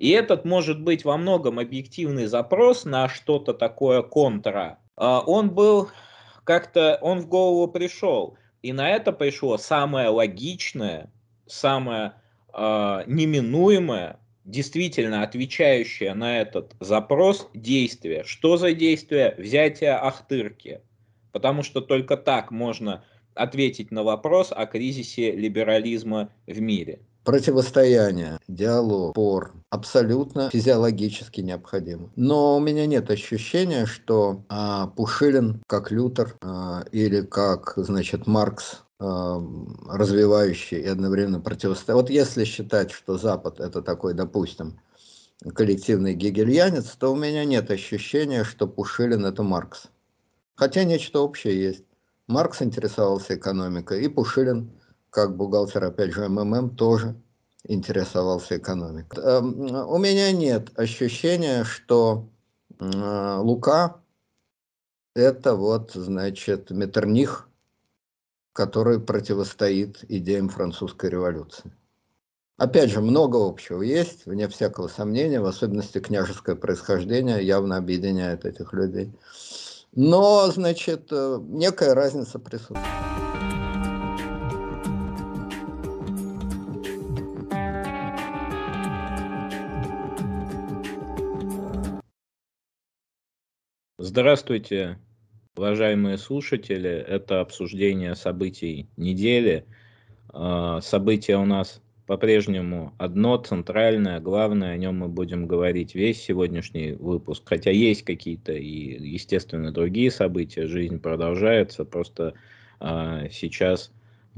И этот может быть во многом объективный запрос на что-то такое контра. А, он был как-то, он в голову пришел. И на это пришло самое логичное, самое э, неминуемое, действительно отвечающее на этот запрос действие. Что за действие? Взятие Ахтырки. Потому что только так можно ответить на вопрос о кризисе либерализма в мире. Противостояние, диалог, пор абсолютно физиологически необходимо. Но у меня нет ощущения, что а, Пушилин, как Лютер а, или как, значит, Маркс, а, развивающий и одновременно противостоящий. Вот если считать, что Запад это такой, допустим, коллективный гегельянец, то у меня нет ощущения, что Пушилин это Маркс. Хотя нечто общее есть. Маркс интересовался экономикой, и Пушилин, как бухгалтер, опять же, МММ, тоже интересовался экономикой. Эм, у меня нет ощущения, что э, Лука – это вот, значит, Меттерних, который противостоит идеям французской революции. Опять же, много общего есть, вне всякого сомнения, в особенности княжеское происхождение явно объединяет этих людей. Но, значит, э, некая разница присутствует. Здравствуйте, уважаемые слушатели. Это обсуждение событий недели. А, события у нас по-прежнему одно центральное, главное, о нем мы будем говорить весь сегодняшний выпуск, хотя есть какие-то и, естественно, другие события, жизнь продолжается, просто э, сейчас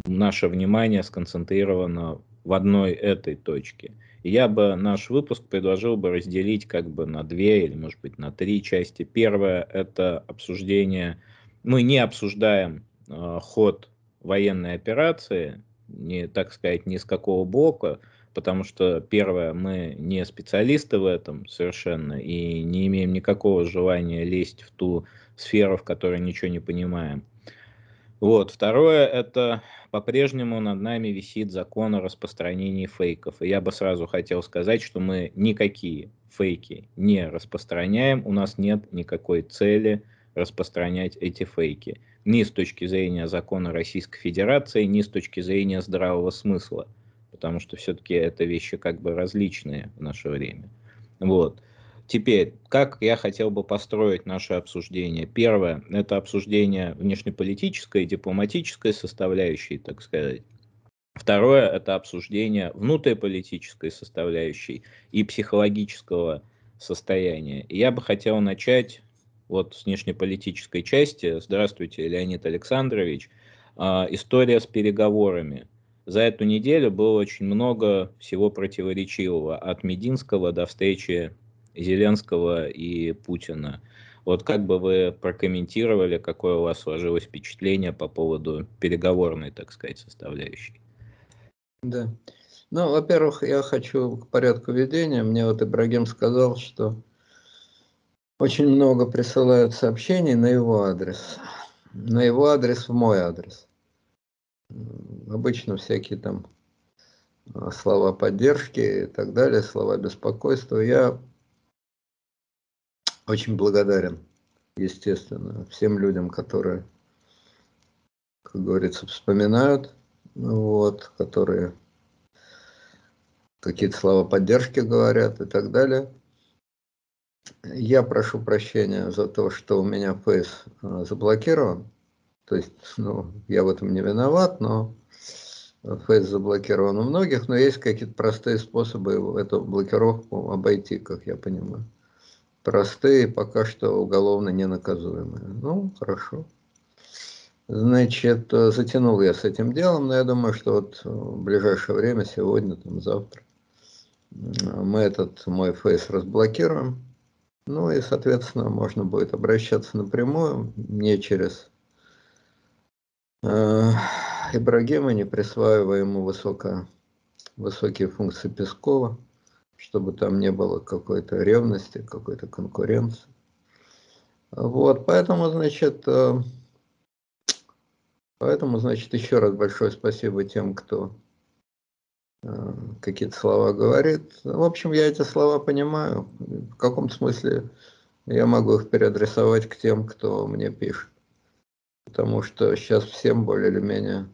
наше внимание сконцентрировано в одной этой точке. Я бы наш выпуск предложил бы разделить как бы на две или, может быть, на три части. Первое – это обсуждение, мы не обсуждаем э, ход военной операции, не, так сказать, ни с какого бока, потому что, первое, мы не специалисты в этом совершенно и не имеем никакого желания лезть в ту сферу, в которой ничего не понимаем. Вот. Второе, это по-прежнему над нами висит закон о распространении фейков. И я бы сразу хотел сказать, что мы никакие фейки не распространяем, у нас нет никакой цели распространять эти фейки ни с точки зрения закона Российской Федерации, ни с точки зрения здравого смысла, потому что все-таки это вещи как бы различные в наше время. Вот. Теперь, как я хотел бы построить наше обсуждение? Первое, это обсуждение внешнеполитической и дипломатической составляющей, так сказать. Второе, это обсуждение внутриполитической составляющей и психологического состояния. И я бы хотел начать вот с внешнеполитической части. Здравствуйте, Леонид Александрович. А, история с переговорами. За эту неделю было очень много всего противоречивого, от Мединского до встречи Зеленского и Путина. Вот как бы вы прокомментировали, какое у вас сложилось впечатление по поводу переговорной, так сказать, составляющей? Да. Ну, во-первых, я хочу к порядку ведения. Мне вот Ибрагим сказал, что очень много присылают сообщений на его адрес. На его адрес в мой адрес. Обычно всякие там а, слова поддержки и так далее, слова беспокойства. Я очень благодарен, естественно, всем людям, которые, как говорится, вспоминают, вот, которые какие-то слова поддержки говорят и так далее. Я прошу прощения за то, что у меня фейс э, заблокирован. То есть, ну, я в этом не виноват, но фейс заблокирован у многих, но есть какие-то простые способы эту блокировку обойти, как я понимаю. Простые, пока что уголовно не наказуемые. Ну, хорошо. Значит, э, затянул я с этим делом, но я думаю, что вот в ближайшее время, сегодня, там, завтра, мы этот мой фейс разблокируем. Ну и, соответственно, можно будет обращаться напрямую, не через э, Ибрагима, не присваивая ему высоко, высокие функции Пескова, чтобы там не было какой-то ревности, какой-то конкуренции. Вот, поэтому, значит, э, поэтому, значит, еще раз большое спасибо тем, кто э, какие-то слова говорит. В общем, я эти слова понимаю. В каком-то смысле я могу их переадресовать к тем, кто мне пишет. Потому что сейчас всем более или менее,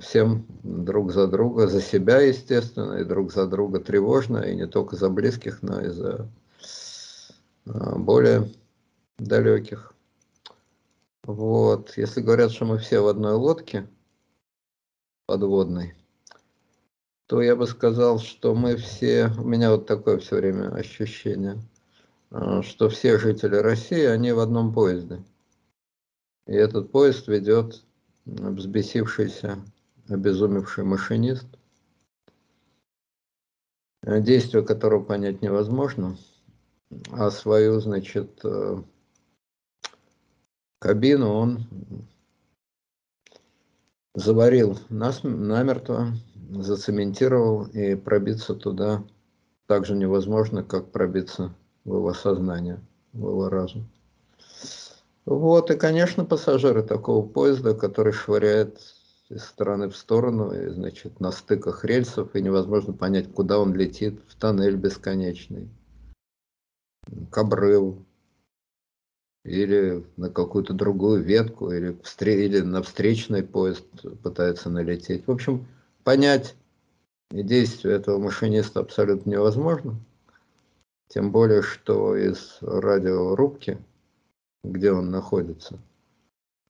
всем друг за друга, за себя, естественно, и друг за друга тревожно, и не только за близких, но и за э, более далеких. Вот, если говорят, что мы все в одной лодке подводной, то я бы сказал, что мы все, у меня вот такое все время ощущение, э, что все жители России, они в одном поезде. И этот поезд ведет взбесившийся, обезумевший машинист, действия которого понять невозможно, а свою, значит, э, кабину он заварил намертво, зацементировал, и пробиться туда так же невозможно, как пробиться в его сознание, в его разум. Вот, и, конечно, пассажиры такого поезда, который швыряет из стороны в сторону, и, значит, на стыках рельсов, и невозможно понять, куда он летит, в тоннель бесконечный, к обрыву, или на какую-то другую ветку, или, или на встречный поезд пытается налететь. В общем, понять действия этого машиниста абсолютно невозможно. Тем более, что из радиорубки, где он находится,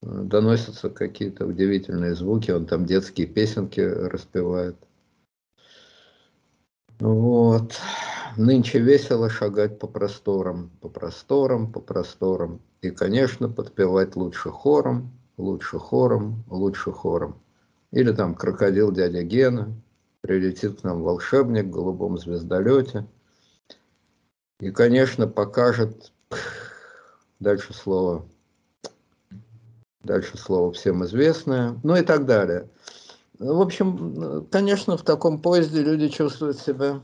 доносятся какие-то удивительные звуки, он там детские песенки распевает. Вот. Нынче весело шагать по просторам, по просторам, по просторам. И, конечно, подпевать лучше хором, лучше хором, лучше хором. Или там крокодил дядя Гена, прилетит к нам волшебник в голубом звездолете. И, конечно, покажет, дальше слово, дальше слово всем известное, ну и так далее. В общем, конечно, в таком поезде люди чувствуют себя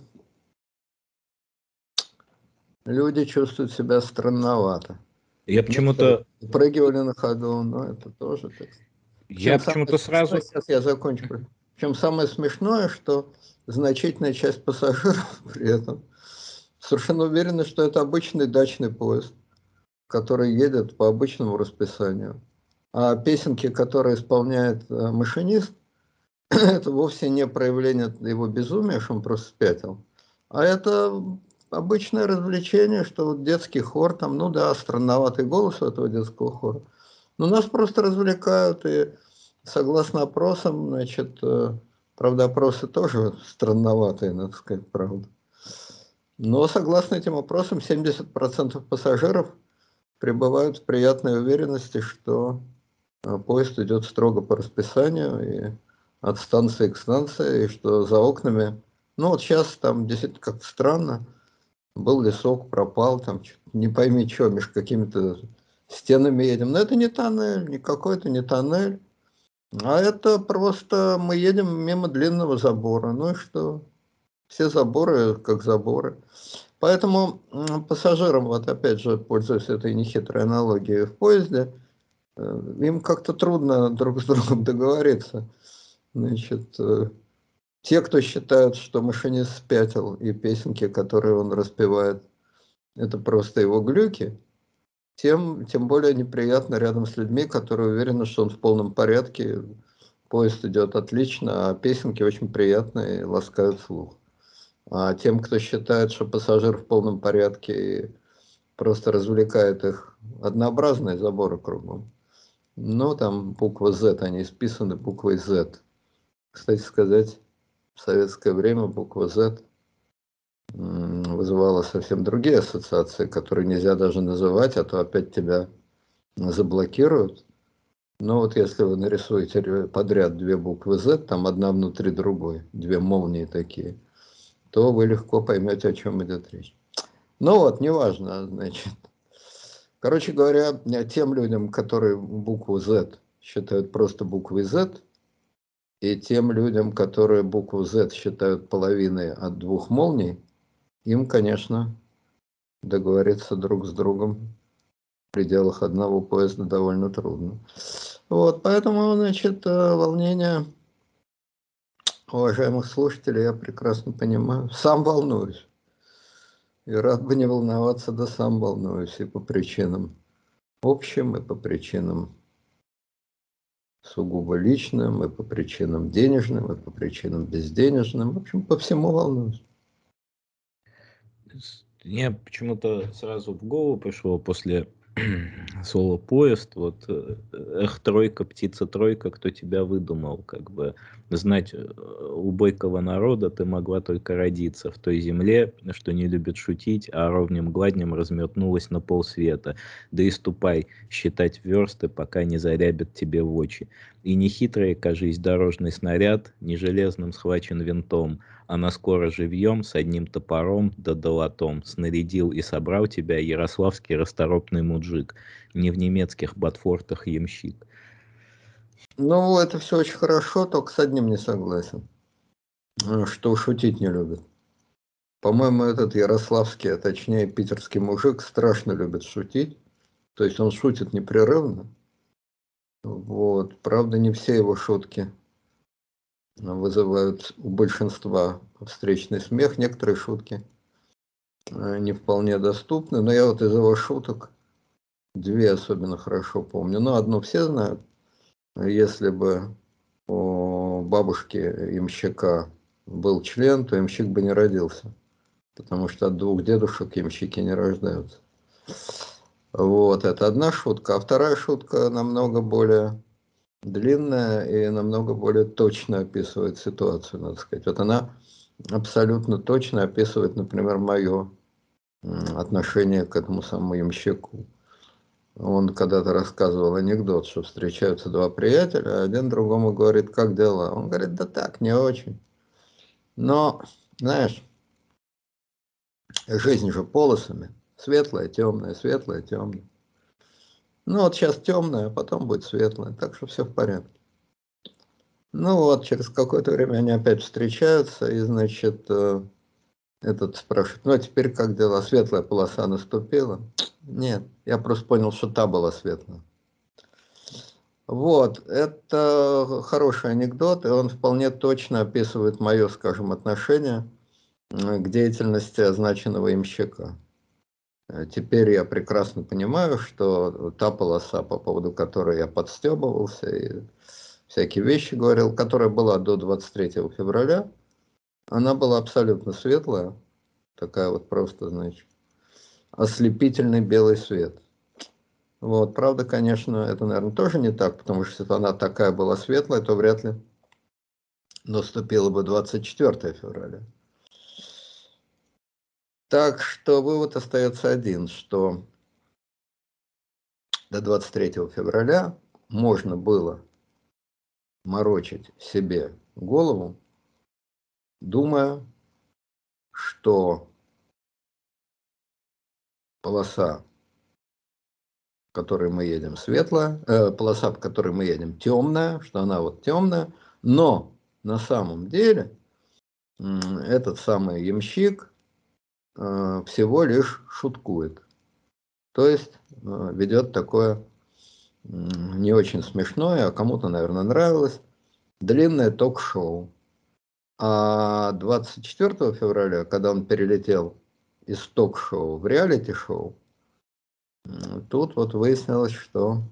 люди чувствуют себя странновато. Я почему-то... Прыгивали на ходу, но это тоже так. Я почему-то сразу... Сейчас я закончу. Причем самое смешное, что значительная часть пассажиров при этом совершенно уверены, что это обычный дачный поезд, который едет по обычному расписанию. А песенки, которые исполняет э, машинист, это вовсе не проявление его безумия, что он просто спятил, а это обычное развлечение, что вот детский хор, там, ну да, странноватый голос у этого детского хора. Но нас просто развлекают, и согласно опросам, значит, э, правда, опросы тоже странноватые, надо сказать правду. Но согласно этим опросам, 70% пассажиров пребывают в приятной уверенности, что э, поезд идет строго по расписанию и от станции к станции, и что за окнами, ну вот сейчас там действительно как-то странно, был лесок, пропал, там не пойми что, между какими-то стенами едем. Но это не тоннель, никакой это не тоннель. А это просто мы едем мимо длинного забора. Ну и что? Все заборы как заборы. Поэтому пассажирам, вот опять же, пользуясь этой нехитрой аналогией в поезде, э, им как-то трудно друг с другом договориться. Значит, э, те, кто считают, что машинист спятил, и песенки, которые он распевает, это просто его глюки, тем, тем более неприятно рядом с людьми, которые уверены, что он в полном порядке, поезд идет отлично, а песенки очень приятные и ласкают слух. А тем, кто считает, что пассажир в полном порядке и просто развлекает их однообразные заборы кругом. Ну, там буква Z, они исписаны буквой Z. Кстати сказать, в советское время буква Z вызывала совсем другие ассоциации, которые нельзя даже называть, а то опять тебя заблокируют. Но вот если вы нарисуете подряд две буквы Z, там одна внутри другой, две молнии такие, то вы легко поймете, о чем идет речь. Ну вот, неважно, значит. Короче говоря, тем людям, которые букву Z считают просто буквой Z, и тем людям, которые букву Z считают половиной от двух молний, им, конечно, договориться друг с другом в пределах одного поезда довольно трудно. Вот, поэтому, значит, э, волнение Уважаемых слушателей, я прекрасно понимаю. Сам волнуюсь. И рад бы не волноваться, да сам волнуюсь и по причинам общим, и по причинам сугубо личным, и по причинам денежным, и по причинам безденежным. В общем, по всему волнуюсь. Мне почему-то сразу в голову пришло после соло поезд, вот э, эх, тройка, птица тройка, кто тебя выдумал, как бы знать э, у бойкого народа ты могла только родиться в той земле, что не любит шутить, а ровнем гладнем разметнулась на полсвета. Да и ступай, считать версты, пока не зарябят тебе в очи. И не хитрый, кажись, дорожный снаряд, не железным схвачен винтом, а скоро живьем с одним топором да долотом снарядил и собрал тебя ярославский расторопный муджик, не в немецких ботфортах ямщик. Ну, это все очень хорошо, только с одним не согласен, э, что шутить не любит. По-моему, этот ярославский, а точнее питерский мужик страшно любит шутить. То есть он шутит непрерывно. Вот. Правда, не все его шутки вызывают у большинства встречный смех. Некоторые шутки э, не вполне доступны, но я вот из его шуток две особенно хорошо помню. Ну, одну все знают. Если бы у бабушки имщика был член, то имщик бы не родился. Потому что от двух дедушек имщики не рождаются. Вот, это одна шутка. А вторая шутка намного более длинная и намного более точно описывает ситуацию, надо сказать. Вот она абсолютно точно описывает, например, мое отношение к этому самому ямщику. Он когда-то рассказывал анекдот, что встречаются два приятеля, а один другому говорит, как дела? Он говорит, да так, не очень. Но, знаешь, жизнь же полосами. Светлая, темная, светлая, темная. Ну вот сейчас темное, а потом будет светлое, так что все в порядке. Ну вот, через какое-то время они опять встречаются, и, значит, э, этот спрашивает, ну а теперь как дела, светлая полоса наступила? Нет, я просто понял, что та была светлая. Вот, это хороший анекдот, и он вполне точно описывает мое, скажем, отношение к деятельности означенного имщика. Э, теперь я прекрасно понимаю, что та полоса, по поводу которой я подстебывался и всякие вещи говорил, которая была до 23 февраля, она была абсолютно светлая, такая вот просто, значит, ослепительный белый свет. Вот, правда, конечно, это, наверное, тоже не так, потому что если она такая была светлая, то вряд ли наступило бы 24 февраля. Так что вывод остается один, что до 23 февраля можно было морочить себе голову, думая, что полоса, в которой мы едем, светлая, э, полоса, по которой мы едем, темная, что она вот темная, но на самом деле этот самый ямщик всего лишь шуткует. То есть э, ведет такое не очень смешное, а кому-то, наверное, нравилось, длинное ток-шоу. А 24 февраля, когда он перелетел из ток-шоу в реалити-шоу, тут вот выяснилось, что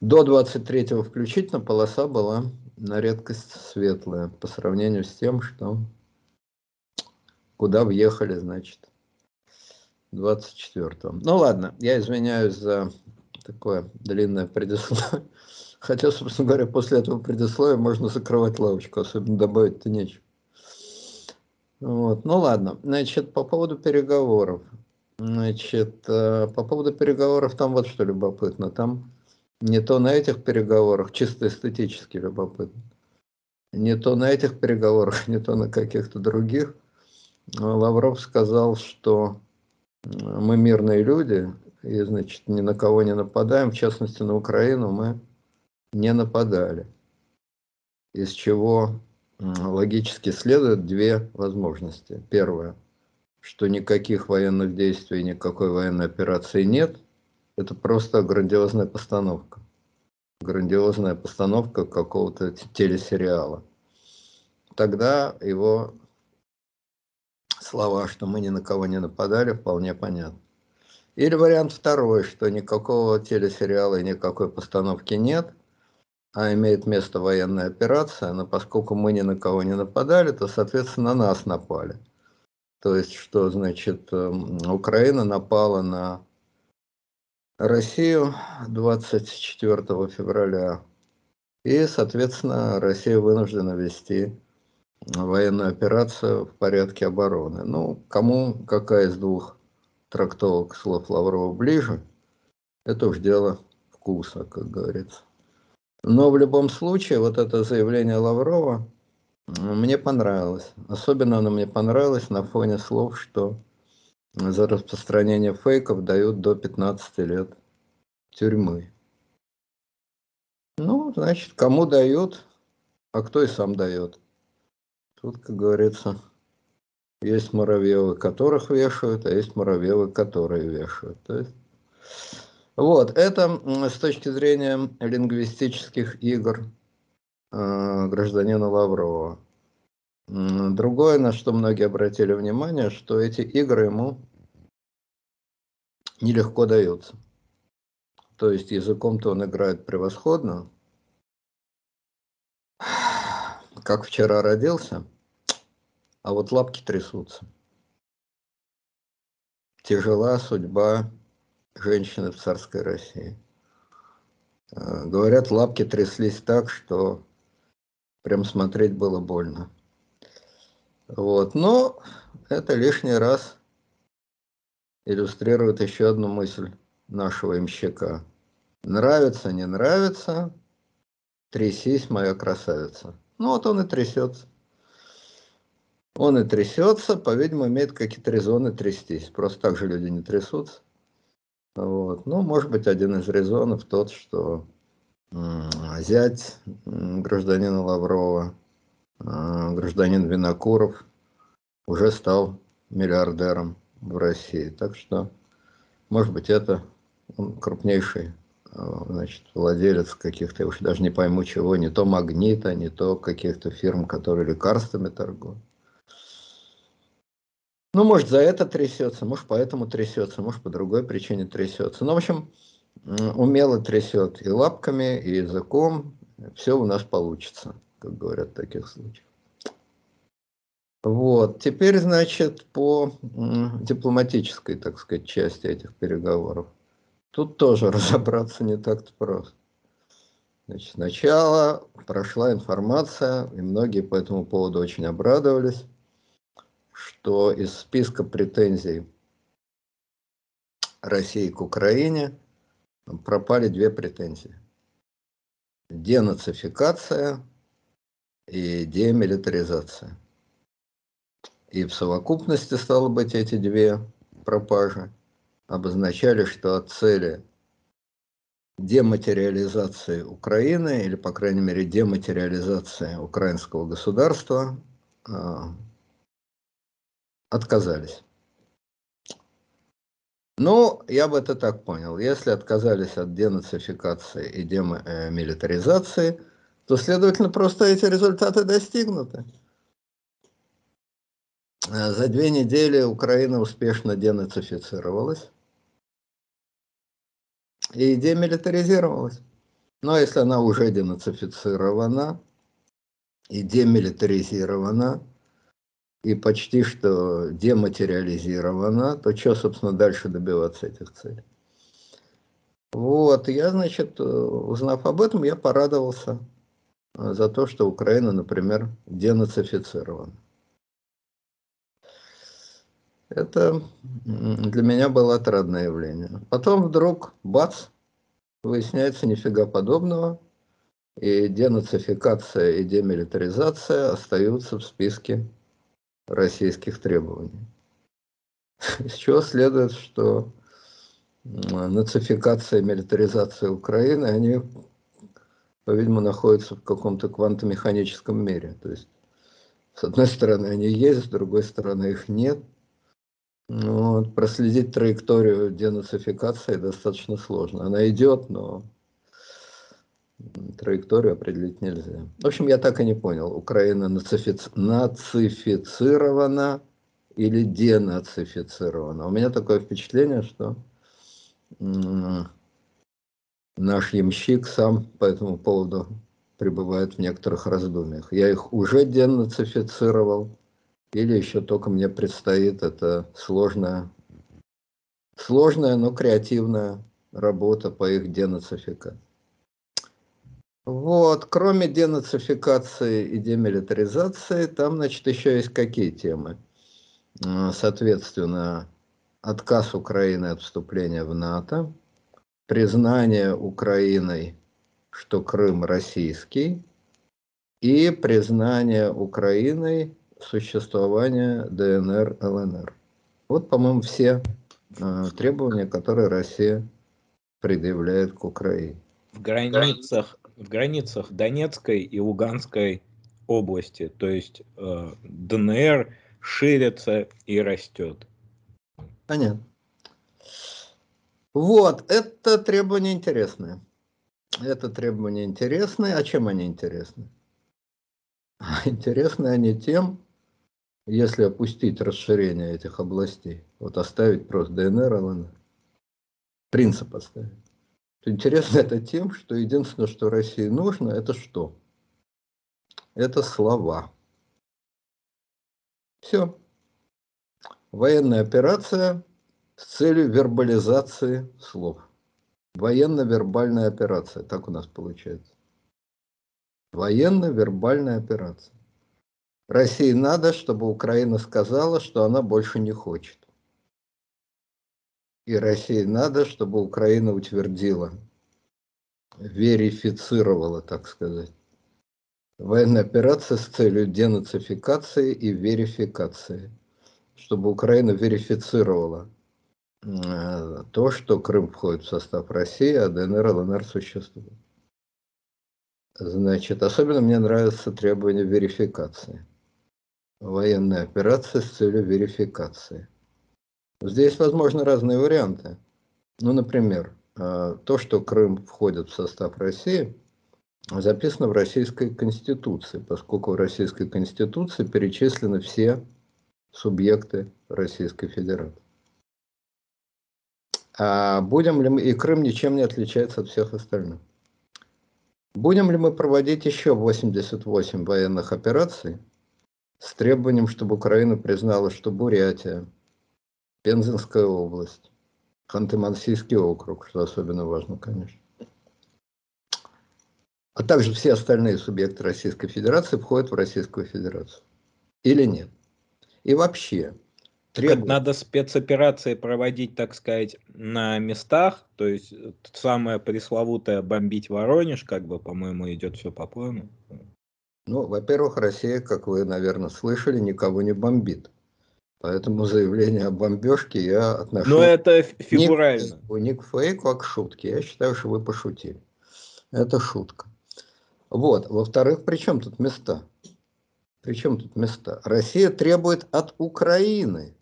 до 23 включительно полоса была на редкость светлая по сравнению с тем, что куда въехали, значит, 24-го. Ну ладно, я извиняюсь за такое длинное предисловие. Хотя, собственно говоря, после этого предисловия можно закрывать лавочку, особенно добавить-то нечего. Вот. Ну ладно, значит, по поводу переговоров. Значит, э, по поводу переговоров там вот что любопытно. Там не то на этих переговорах, чисто эстетически любопытно, не то на этих переговорах, не то на каких-то других Лавров сказал, что мы мирные люди, и, значит, ни на кого не нападаем, в частности, на Украину мы не нападали. Из чего логически следует две возможности. Первое, что никаких военных действий, никакой военной операции нет. Это просто грандиозная постановка. Грандиозная постановка какого-то телесериала. тогда его слова, что мы ни на кого не нападали, вполне понятно. Или вариант второй, что никакого телесериала и никакой постановки нет, а имеет место военная операция, но поскольку мы ни на кого не нападали, то, соответственно, на нас напали. То есть, что значит, эм, Украина напала на Россию 24 февраля, и, соответственно, Россия вынуждена вести военную операцию в порядке обороны. Ну, кому какая из двух трактовок слов Лаврова ближе, это уж дело вкуса, как говорится. Но в любом случае, вот это заявление Лаврова мне понравилось. Особенно оно мне понравилось на фоне слов, что за распространение фейков дают до 15 лет тюрьмы. Ну, значит, кому дают, а кто и сам дает. Тут, как говорится, есть муравьевы, которых вешают, а есть муравьевы, которые вешают. То есть, вот, это с точки зрения лингвистических игр э, гражданина Лаврова. Другое, на что многие обратили внимание, что эти игры ему нелегко даются. То есть языком-то он играет превосходно. Как вчера родился, а вот лапки трясутся. Тяжела судьба женщины в царской России. Э, говорят, лапки тряслись так, что прям смотреть было больно. Вот. Но это лишний раз иллюстрирует еще одну мысль нашего имщика. Нравится, не нравится, трясись, моя красавица. Ну вот он и трясется. Он и трясется, по-видимому, имеет какие-то резоны трястись. Просто так же люди не трясутся. Вот. Ну, может быть, один из резонов тот, что зять гражданина Лаврова, а, гражданин Винокуров, уже стал миллиардером в России. Так что, может быть, это он крупнейший а, значит, владелец каких-то, я уж даже не пойму чего, не то магнита, не то каких-то фирм, которые лекарствами торгуют. Ну, может, за это трясется, может, поэтому трясется, может, по другой причине трясется. Ну, в общем, умело трясет и лапками, и языком. Все у нас получится, как говорят в таких случаях. Вот, теперь, значит, по дипломатической, так сказать, части этих переговоров. Тут тоже разобраться не так-то просто. Значит, сначала прошла информация, и многие по этому поводу очень обрадовались что из списка претензий России к Украине пропали две претензии. Денацификация и демилитаризация. И в совокупности, стало быть, эти две пропажи обозначали, что от цели дематериализации Украины, или, по крайней мере, дематериализации украинского государства, а, отказались. Ну, я бы это так понял. Если отказались от денацификации и демилитаризации, то, следовательно, просто эти результаты достигнуты. За две недели Украина успешно денацифицировалась и демилитаризировалась. Но если она уже денацифицирована и демилитаризирована, и почти что дематериализирована, то что, собственно, дальше добиваться этих целей? Вот, я, значит, узнав об этом, я порадовался э, за то, что Украина, например, денацифицирована. Это для меня было отрадное явление. Потом вдруг, бац, выясняется нифига подобного, и денацификация и демилитаризация остаются в списке российских требований. Из чего следует, что нацификация и милитаризация Украины, они, по-видимому, находятся в каком-то квантомеханическом мире. То есть, с одной стороны, они есть, с другой стороны, их нет. Но вот, проследить траекторию денацификации достаточно сложно. Она идет, но Траекторию определить нельзя. В общем, я так и не понял, Украина нацифици... нацифицирована или денацифицирована. У меня такое впечатление, что наш ямщик сам по этому поводу пребывает в некоторых раздумьях. Я их уже денацифицировал, или еще только мне предстоит это сложная, сложная, но креативная работа по их денацификации. Вот, кроме денацификации и демилитаризации, там, значит, еще есть какие темы? Соответственно, отказ Украины от вступления в НАТО, признание Украиной, что Крым российский, и признание Украиной существования ДНР, ЛНР. Вот, по-моему, все э, требования, которые Россия предъявляет к Украине. В границах, в границах Донецкой и Луганской области, то есть э, ДНР ширится и растет. Понятно. Вот, это требования интересные. Это требования интересные. А чем они интересны? Интересны они тем, если опустить расширение этих областей, вот оставить просто ДНР, ЛНР, принцип оставить, интересно это тем, что единственное, что России нужно, это что? Это слова. Все. Военная операция с целью вербализации слов. Военно-вербальная операция, так у нас получается. Военно-вербальная операция. России надо, чтобы Украина сказала, что она больше не хочет. И России надо, чтобы Украина утвердила, верифицировала, так сказать, военная операция с целью денацификации и верификации, чтобы Украина верифицировала э, то, что Крым входит в состав России, а ДНР, ЛНР существует. Значит, особенно мне нравится требование верификации военной операции с целью верификации. Здесь возможны разные варианты. Ну, например, э, то, что Крым входит в состав России, записано в Российской Конституции, поскольку в Российской Конституции перечислены все субъекты Российской Федерации. А будем ли мы, и Крым ничем не отличается от всех остальных. Будем ли мы проводить еще 88 военных операций, с требованием, чтобы Украина признала, что Бурятия, Пензенская область, Ханты-Мансийский округ, что особенно важно, конечно, а также все остальные субъекты Российской Федерации входят в Российскую Федерацию. Или нет? И вообще, требует... Надо спецоперации проводить, так сказать, на местах, то есть самое пресловутое бомбить Воронеж, как бы, по-моему, идет все по плану. Ну, во-первых, Россия, как вы, наверное, слышали, никого не бомбит. Поэтому заявление о бомбежке я отношу... Но это фигурально. Не к, фейку, не к фейку, а к шутке. Я считаю, что вы пошутили. Это шутка. Вот. Во-вторых, при чем тут места? При чем тут места? Россия требует от Украины,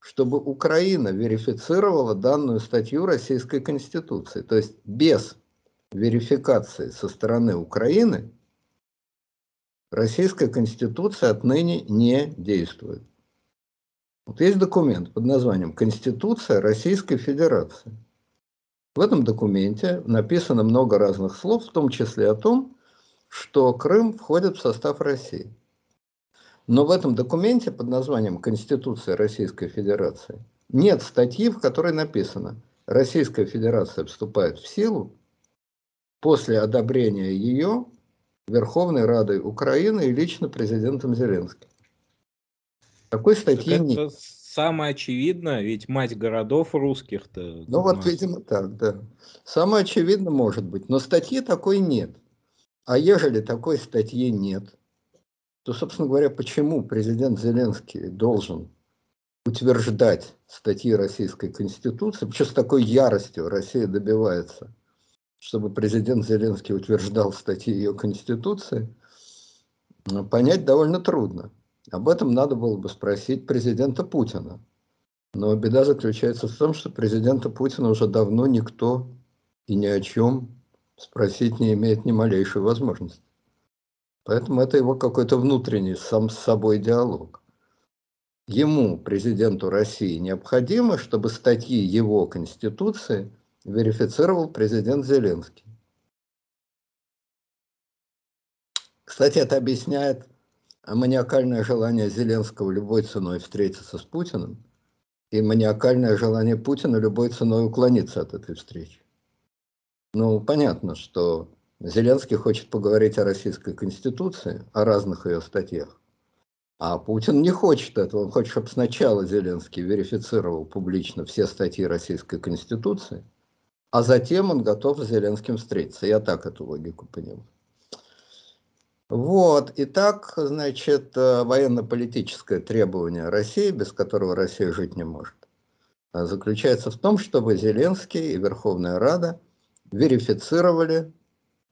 чтобы Украина верифицировала данную статью Российской Конституции. То есть без верификации со стороны Украины Российская Конституция отныне не действует. Вот есть документ под названием «Конституция Российской Федерации». В этом документе написано много разных слов, в том числе о том, что Крым входит в состав России. Но в этом документе под названием «Конституция Российской Федерации» нет статьи, в которой написано «Российская Федерация вступает в силу после одобрения ее Верховной Радой Украины и лично президентом Зеленским. Такой статьи так нет. Самое очевидное, ведь мать городов русских-то. Ну вот, видимо, так, да. Самое очевидное может быть, но статьи такой нет. А ежели такой статьи нет, то, собственно говоря, почему президент Зеленский должен утверждать статьи Российской Конституции, почему с такой яростью Россия добивается чтобы президент Зеленский утверждал статьи ее Конституции, ну, понять довольно трудно. Об этом надо было бы спросить президента Путина. Но беда заключается в том, что президента Путина уже давно никто и ни о чем спросить не имеет ни малейшей возможности. Поэтому это его какой-то внутренний сам с собой диалог. Ему, президенту России, необходимо, чтобы статьи его Конституции верифицировал президент Зеленский. Кстати, это объясняет маниакальное желание Зеленского любой ценой встретиться с Путиным и маниакальное желание Путина любой ценой уклониться от этой встречи. Ну, понятно, что Зеленский хочет поговорить о российской конституции, о разных ее статьях. А Путин не хочет этого. Он хочет, чтобы сначала Зеленский верифицировал публично все статьи российской конституции, а затем он готов с Зеленским встретиться. Я так эту логику понимаю. Вот, итак, значит, э, военно-политическое требование России, без которого Россия жить не может, э, заключается в том, чтобы Зеленский и Верховная Рада верифицировали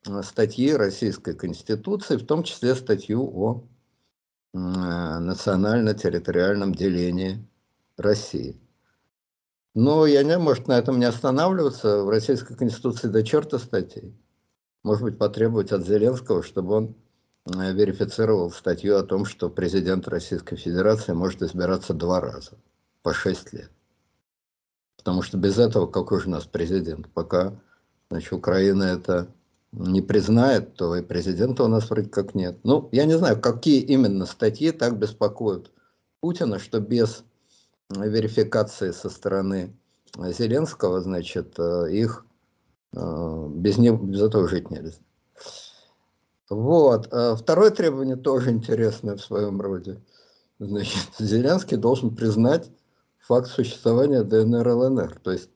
э, статьи Российской Конституции, в том числе статью о национально-территориальном делении России. Но я не, может, на этом не останавливаться. В Российской Конституции до черта статей. Может быть, потребовать от Зеленского, чтобы он верифицировал статью о том, что президент Российской Федерации может избираться два раза по шесть лет. Потому что без этого какой же у нас президент? Пока значит, Украина это не признает, то и президента у нас вроде как нет. Ну, я не знаю, какие именно статьи так беспокоят Путина, что без верификации со стороны Зеленского, значит, э, их э, без, него, без этого жить нельзя. Вот. А второе требование тоже интересное в своем роде. Значит, Зеленский должен признать факт существования ДНР ЛНР. То есть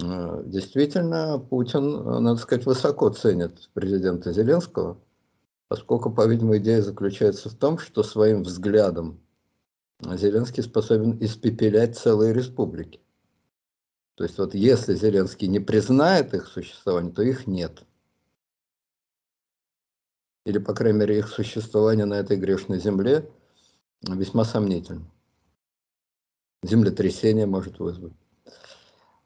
э, действительно Путин, надо сказать, высоко ценит президента Зеленского, поскольку, по-видимому, идея заключается в том, что своим взглядом Зеленский способен испепелять целые республики. То есть вот если Зеленский не признает их существование, то их нет или, по крайней мере, их существование на этой грешной земле весьма сомнительно. Землетрясение может вызвать.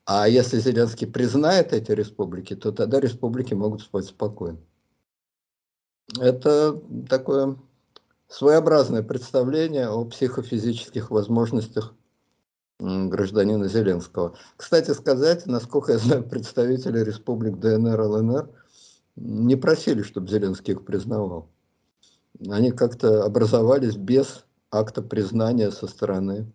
А если Зеленский признает эти республики, то тогда республики могут спать спокойно. Это такое своеобразное представление о психофизических возможностях гражданина Зеленского. Кстати сказать, насколько я знаю, представители республик ДНР, ЛНР – не просили, чтобы Зеленский их признавал. Они как-то образовались без акта признания со стороны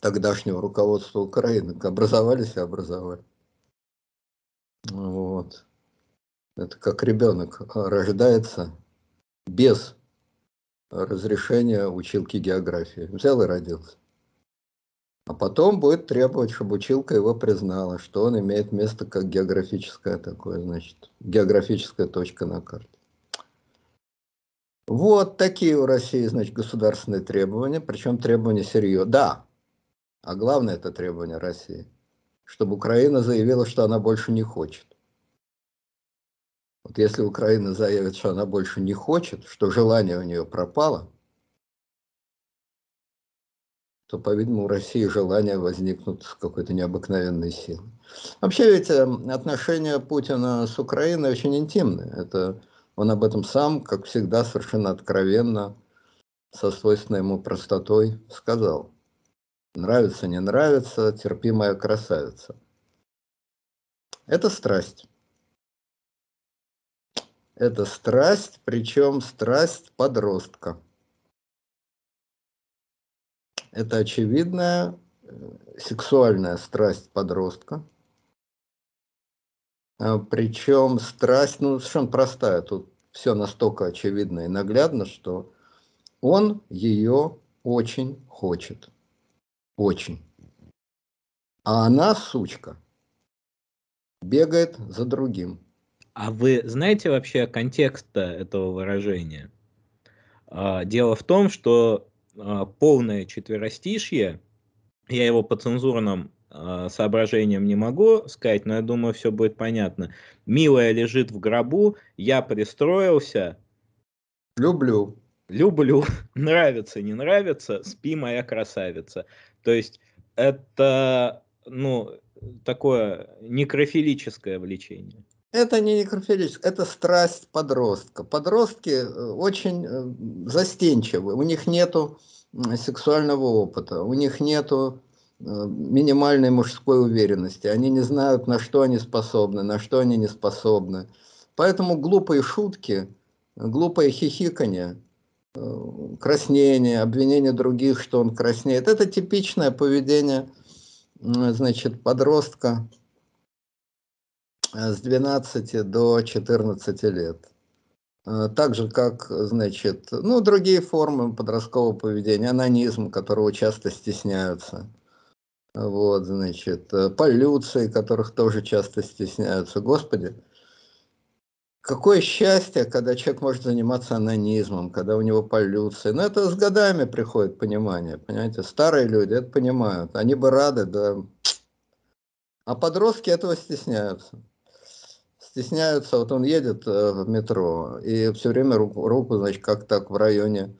тогдашнего руководства Украины. Образовались и образовали. Вот. Это как ребенок рождается без разрешения училки географии. Взял и родился. А потом будет требовать, чтобы училка его признала, что он имеет место как географическая такое, значит, географическая точка на карте. Вот такие у России, значит, государственные требования, причем требования серьезные. Да, а главное это требование России, чтобы Украина заявила, что она больше не хочет. Вот если Украина заявит, что она больше не хочет, что желание у нее пропало, то, по-видимому, у России желания возникнут с какой-то необыкновенной силой. Вообще ведь эм, отношения Путина с Украиной очень интимные. Это он об этом сам, как всегда, совершенно откровенно, со свойственной ему простотой сказал. Нравится, не нравится, терпимая красавица. Это страсть. Это страсть, причем страсть подростка. Это очевидная э, сексуальная страсть подростка. А, Причем страсть, ну, совершенно простая. Тут все настолько очевидно и наглядно, что он ее очень хочет. Очень. А она, сучка, бегает за другим. А вы знаете вообще контекст этого выражения? А, дело в том, что полное четверостишье. Я его по цензурным а, соображениям не могу сказать, но я думаю, все будет понятно. Милая лежит в гробу, я пристроился. Люблю. Люблю. Нравится, не нравится, спи, моя красавица. То есть это, ну, такое некрофилическое влечение? Это не некрофилическое, это страсть подростка. Подростки э, очень э, застенчивы, у них нету сексуального опыта, у них нету э, минимальной мужской уверенности, они не знают, на что они способны, на что они не способны. Поэтому глупые шутки, глупое хихиканье, краснение, обвинение других, что он краснеет, это типичное поведение значит, подростка, с 12 до 14 лет. Э, так же, как, значит, ну, другие формы подросткового поведения, анонизм, которого часто стесняются. Вот, значит, э, полюции, которых тоже часто стесняются. Господи, какое счастье, когда человек может заниматься анонизмом, когда у него полюция. Но это с годами приходит понимание, понимаете. Старые люди это понимают, они бы рады, да. А подростки этого стесняются стесняются, вот он едет э, в метро и все время руку, руку значит, как так в районе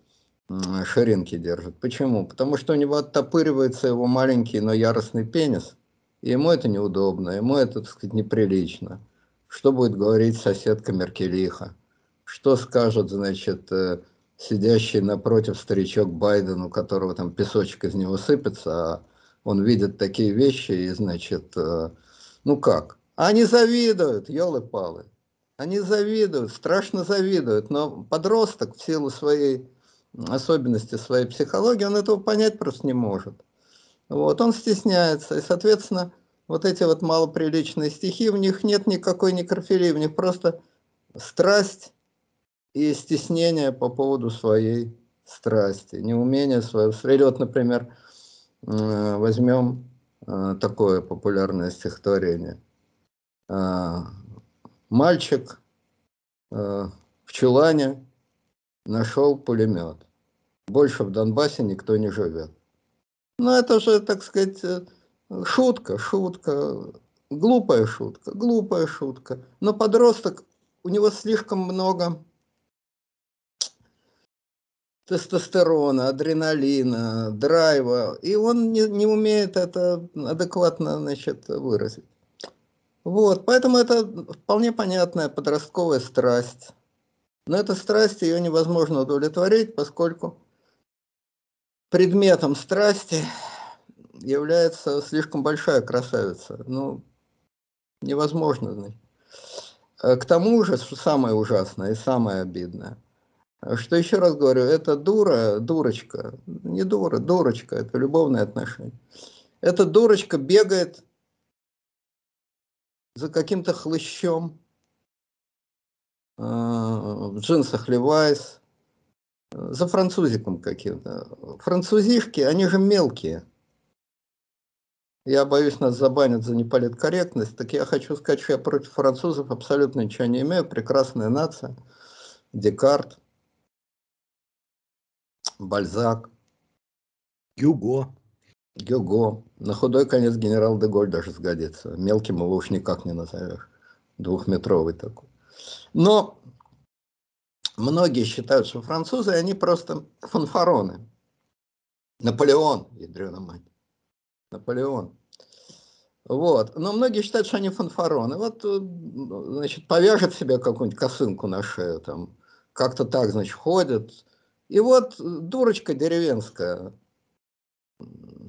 ширинки держит. Почему? Потому что у него оттопыривается его маленький, но яростный пенис, и ему это неудобно, ему это, так сказать, неприлично. Что будет говорить соседка Меркелиха? Что скажет, значит, э, сидящий напротив старичок Байден, у которого там песочек из него сыпется, а он видит такие вещи, и, значит, э, ну как? Они завидуют, елы-палы. Они завидуют, страшно завидуют, но подросток в силу своей особенности своей психологии, он этого понять просто не может. Вот, он стесняется, и, соответственно, вот эти вот малоприличные стихи, в них нет никакой некрофилии, в них просто страсть и стеснение по поводу своей страсти, неумение своего. Или вот, например, возьмем э, такое популярное стихотворение – мальчик а, в чулане нашел пулемет. Больше в Донбассе никто не живет. Ну, это же, так сказать, э, шутка, шутка, глупая шутка, глупая шутка. Но подросток, у него слишком много тестостерона, адреналина, драйва, и он не, не умеет это адекватно значит, выразить. Вот, поэтому это вполне понятная подростковая страсть. Но эта страсть, ее невозможно удовлетворить, поскольку предметом страсти является слишком большая красавица. Ну, невозможно. А к тому же, что самое ужасное и самое обидное, что еще раз говорю, это дура, дурочка, не дура, дурочка, это любовные отношения. Эта дурочка бегает за каким-то хлыщом э, в джинсах Левайс, за французиком каким-то. Французишки, они же мелкие. Я боюсь, нас забанят за неполиткорректность, так я хочу сказать, что я против французов абсолютно ничего не имею. Прекрасная нация. Декарт, Бальзак. Гюго. Гюго. На худой конец генерал Деголь даже сгодится. Мелким его уж никак не назовешь. Двухметровый такой. Но многие считают, что французы, они просто фанфароны. Наполеон, ядрена мать. Наполеон. Вот. Но многие считают, что они фанфароны. Вот, э, значит, повяжет себе какую-нибудь косынку на шею, там, как-то так, значит, ходят. И вот дурочка деревенская,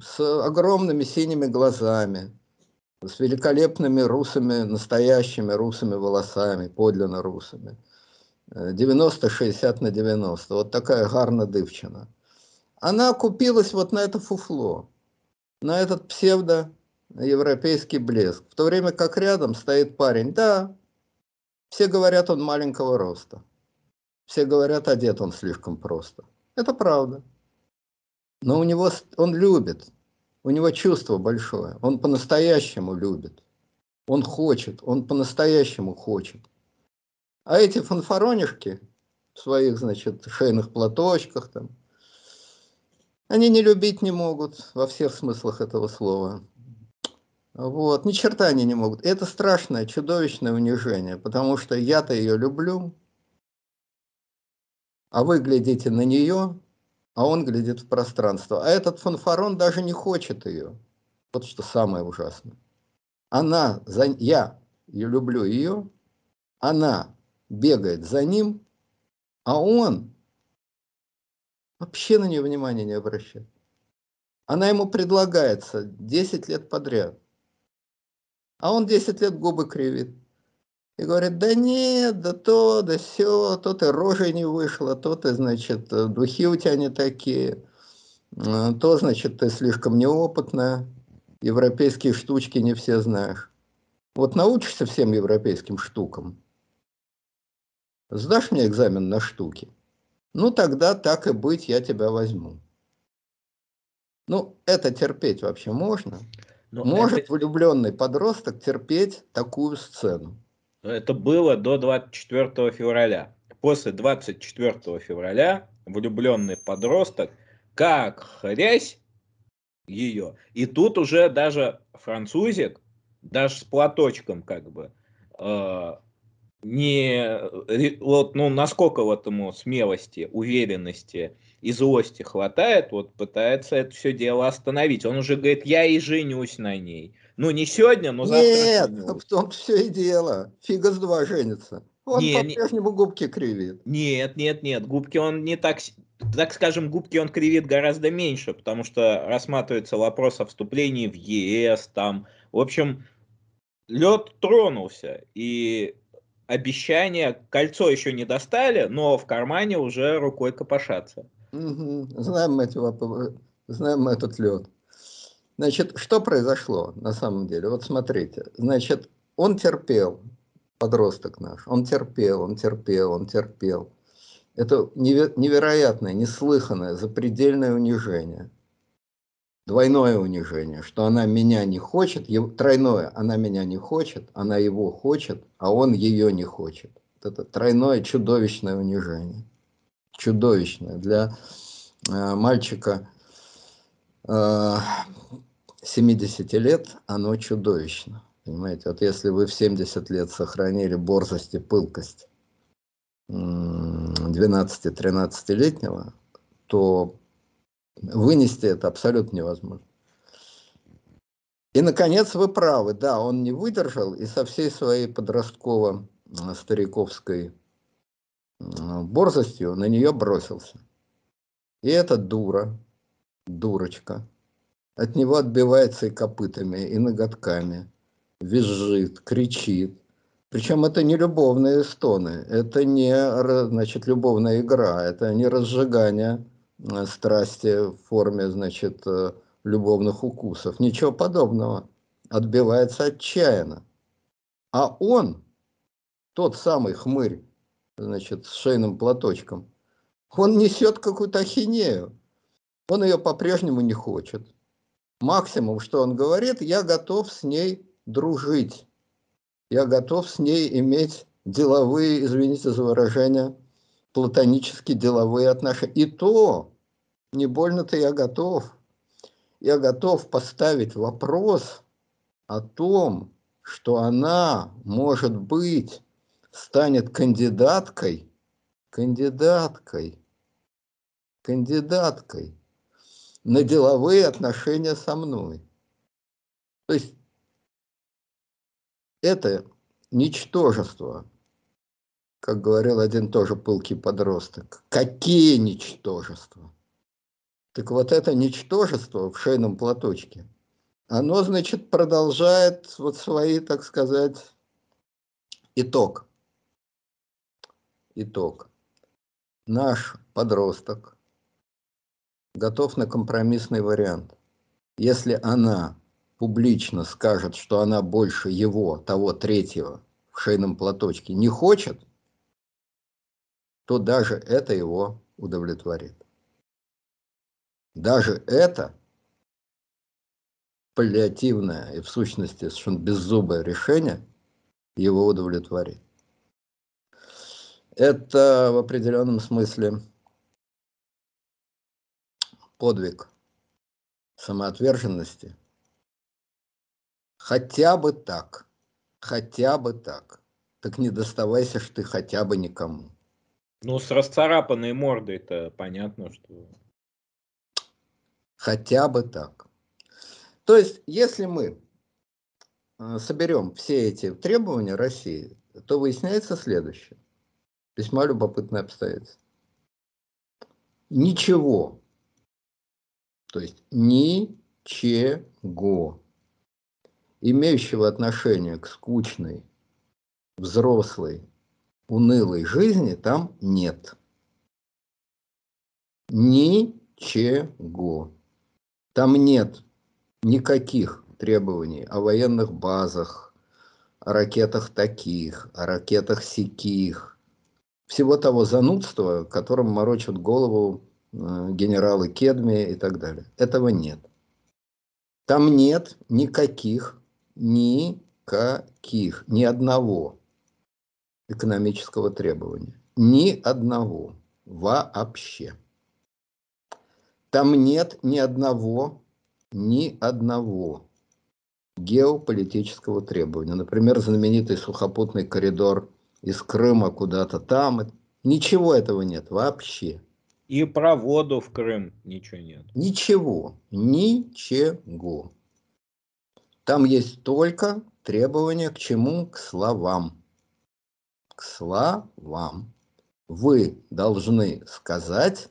с огромными синими глазами, с великолепными русыми, настоящими русыми волосами, подлинно русыми. 90-60 на 90, вот такая гарна дывчина. Она купилась вот на это фуфло, на этот псевдо-европейский блеск. В то время как рядом стоит парень, да, все говорят, он маленького роста. Все говорят, одет он слишком просто. Это правда. Но у него, он любит, у него чувство большое, он по-настоящему любит, он хочет, он по-настоящему хочет. А эти фанфаронишки в своих, значит, шейных платочках там, они не любить не могут во всех смыслах этого слова. Вот, ни черта они не могут. Это страшное, чудовищное унижение, потому что я-то ее люблю, а вы глядите на нее а он глядит в пространство. А этот фанфарон даже не хочет ее. Вот что самое ужасное. она, за, я люблю ее, она бегает за ним, а он вообще на нее внимания не обращает. Она ему предлагается 10 лет подряд. А он 10 лет губы кривит. И говорит, да нет, да то, да все, то ты рожей не вышла, то ты, значит, духи у тебя не такие, а, то, значит, ты слишком неопытная, европейские штучки не все знаешь. Вот научишься всем европейским штукам, сдашь мне экзамен на штуки, ну тогда так и быть, я тебя возьму. Ну, это терпеть вообще можно? Но Может это... влюбленный подросток терпеть такую сцену? Это было до 24 февраля. После 24 февраля влюбленный подросток как хрясь ее. И тут уже даже французик, даже с платочком как бы, э, не, вот, ну, насколько вот ему смелости, уверенности и злости хватает, вот пытается это все дело остановить. Он уже говорит, я и женюсь на ней. Ну, не сегодня, но завтра. Нет, в том все и дело. Фига с два женится. Он не, по-прежнему не... губки кривит. Нет, нет, нет, губки он не так, так скажем, губки он кривит гораздо меньше, потому что рассматривается вопрос о вступлении в ЕС, там, в общем, лед тронулся, и обещания, кольцо еще не достали, но в кармане уже рукой копошатся. Угу. Знаем мы эти знаем мы этот лед. Значит, что произошло на самом деле? Вот смотрите, значит, он терпел, подросток наш, он терпел, он терпел, он терпел. Это невероятное, неслыханное, запредельное унижение. Двойное унижение, что она меня не хочет, тройное, она меня не хочет, она его хочет, а он ее не хочет. Это тройное чудовищное унижение. Чудовищное. Для э, мальчика э, 70 лет оно чудовищно. Понимаете, вот если вы в 70 лет сохранили борзость и пылкость 12-13-летнего, то вынести это абсолютно невозможно. И, наконец, вы правы, да, он не выдержал и со всей своей подростково-стариковской борзостью на нее бросился. И эта дура, дурочка, от него отбивается и копытами, и ноготками, визжит, кричит. Причем это не любовные стоны, это не значит, любовная игра, это не разжигание э, страсти в форме значит, э, любовных укусов. Ничего подобного. Отбивается отчаянно. А он, тот самый хмырь, значит, с шейным платочком, он несет какую-то ахинею. Он ее по-прежнему не хочет. Максимум, что он говорит, я готов с ней дружить. Я готов с ней иметь деловые, извините за выражение, платонические деловые отношения. И то, не больно-то я готов. Я готов поставить вопрос о том, что она, может быть, станет кандидаткой, кандидаткой, кандидаткой на деловые отношения со мной. То есть это ничтожество, как говорил один тоже пылкий подросток. Какие ничтожества? Так вот это ничтожество в шейном платочке, оно, значит, продолжает вот свои, так сказать, итог. Итог. Наш подросток готов на компромиссный вариант. Если она публично скажет, что она больше его, того третьего, в шейном платочке не хочет, то даже это его удовлетворит. Даже это паллиативное и в сущности совершенно беззубое решение его удовлетворит. Это в определенном смысле подвиг самоотверженности – Хотя бы так. Хотя бы так. Так не доставайся ж ты хотя бы никому. Ну, с расцарапанной мордой-то понятно, что... Хотя бы так. То есть, если мы э, соберем все эти требования России, то выясняется следующее. Весьма любопытное обстоятельство. Ничего, то есть ничего, имеющего отношение к скучной, взрослой, унылой жизни там нет. Ничего. Там нет никаких требований о военных базах, о ракетах таких, о ракетах сяких. Всего того занудства, которым морочат голову генералы Кедми и так далее. Этого нет. Там нет никаких, никаких, ни одного экономического требования. Ни одного. Вообще. Там нет ни одного, ни одного геополитического требования. Например, знаменитый сухопутный коридор из Крыма куда-то там. Ничего этого нет вообще. И про воду в Крым ничего нет. Ничего, ничего. Там есть только требования к чему? К словам. К словам. Вы должны сказать,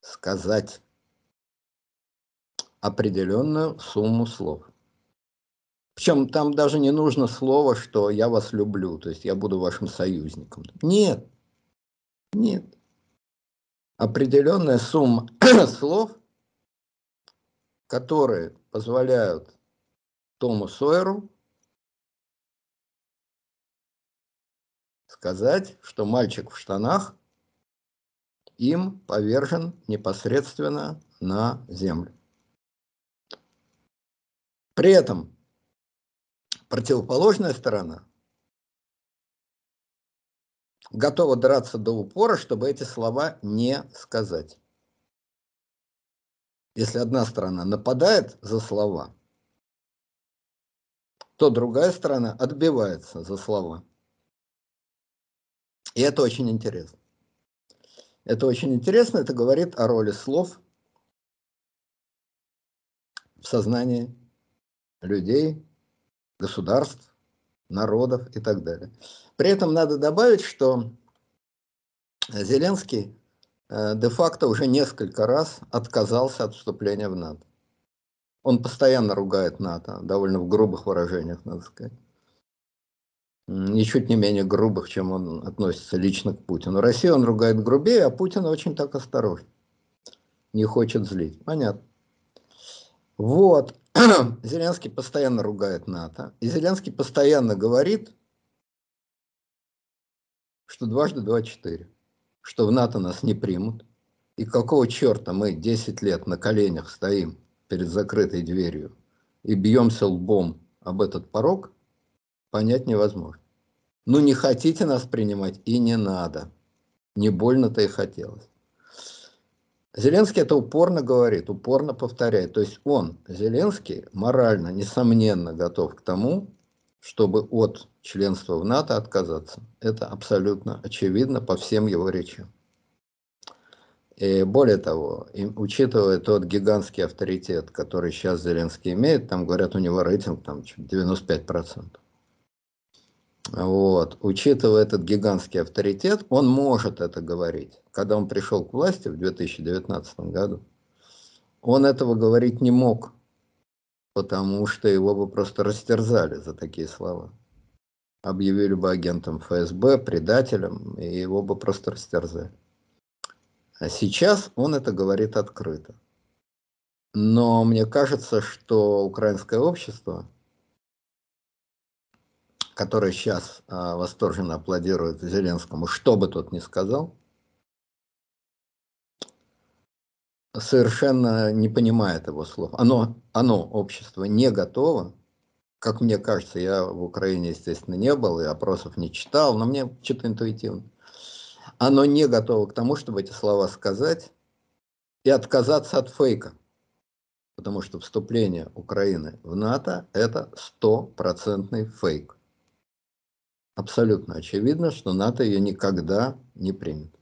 сказать определенную сумму слов. Причем там даже не нужно слово, что я вас люблю, то есть я буду вашим союзником. Нет, нет. Определенная сумма слов, которые позволяют Тому Сойеру сказать, что мальчик в штанах им повержен непосредственно на землю. При этом противоположная сторона готова драться до упора, чтобы эти слова не сказать. Если одна сторона нападает за слова, то другая сторона отбивается за слова. И это очень интересно. Это очень интересно, это говорит о роли слов в сознании людей, государств, народов и так далее. При этом надо добавить, что Зеленский э, де-факто уже несколько раз отказался от вступления в НАТО. Он постоянно ругает НАТО, довольно в грубых выражениях, надо сказать. Ничуть не менее грубых, чем он относится лично к Путину. Россию он ругает грубее, а Путин очень так осторожен. Не хочет злить. Понятно. Вот. Зеленский постоянно ругает НАТО. И Зеленский постоянно говорит, что дважды два четыре. Что в НАТО нас не примут. И какого черта мы 10 лет на коленях стоим перед закрытой дверью и бьемся лбом об этот порог, понять невозможно. Ну не хотите нас принимать и не надо. Не больно-то и хотелось. Зеленский это упорно говорит, упорно повторяет. То есть он, Зеленский, морально, несомненно, готов к тому, чтобы от членства в НАТО отказаться. Это абсолютно очевидно по всем его речам. И более того, учитывая тот гигантский авторитет, который сейчас Зеленский имеет, там говорят, у него рейтинг там 95%. Вот. Учитывая этот гигантский авторитет, он может это говорить. Когда он пришел к власти в 2019 году, он этого говорить не мог, потому что его бы просто растерзали за такие слова. Объявили бы агентом ФСБ, предателем, и его бы просто растерзали. А сейчас он это говорит открыто. Но мне кажется, что украинское общество – который сейчас а, восторженно аплодирует Зеленскому, что бы тот ни сказал, совершенно не понимает его слов. Оно, оно, общество, не готово, как мне кажется, я в Украине, естественно, не был и опросов не читал, но мне что-то интуитивно. Оно не готово к тому, чтобы эти слова сказать и отказаться от фейка. Потому что вступление Украины в НАТО – это стопроцентный фейк абсолютно очевидно, что НАТО ее никогда не примет,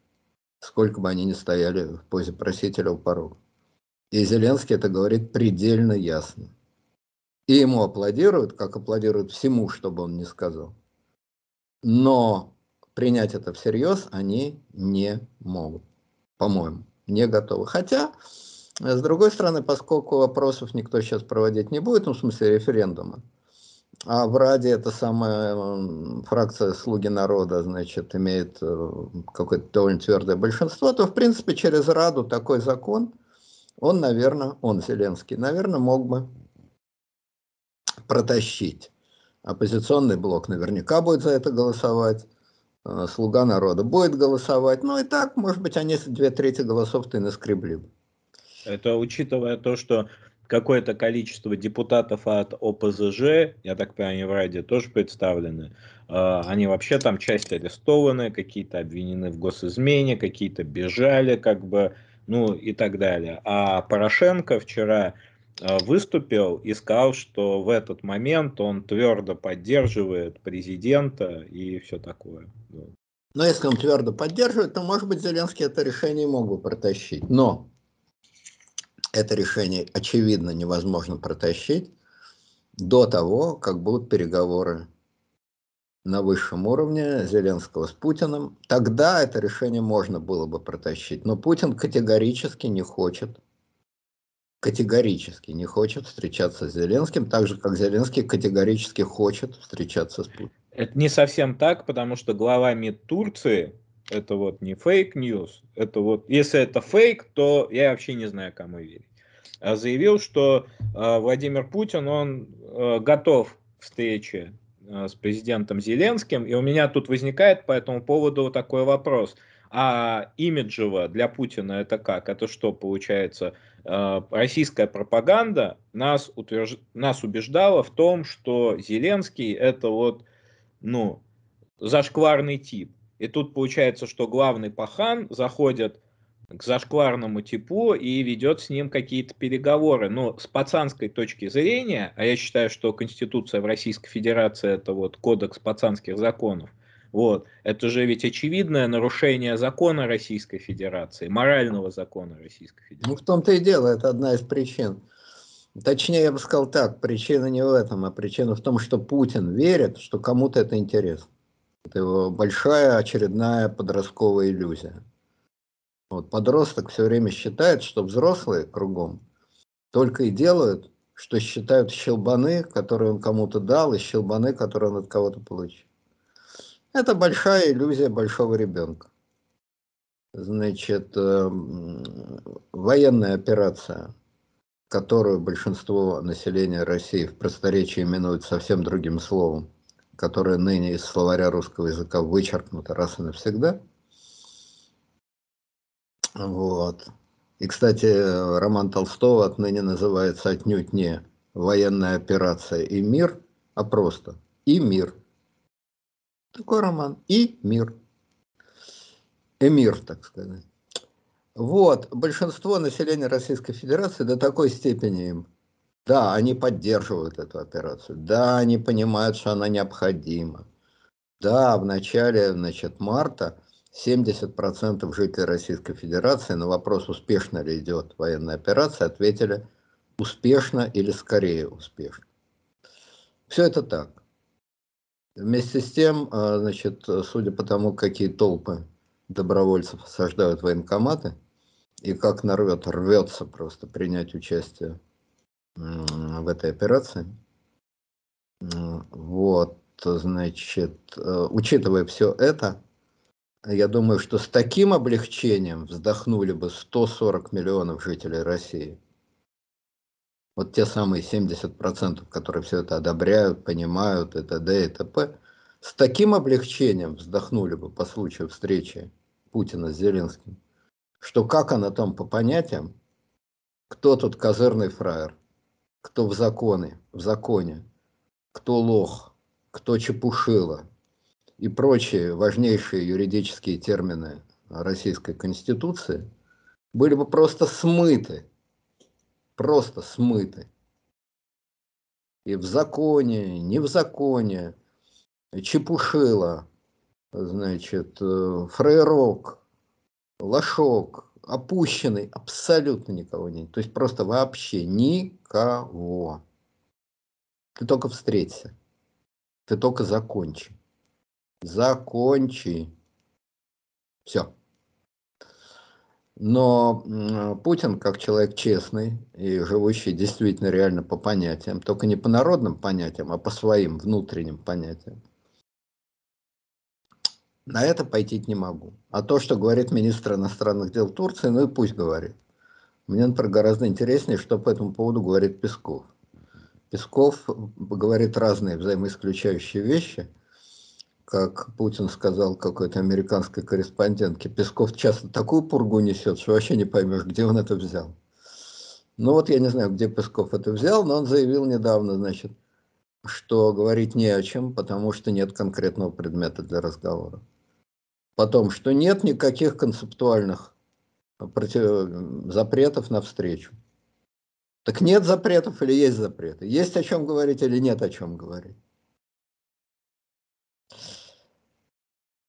сколько бы они ни стояли в позе просителя у порога. И Зеленский это говорит предельно ясно. И ему аплодируют, как аплодируют всему, чтобы он не сказал. Но принять это всерьез они не могут, по-моему, не готовы. Хотя, с другой стороны, поскольку вопросов никто сейчас проводить не будет, ну, в смысле референдума, а в Раде эта самая фракция «Слуги народа», значит, имеет э, какое-то довольно твердое большинство, то, в принципе, через Раду такой закон, он, наверное, он, Зеленский, наверное, мог бы протащить. Оппозиционный блок наверняка будет за это голосовать, э, «Слуга народа» будет голосовать, ну и так, может быть, они две трети голосов-то и наскребли бы. Это учитывая то, что какое-то количество депутатов от ОПЗЖ, я так понимаю, в Раде тоже представлены, а, они вообще там часть арестованы, какие-то обвинены в госизмене, какие-то бежали, как бы, ну и так далее. А Порошенко вчера а, выступил и сказал, что в этот момент он твердо поддерживает президента и все такое. Но если он твердо поддерживает, то, может быть, Зеленский это решение мог бы протащить. Но это решение, очевидно, невозможно протащить до того, как будут переговоры на высшем уровне Зеленского с Путиным. Тогда это решение можно было бы протащить. Но Путин категорически не хочет, категорически не хочет встречаться с Зеленским, так же, как Зеленский категорически хочет встречаться с Путиным. Это не совсем так, потому что глава МИД Турции это вот не fake news, это вот, если это фейк, то я вообще не знаю, кому верить. А заявил, что э, Владимир Путин, он э, готов к встрече э, с президентом Зеленским, и у меня тут возникает по этому поводу такой вопрос. А имиджево для Путина это как? Это что получается? Российская пропаганда нас, утвержд... нас убеждала в том, что Зеленский это вот, ну, зашкварный тип. И тут получается, что главный пахан заходит к зашкварному типу и ведет с ним какие-то переговоры. Но с пацанской точки зрения, а я считаю, что Конституция в Российской Федерации это вот кодекс пацанских законов, вот, это же ведь очевидное нарушение закона Российской Федерации, морального закона Российской Федерации. Ну, в том-то и дело, это одна из причин. Точнее, я бы сказал так, причина не в этом, а причина в том, что Путин верит, что кому-то это интересно. Это его большая очередная подростковая иллюзия. Вот, подросток все время считает, что взрослые кругом только и делают, что считают щелбаны, которые он кому-то дал, и щелбаны, которые он от кого-то получил. Это большая иллюзия большого ребенка. Значит, э, военная операция, которую большинство населения России в просторечии именует совсем другим словом, которое ныне из словаря русского языка вычеркнуто раз и навсегда. Вот. И, кстати, роман Толстого отныне называется отнюдь не «Военная операция и мир», а просто «И мир». Такой роман «И мир». Эмир, так сказать. Вот, большинство населения Российской Федерации до такой степени им да, они поддерживают эту операцию. Да, они понимают, что она необходима. Да, в начале значит, марта 70% жителей Российской Федерации на вопрос, успешно ли идет военная операция, ответили успешно или скорее успешно. Все это так. Вместе с тем, а, значит, судя по тому, какие толпы добровольцев осаждают военкоматы, и как народ рвется просто принять участие в этой операции. Вот, значит, э, учитывая все это, я думаю, что с таким облегчением вздохнули бы 140 миллионов жителей России. Вот те самые 70%, которые все это одобряют, понимают, и т.д. и т.п. С таким облегчением вздохнули бы по случаю встречи Путина с Зеленским, что как она там по понятиям, кто тут козырный фраер – кто в законе, в законе, кто лох, кто чепушила и прочие важнейшие юридические термины Российской Конституции были бы просто смыты, просто смыты. И в законе, не в законе, чепушила, значит, э, фрейрок, лошок, опущенный, абсолютно никого нет. То есть просто вообще никого. Ты только встреться. Ты только закончи. Закончи. Все. Но Путин, как человек честный и живущий действительно реально по понятиям, только не по народным понятиям, а по своим внутренним понятиям, на это пойти не могу. А то, что говорит министр иностранных дел Турции, ну и пусть говорит. Мне, например, гораздо интереснее, что по этому поводу говорит Песков. Песков говорит разные взаимоисключающие вещи. Как Путин сказал какой-то американской корреспондентке, Песков часто такую пургу несет, что вообще не поймешь, где он это взял. Ну вот я не знаю, где Песков это взял, но он заявил недавно, значит, что говорить не о чем, потому что нет конкретного предмета для разговора. Потом, что нет никаких концептуальных против... запретов на встречу. Так нет запретов или есть запреты? Есть о чем говорить или нет о чем говорить?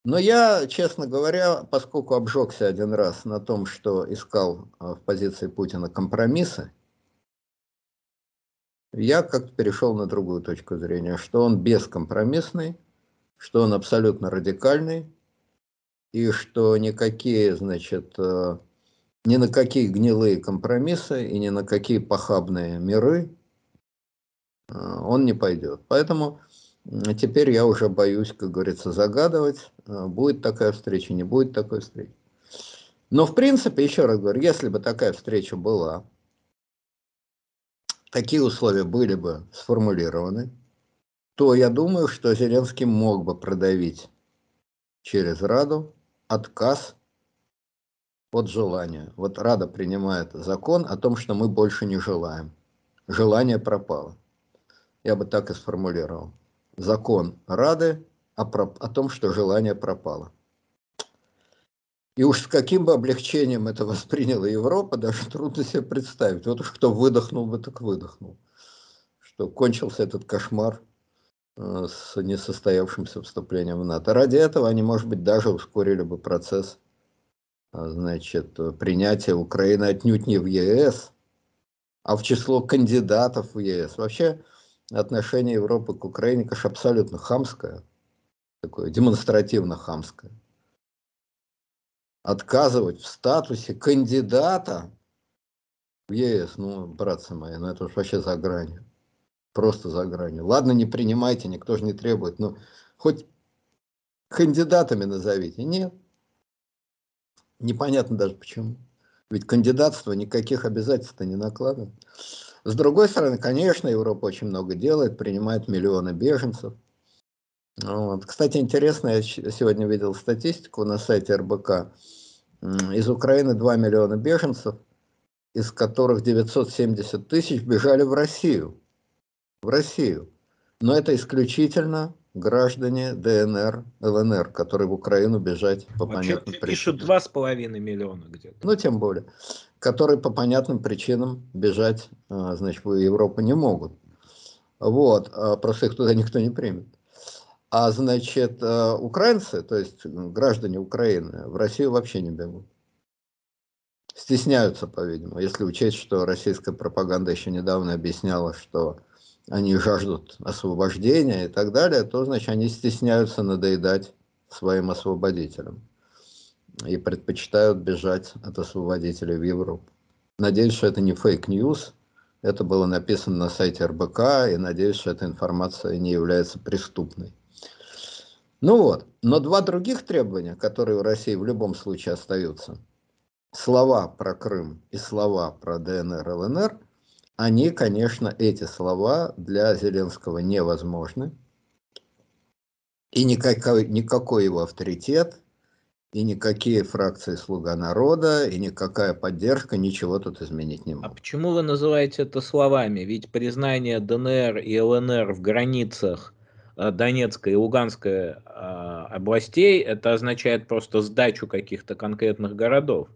Но я, честно говоря, поскольку обжегся один раз на том, что искал а, в позиции Путина компромиссы, я как-то перешел на другую точку зрения, что он бескомпромиссный, что он абсолютно радикальный, и что никакие, значит, э, ни на какие гнилые компромиссы и ни на какие похабные миры э, он не пойдет. Поэтому теперь я уже боюсь, как говорится, загадывать, э, будет такая встреча, не будет такой встречи. Но в принципе, еще раз говорю, если бы такая встреча была, такие условия были бы сформулированы, то я думаю, что Зеленский мог бы продавить через Раду отказ от желания. Вот Рада принимает закон о том, что мы больше не желаем. Желание пропало. Я бы так и сформулировал. Закон Рады о, о том, что желание пропало. И уж с каким бы облегчением это восприняла Европа, даже трудно себе представить. Вот уж кто выдохнул бы, так выдохнул. Что кончился этот кошмар с несостоявшимся вступлением в НАТО. Ради этого они, может быть, даже ускорили бы процесс а, значит, принятия Украины отнюдь не в ЕС, а в число кандидатов в ЕС. Вообще отношение Европы к Украине, конечно, абсолютно хамское, такое демонстративно хамское. Отказывать в статусе кандидата в ЕС, ну, братцы мои, ну это уж вообще за гранью просто за гранью. Ладно, не принимайте, никто же не требует, но хоть кандидатами назовите. Нет. Непонятно даже почему. Ведь кандидатство никаких обязательств не накладывает. С другой стороны, конечно, Европа очень много делает, принимает миллионы беженцев. Вот. Кстати, интересно, я сегодня видел статистику на сайте РБК. Из Украины 2 миллиона беженцев, из которых 970 тысяч бежали в Россию в Россию. Но это исключительно граждане ДНР, ЛНР, которые в Украину бежать по Вообще понятным причинам. Пишут два с половиной миллиона где-то. Ну, тем более. Которые по понятным причинам бежать, а, значит, в Европу не могут. Вот, а просто их туда никто не примет. А значит, а, украинцы, то есть граждане Украины, в Россию вообще не бегут. Стесняются, по-видимому, если учесть, что российская пропаганда еще недавно объясняла, что они жаждут освобождения и так далее, то, значит, они стесняются надоедать своим освободителям и предпочитают бежать от освободителей в Европу. Надеюсь, что это не fake news, это было написано на сайте РБК, и надеюсь, что эта информация не является преступной. Ну вот, но два других требования, которые у России в любом случае остаются, слова про Крым и слова про ДНР, ЛНР – они, конечно, эти слова для Зеленского невозможны. И никакой, никакой его авторитет, и никакие фракции «Слуга народа», и никакая поддержка ничего тут изменить не могут. А почему вы называете это словами? Ведь признание ДНР и ЛНР в границах э, Донецкой и Луганской э, областей, это означает просто сдачу каких-то конкретных городов.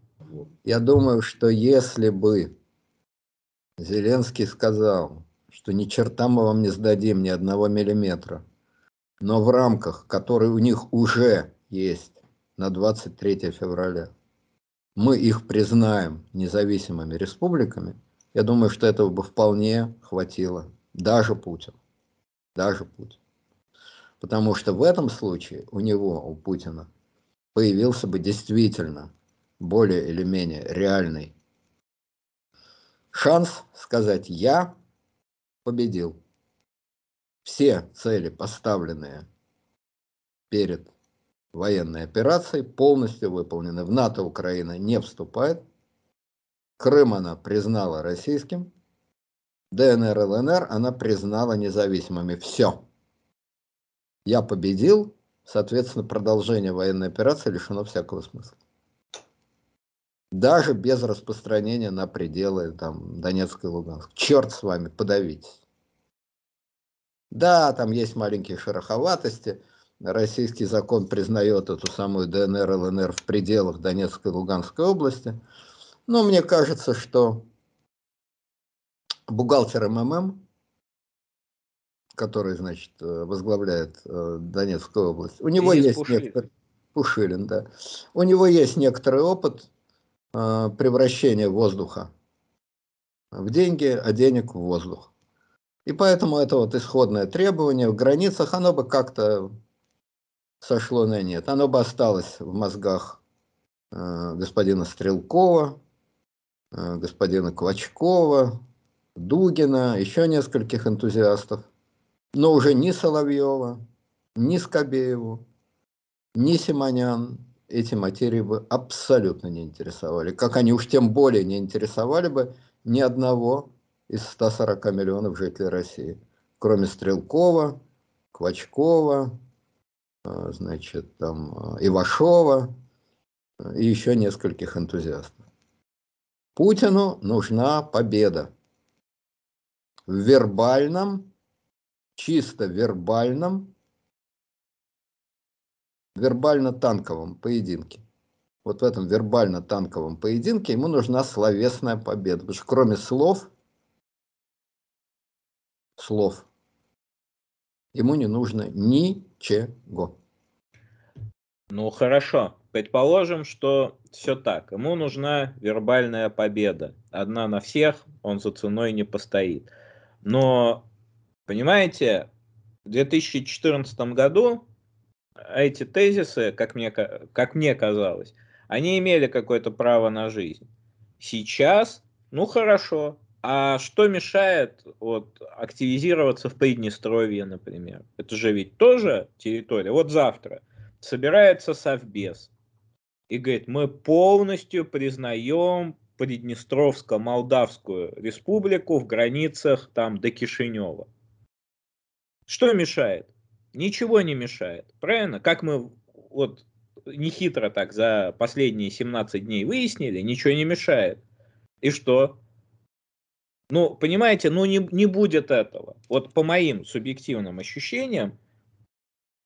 Я думаю, что если бы Зеленский сказал, что ни черта мы вам не сдадим ни одного миллиметра. Но в рамках, которые у них уже есть на 23 февраля, мы их признаем независимыми республиками, я думаю, что этого бы вполне хватило, даже Путин. Даже Путин. Потому что в этом случае у него, у Путина, появился бы действительно более или менее реальный шанс сказать «я победил». Все цели, поставленные перед военной операцией, полностью выполнены. В НАТО Украина не вступает. Крым она признала российским. ДНР, ЛНР она признала независимыми. Все. Я победил, соответственно, продолжение военной операции лишено всякого смысла. Даже без распространения на пределы там, Донецка и Луганска. Черт с вами, подавитесь. Да, там есть маленькие шероховатости. Российский закон признает эту самую ДНР, ЛНР в пределах Донецкой и Луганской области. Но мне кажется, что бухгалтер МММ, который, значит, э, возглавляет э, Донецкую область, у него есть, есть Пушилин. некоторый... Пушилин, да. У него есть некоторый опыт э, превращения воздуха в деньги, а денег в воздух. И поэтому это вот исходное требование в границах, оно бы как-то сошло на нет. Оно бы осталось в мозгах э, господина Стрелкова, э, господина Квачкова, Дугина, еще нескольких энтузиастов. Но уже ни Соловьева, ни Скобееву, ни Симонян эти материи бы абсолютно не интересовали. Как они уж тем более не интересовали бы ни одного из 140 миллионов жителей России, кроме Стрелкова, Квачкова, а, значит, там, а, Ивашова а, и еще нескольких энтузиастов. Путину нужна победа. В вербальном, чисто вербальном, вербально-танковом поединке. Вот в этом вербально-танковом поединке ему нужна словесная победа. Потому что кроме слов слов. Ему не нужно ничего. Ну хорошо, предположим, что все так. Ему нужна вербальная победа. Одна на всех, он за ценой не постоит. Но, понимаете, в 2014 году эти тезисы, как мне, как мне казалось, они имели какое-то право на жизнь. Сейчас, ну хорошо, а что мешает вот, активизироваться в Приднестровье, например? Это же ведь тоже территория. Вот завтра собирается Совбез и говорит, мы полностью признаем Приднестровско-Молдавскую республику в границах там до Кишинева. Что мешает? Ничего не мешает. Правильно? Как мы вот нехитро так за последние 17 дней выяснили, ничего не мешает. И что? Ну, понимаете, ну не, не будет этого. Вот по моим субъективным ощущениям,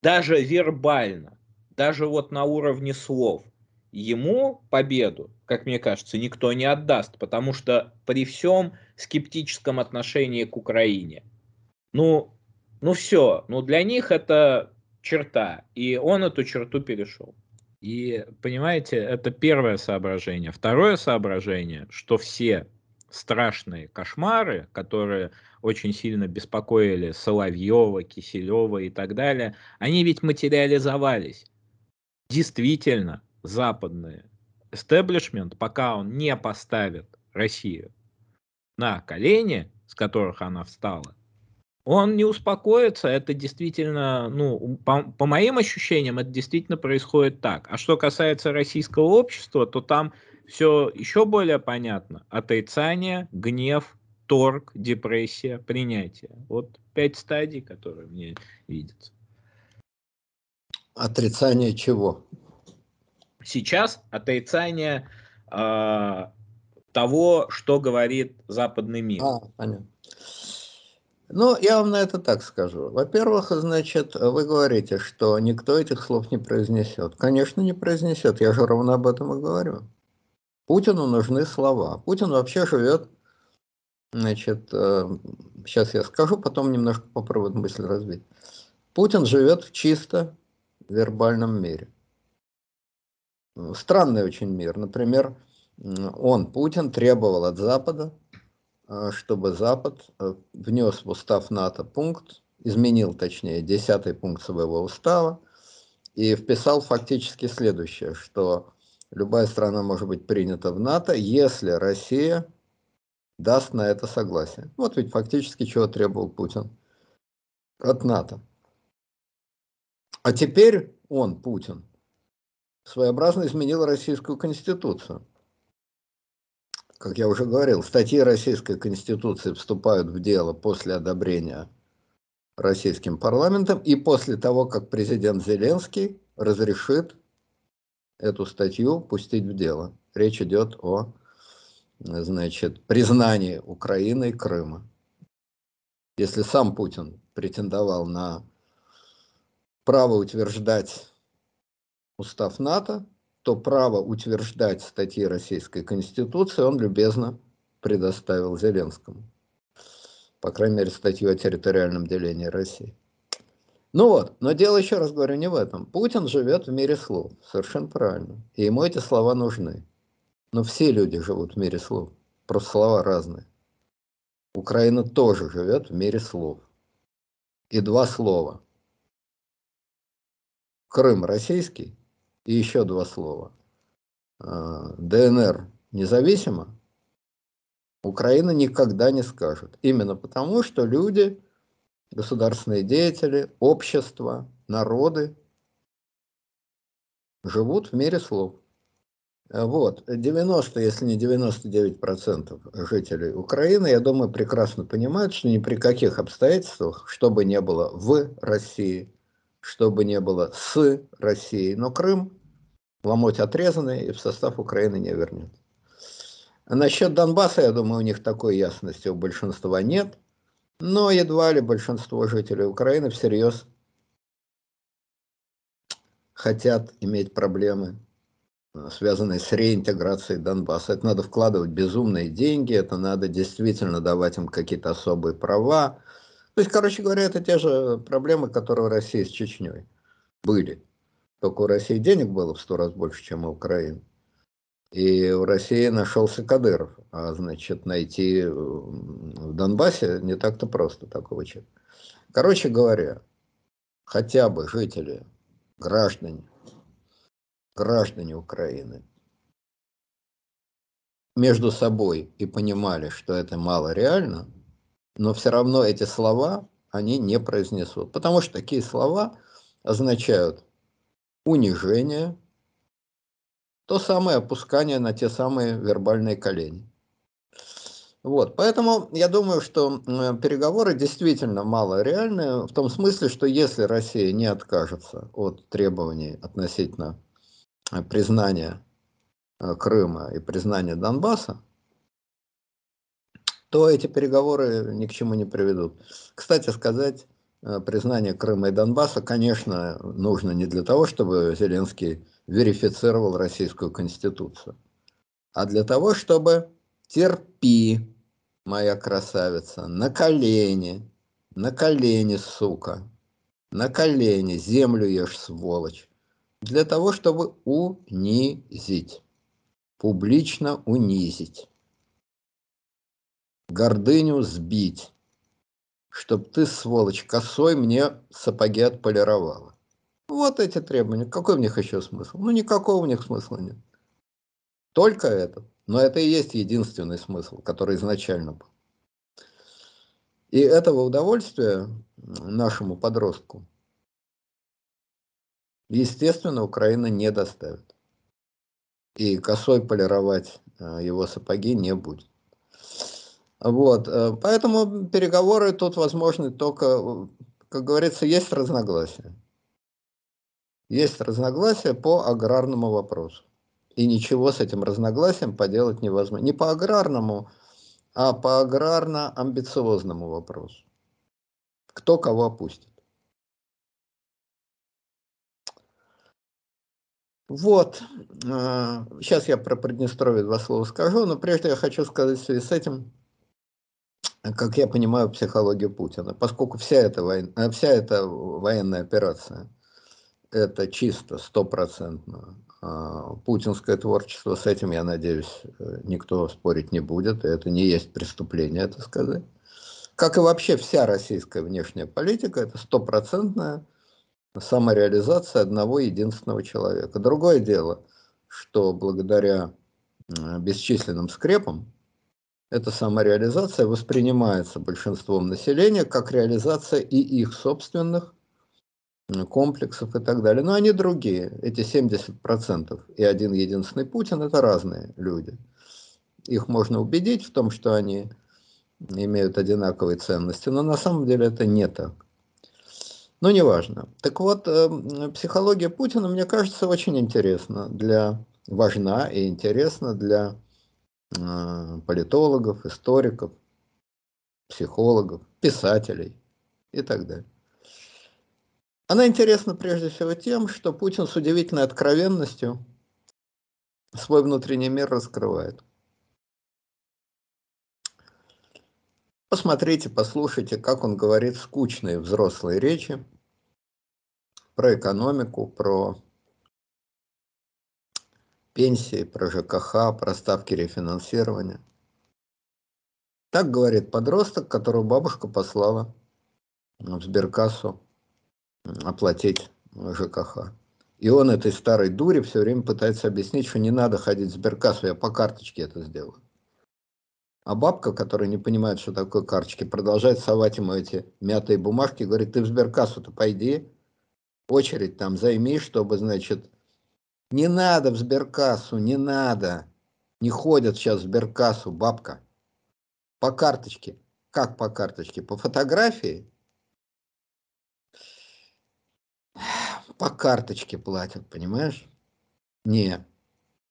даже вербально, даже вот на уровне слов, ему победу, как мне кажется, никто не отдаст, потому что при всем скептическом отношении к Украине, ну, ну все, ну для них это черта, и он эту черту перешел. И понимаете, это первое соображение. Второе соображение, что все страшные кошмары, которые очень сильно беспокоили Соловьева, Киселева и так далее, они ведь материализовались. Действительно, западный эстеблишмент, пока он не поставит Россию на колени, с которых она встала, он не успокоится, это действительно, ну, по, по моим ощущениям, это действительно происходит так. А что касается российского общества, то там все еще более понятно. Отрицание, гнев, торг, депрессия, принятие. Вот пять стадий, которые мне видятся. Отрицание чего? Сейчас отрицание э, того, что говорит западный мир. А, понятно. Ну, я вам на это так скажу. Во-первых, значит, вы говорите, что никто этих слов не произнесет. Конечно, не произнесет. Я же ровно об этом и говорю. Путину нужны слова. Путин вообще живет, значит, сейчас э, я скажу, потом немножко попробую мысль развить. Путин живет в чисто вербальном мире. Странный очень мир. Например, он, Путин, требовал от Запада, чтобы Запад э, внес в устав НАТО пункт, изменил, точнее, десятый пункт своего устава и вписал фактически следующее, что любая страна может быть принята в НАТО, если Россия даст на это согласие. Вот ведь фактически чего требовал Путин от НАТО. А теперь он, Путин, своеобразно изменил российскую конституцию. Как я уже говорил, статьи Российской Конституции вступают в дело после одобрения российским парламентом и после того, как президент Зеленский разрешит эту статью пустить в дело. Речь идет о значит, признании Украины Крыма. Если сам Путин претендовал на право утверждать устав НАТО, то право утверждать статьи Российской Конституции он любезно предоставил Зеленскому. По крайней мере, статью о территориальном делении России. Ну вот, но дело, еще раз говорю, не в этом. Путин живет в мире слов, совершенно правильно. И ему эти слова нужны. Но все люди живут в мире слов, просто слова разные. Украина тоже живет в мире слов. И два слова. Крым российский, и еще два слова. А, ДНР независимо, Украина никогда не скажет. Именно потому, что люди, государственные деятели, общество, народы живут в мире слов. Вот, 90, если не 99 процентов жителей Украины, я думаю, прекрасно понимают, что ни при каких обстоятельствах, что бы не было в России, что бы не было с Россией, но Крым ломоть отрезанный и в состав Украины не вернет. А насчет Донбасса, я думаю, у них такой ясности у большинства нет, но едва ли большинство жителей Украины всерьез хотят иметь проблемы, э, связанные с реинтеграцией Донбасса. Это надо вкладывать безумные деньги, это надо действительно давать им какие-то особые права. То есть, короче говоря, это те же проблемы, которые у России с Чечней были. Только у России денег было в сто раз больше, чем у Украины. И в России нашелся Кадыров. А значит, найти в Донбассе не так-то просто такого человека. Короче говоря, хотя бы жители, граждане, граждане Украины между собой и понимали, что это мало реально, но все равно эти слова они не произнесут. Потому что такие слова означают унижение, то самое опускание на те самые вербальные колени. Вот, поэтому я думаю, что переговоры действительно мало реальные, в том смысле, что если Россия не откажется от требований относительно э, признания э, Крыма и признания Донбасса, то эти переговоры ни к чему не приведут. Кстати сказать, признание Крыма и Донбасса, конечно, нужно не для того, чтобы Зеленский верифицировал российскую конституцию, а для того, чтобы терпи, моя красавица, на колени, на колени, сука, на колени, землю ешь, сволочь, для того, чтобы унизить, публично унизить, гордыню сбить, чтоб ты, сволочь, косой мне сапоги отполировала. Вот эти требования. Какой в них еще смысл? Ну, никакого в них смысла нет. Только это. Но это и есть единственный смысл, который изначально был. И этого удовольствия нашему подростку, естественно, Украина не доставит. И косой полировать э, его сапоги не будет. Вот, э, поэтому переговоры тут возможны только, как говорится, есть разногласия. Есть разногласия по аграрному вопросу. И ничего с этим разногласием поделать невозможно. Не по аграрному, а по аграрно-амбициозному вопросу. Кто кого опустит. Вот. Сейчас э, я про Приднестровье два слова скажу, но прежде я хочу сказать в связи с этим, как я понимаю, психологию Путина, поскольку вся эта, война, э, вся эта военная операция это чисто стопроцентно а, путинское творчество, с этим, я надеюсь, э, никто спорить не будет, это не есть преступление, это сказать. как и вообще вся российская внешняя политика, это стопроцентная самореализация одного единственного человека. Другое дело, что благодаря бесчисленным скрепам эта самореализация воспринимается большинством населения как реализация и их собственных комплексов и так далее. Но они другие. Эти 70% и один единственный Путин – это разные люди. Их можно убедить в том, что они имеют одинаковые ценности, но на самом деле это не так. Но неважно. Так вот, э, психология Путина, мне кажется, очень интересна для, важна и интересна для политологов, историков, психологов, писателей и так далее. Она интересна прежде всего тем, что Путин с удивительной откровенностью свой внутренний мир раскрывает. Посмотрите, послушайте, как он говорит скучные взрослые речи про экономику, про пенсии, про ЖКХ, про ставки рефинансирования. Так говорит подросток, которого бабушка послала в сберкассу оплатить ЖКХ. И он этой старой дуре все время пытается объяснить, что не надо ходить в сберкассу, я по карточке это сделаю. А бабка, которая не понимает, что такое карточки, продолжает совать ему эти мятые бумажки, говорит, ты в сберкассу-то пойди, очередь там займи, чтобы, значит, не надо в сберкассу, не надо. Не ходят сейчас в сберкассу, бабка. По карточке. Как по карточке? По фотографии? По карточке платят, понимаешь? Не.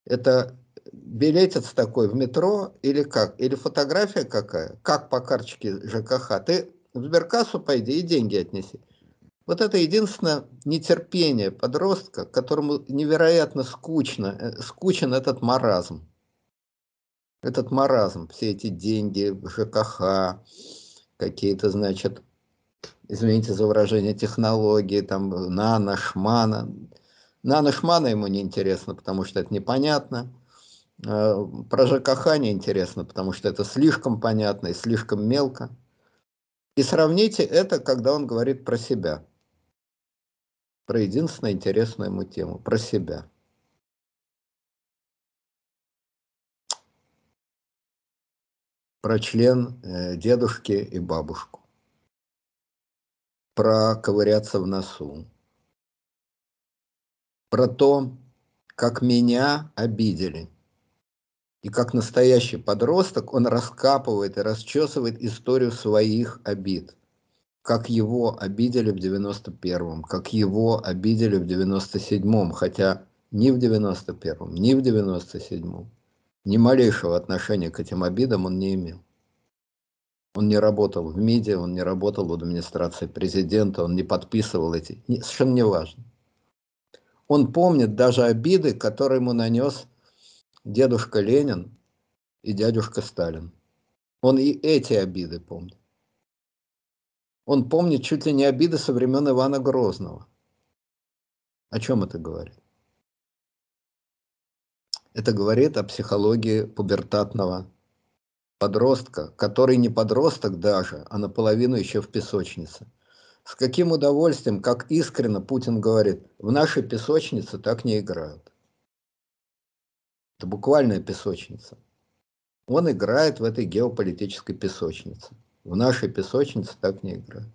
Это билетец такой в метро или как? Или фотография какая? Как по карточке ЖКХ? Ты в сберкассу пойди и деньги отнеси. Вот это единственное нетерпение подростка, которому невероятно скучно, э, скучен этот маразм. Этот маразм, все эти деньги, ЖКХ, какие-то, значит, извините за выражение, технологии, там, нано, шмана. Нано, шмана ему не интересно, потому что это непонятно. Э, про ЖКХ не интересно, потому что это слишком понятно и слишком мелко. И сравните это, когда он говорит про себя. Про единственную интересную ему тему, про себя. Про член э, дедушки и бабушку. Про ковыряться в носу. Про то, как меня обидели – и как настоящий подросток он раскапывает и расчесывает историю своих обид. Как его обидели в 91-м, как его обидели в 97-м, хотя ни в 91-м, ни в 97-м ни малейшего отношения к этим обидам он не имел. Он не работал в МИДе, он не работал в администрации президента, он не подписывал эти... Совершенно не важно. Он помнит даже обиды, которые ему нанес дедушка Ленин и дядюшка Сталин. Он и эти обиды помнит. Он помнит чуть ли не обиды со времен Ивана Грозного. О чем это говорит? Это говорит о психологии пубертатного подростка, который не подросток даже, а наполовину еще в песочнице. С каким удовольствием, как искренно Путин говорит, в нашей песочнице так не играют. Это буквальная песочница. Он играет в этой геополитической песочнице. В нашей песочнице так не играют.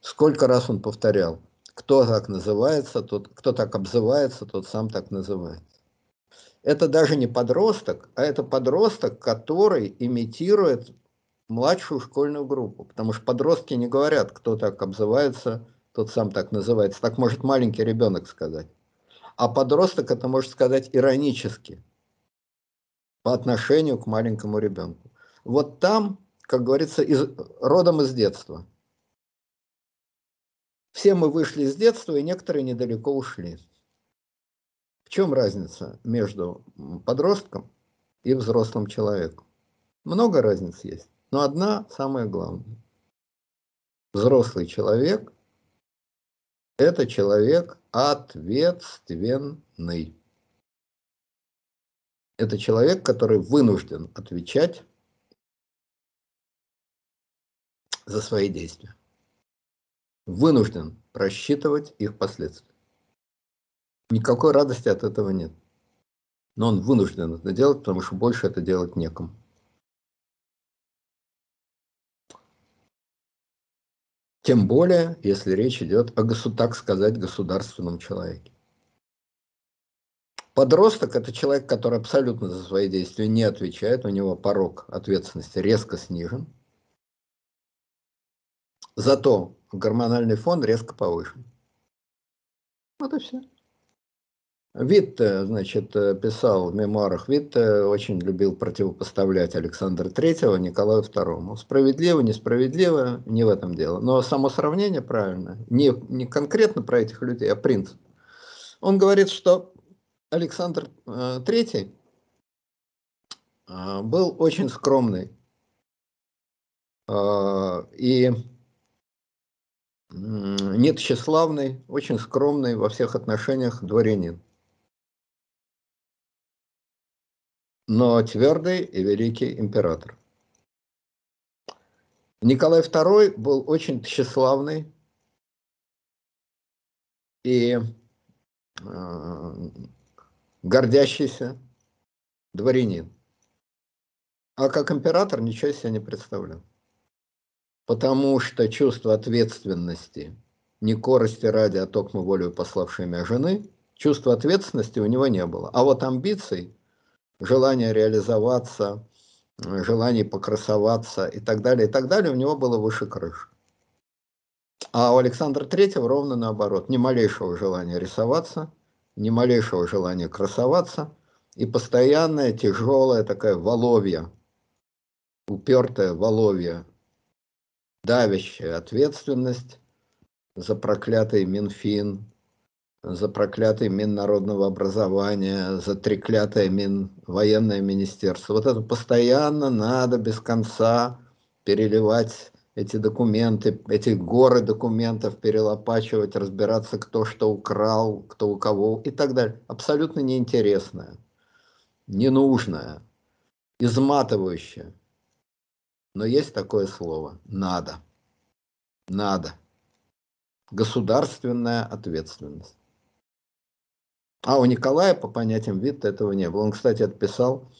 Сколько раз он повторял, кто так называется, тот, кто так обзывается, тот сам так называется. Это даже не подросток, а это подросток, который имитирует младшую школьную группу. Потому что подростки не говорят, кто так обзывается, тот сам так называется. Так может маленький ребенок сказать. А подросток это может сказать иронически по отношению к маленькому ребенку. Вот там, как говорится, из, родом из детства. Все мы вышли из детства, и некоторые недалеко ушли. В чем разница между подростком и взрослым человеком? Много разниц есть, но одна самая главная. Взрослый человек это человек ответственный. Это человек, который вынужден отвечать за свои действия. Вынужден рассчитывать их последствия. Никакой радости от этого нет. Но он вынужден это делать, потому что больше это делать некому. Тем более, если речь идет о, так сказать, государственном человеке. Подросток – это человек, который абсолютно за свои действия не отвечает, у него порог ответственности резко снижен. Зато гормональный фон резко повышен. Вот и все. Витте, значит, писал в мемуарах, Витте очень любил противопоставлять Александра Третьего Николаю Второму. Справедливо, несправедливо, не в этом дело. Но само сравнение правильно. Не, не конкретно про этих людей, а принцип. Он говорит, что Александр III э, был очень скромный э, и нет тщеславный, очень скромный во всех отношениях дворянин. но твердый и великий император. Николай II был очень тщеславный и э, гордящийся дворянин. А как император ничего себе не представлял. Потому что чувство ответственности, не корости ради, а только волю пославшей меня жены, чувства ответственности у него не было. А вот амбиций желание реализоваться, желание покрасоваться и так далее, и так далее, у него было выше крыши. А у Александра Третьего ровно наоборот, ни малейшего желания рисоваться, ни малейшего желания красоваться, и постоянная тяжелая такая воловья, упертая воловья, давящая ответственность за проклятый Минфин, за проклятый Миннародного образования, за треклятое Мин военное министерство. Вот это постоянно надо без конца переливать эти документы, эти горы документов перелопачивать, разбираться, кто что украл, кто у кого и так далее. Абсолютно неинтересное, ненужное, изматывающее. Но есть такое слово – надо. Надо. Государственная ответственность. А у Николая по понятиям Витта этого не было. Он, кстати, отписал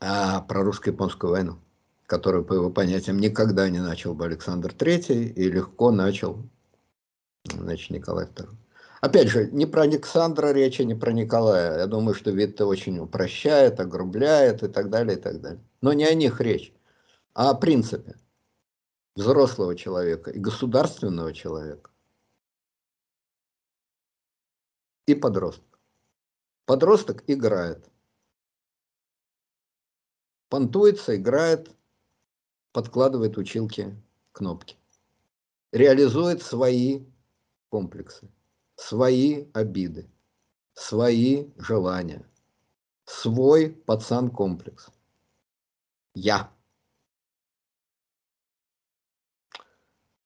а, про русско-японскую войну, которую, по его понятиям, никогда не начал бы Александр III и легко начал значит, Николай II. Опять же, не про Александра речи, не про Николая. Я думаю, что Витте очень упрощает, огрубляет и так далее, и так далее. Но не о них речь, а о принципе взрослого человека и государственного человека. и подросток. Подросток играет. Понтуется, играет, подкладывает училки кнопки. Реализует свои комплексы, свои обиды, свои желания, свой пацан-комплекс. Я.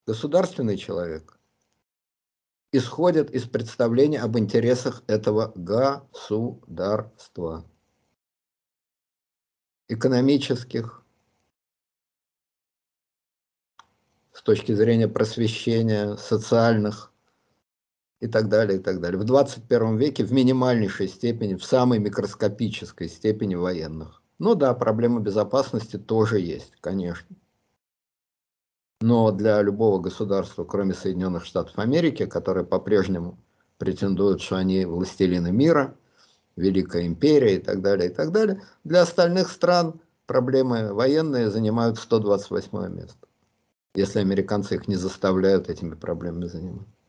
Государственный человек исходят из представления об интересах этого государства. Экономических, с точки зрения просвещения, социальных и так далее, и так далее. В 21 веке в минимальнейшей степени, в самой микроскопической степени военных. Ну да, проблема безопасности тоже есть, конечно. Но для любого государства, кроме Соединенных Штатов Америки, которые по-прежнему претендуют, что они властелины мира, Великая империя и так далее, и так далее, для остальных стран проблемы военные занимают 128 место, если американцы их не заставляют этими проблемами заниматься.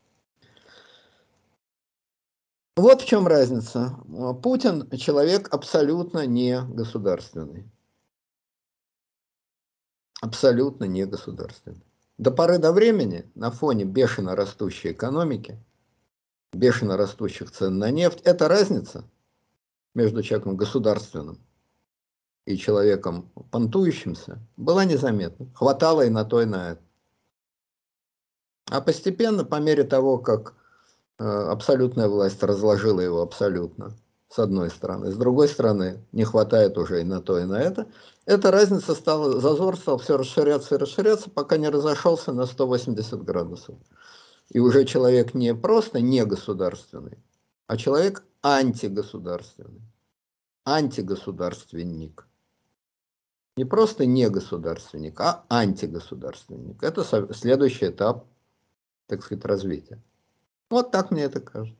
Вот в чем разница. Путин человек абсолютно не государственный абсолютно не государственный. До поры до времени на фоне бешено растущей экономики, бешено растущих цен на нефть, эта разница между человеком государственным и человеком понтующимся была незаметна. Хватало и на то, и на это. А постепенно, по мере того, как э, абсолютная власть разложила его абсолютно, с одной стороны. С другой стороны, не хватает уже и на то, и на это. Эта разница стала, зазор стал все расширяться и расширяться, пока не разошелся на 180 градусов. И уже человек не просто не государственный, а человек антигосударственный, антигосударственник. Не просто не государственник, а антигосударственник. Это следующий этап, так сказать, развития. Вот так мне это кажется.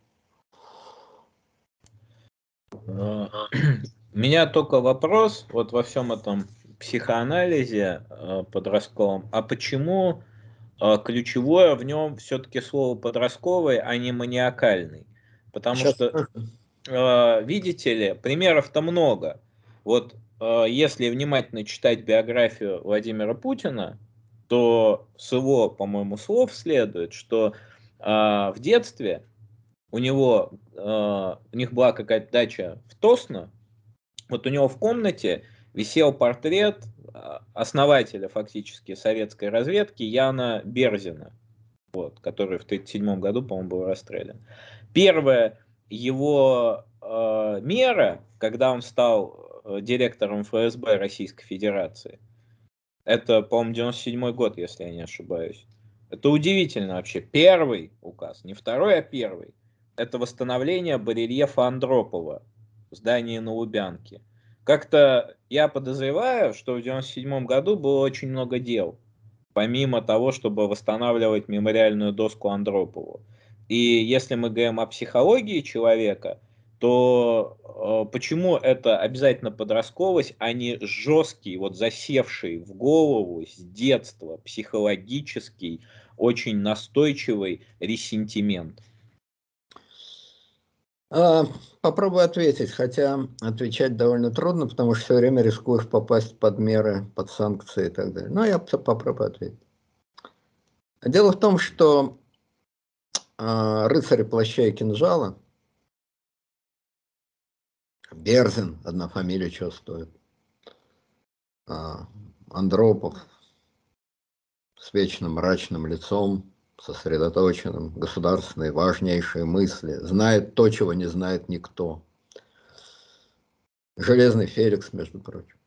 У меня только вопрос вот во всем этом психоанализе э, подростковом, а почему э, ключевое в нем все-таки слово подростковый, а не маниакальный? Потому Сейчас что, видите ли, примеров-то много. Вот если внимательно читать биографию Владимира Путина, то с его, по-моему, слов следует, что в детстве у него, э, у них была какая-то дача в Тосно, вот у него в комнате висел портрет э, основателя фактически советской разведки Яна Берзина, вот, который в 1937 году, по-моему, был расстрелян. Первая его э, мера, когда он стал директором ФСБ Российской Федерации, это, по-моему, 97 год, если я не ошибаюсь. Это удивительно вообще. Первый указ, не второй, а первый это восстановление барельефа Андропова в здании на Лубянке. Как-то я подозреваю, что в 1997 году было очень много дел, помимо того, чтобы восстанавливать мемориальную доску Андропову. И если мы говорим о психологии человека, то э, почему это обязательно подростковость, а не жесткий, вот засевший в голову с детства психологический, очень настойчивый ресентимент? А, попробую ответить, хотя отвечать довольно трудно, потому что все время рискуешь попасть под меры, под санкции и так далее. Но я попробую ответить. Дело в том, что э, рыцари плаща и кинжала, Берзин, одна фамилия, что стоит, э, Андропов с вечно мрачным лицом, сосредоточенным, государственные важнейшие мысли, знает то, чего не знает никто. Железный Феликс, между прочим.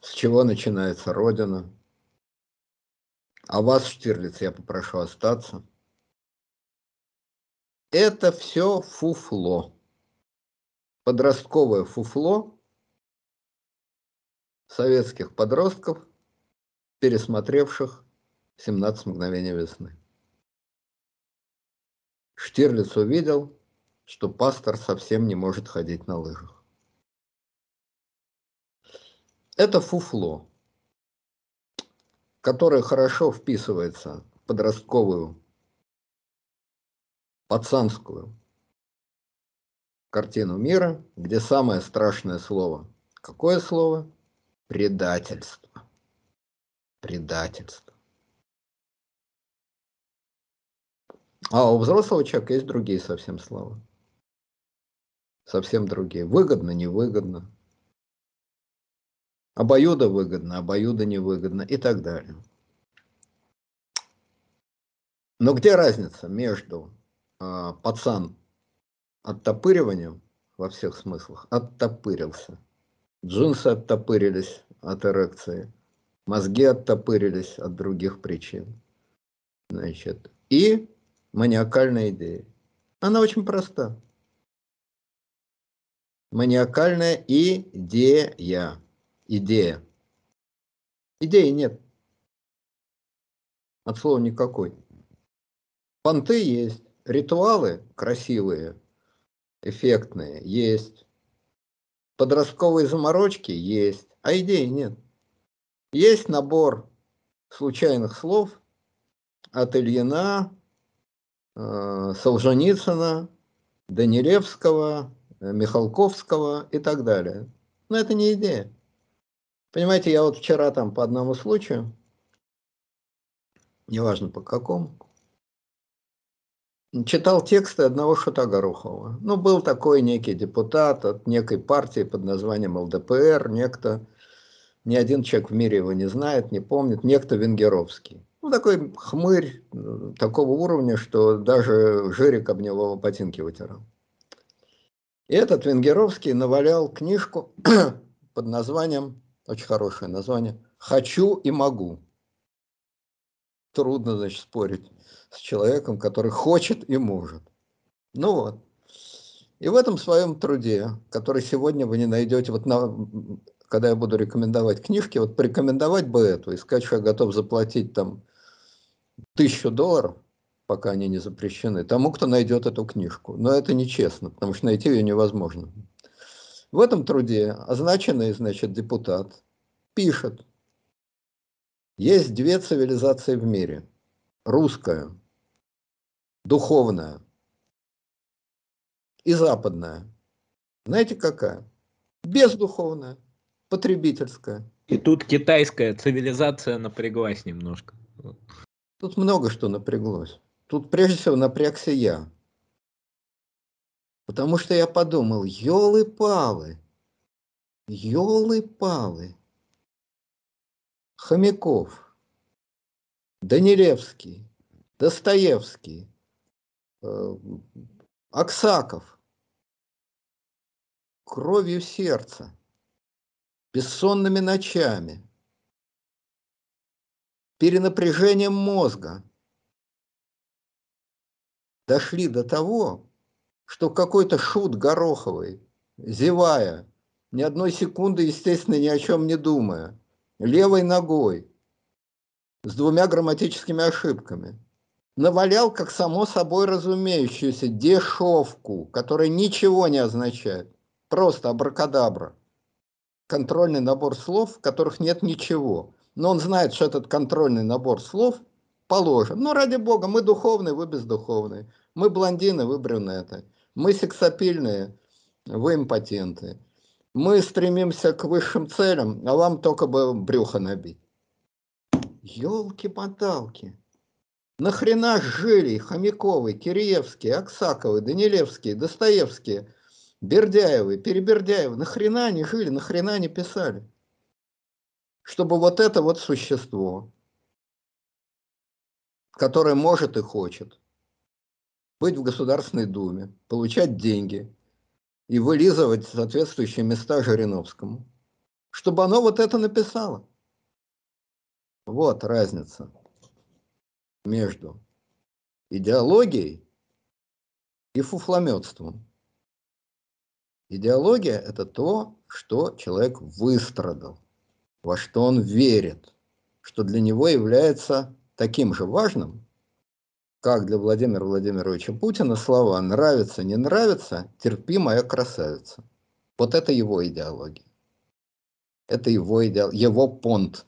С чего начинается Родина? А вас, Штирлиц, я попрошу остаться. Это все фуфло. Подростковое фуфло советских подростков, пересмотревших 17 мгновений весны. Штирлиц увидел, что пастор совсем не может ходить на лыжах. Это фуфло, которое хорошо вписывается в подростковую, пацанскую картину мира, где самое страшное слово. Какое слово? Предательство. Предательство. А у взрослого человека есть другие совсем слова. Совсем другие. Выгодно, невыгодно. Обоюдо выгодно, обоюдо невыгодно и так далее. Но где разница между э, пацан оттопыриванием во всех смыслах, оттопырился, джинсы оттопырились от эрекции, мозги оттопырились от других причин, значит, и маниакальная идея? Она очень проста. Маниакальная идея. Идея. Идеи нет. От слова никакой. Понты есть, ритуалы красивые, эффектные есть, подростковые заморочки есть, а идеи нет. Есть набор случайных слов от Ильина Э, Солженицына, Данилевского, э, Михалковского и так далее. Но это не идея. Понимаете, я вот вчера там по одному случаю, неважно по какому, читал тексты одного Шута Горохова. Ну, был такой некий депутат от некой партии под названием ЛДПР, некто, ни один человек в мире его не знает, не помнит, некто Венгеровский. Ну, такой хмырь э, такого уровня, что даже Жирик об него ботинки вытирал. И этот Венгеровский навалял книжку под названием, очень хорошее название, «Хочу и могу». Трудно, значит, спорить с человеком, который хочет и может. Ну вот. И в этом своем труде, который сегодня вы не найдете, вот на, когда я буду рекомендовать книжки, вот порекомендовать бы эту и сказать, что я готов заплатить там тысячу долларов, пока они не запрещены, тому, кто найдет эту книжку. Но это нечестно, потому что найти ее невозможно. В этом труде означенный, значит, депутат пишет, есть две цивилизации в мире. Русская, духовная и западная. Знаете какая? Бездуховная, потребительская. И тут китайская цивилизация напряглась немножко. Тут много что напряглось. Тут прежде всего напрягся я. Потому что я подумал, елы-палы, елы-палы. Хомяков, Данилевский, Достоевский, э, Аксаков, кровью сердца, бессонными ночами, перенапряжением мозга. Дошли до того, что какой-то шут Гороховый, зевая, ни одной секунды, естественно, ни о чем не думая, левой ногой, с двумя грамматическими ошибками, навалял, как само собой разумеющуюся, дешевку, которая ничего не означает, просто абракадабра. Контрольный набор слов, в которых нет ничего. Но он знает, что этот контрольный набор слов положен. Ну, ради бога, мы духовные, вы бездуховные. Мы блондины, вы брюнеты. Мы сексапильные, вы импотенты. Мы стремимся к высшим целям, а вам только бы брюхо набить. Елки-моталки. Нахрена жили Хомяковы, Киреевские, Аксаковы, Данилевские, Достоевские, Бердяевы, Перебердяевы? Нахрена они жили, нахрена они писали? Чтобы вот это вот существо, которое может и хочет быть в Государственной Думе, получать деньги, и вылизывать соответствующие места Жириновскому, чтобы оно вот это написало. Вот разница между идеологией и фуфлометством. Идеология – это то, что человек выстрадал, во что он верит, что для него является таким же важным, как для Владимира Владимировича Путина слова «нравится, не нравится, терпи, моя красавица». Вот это его идеология. Это его идеал, его понт.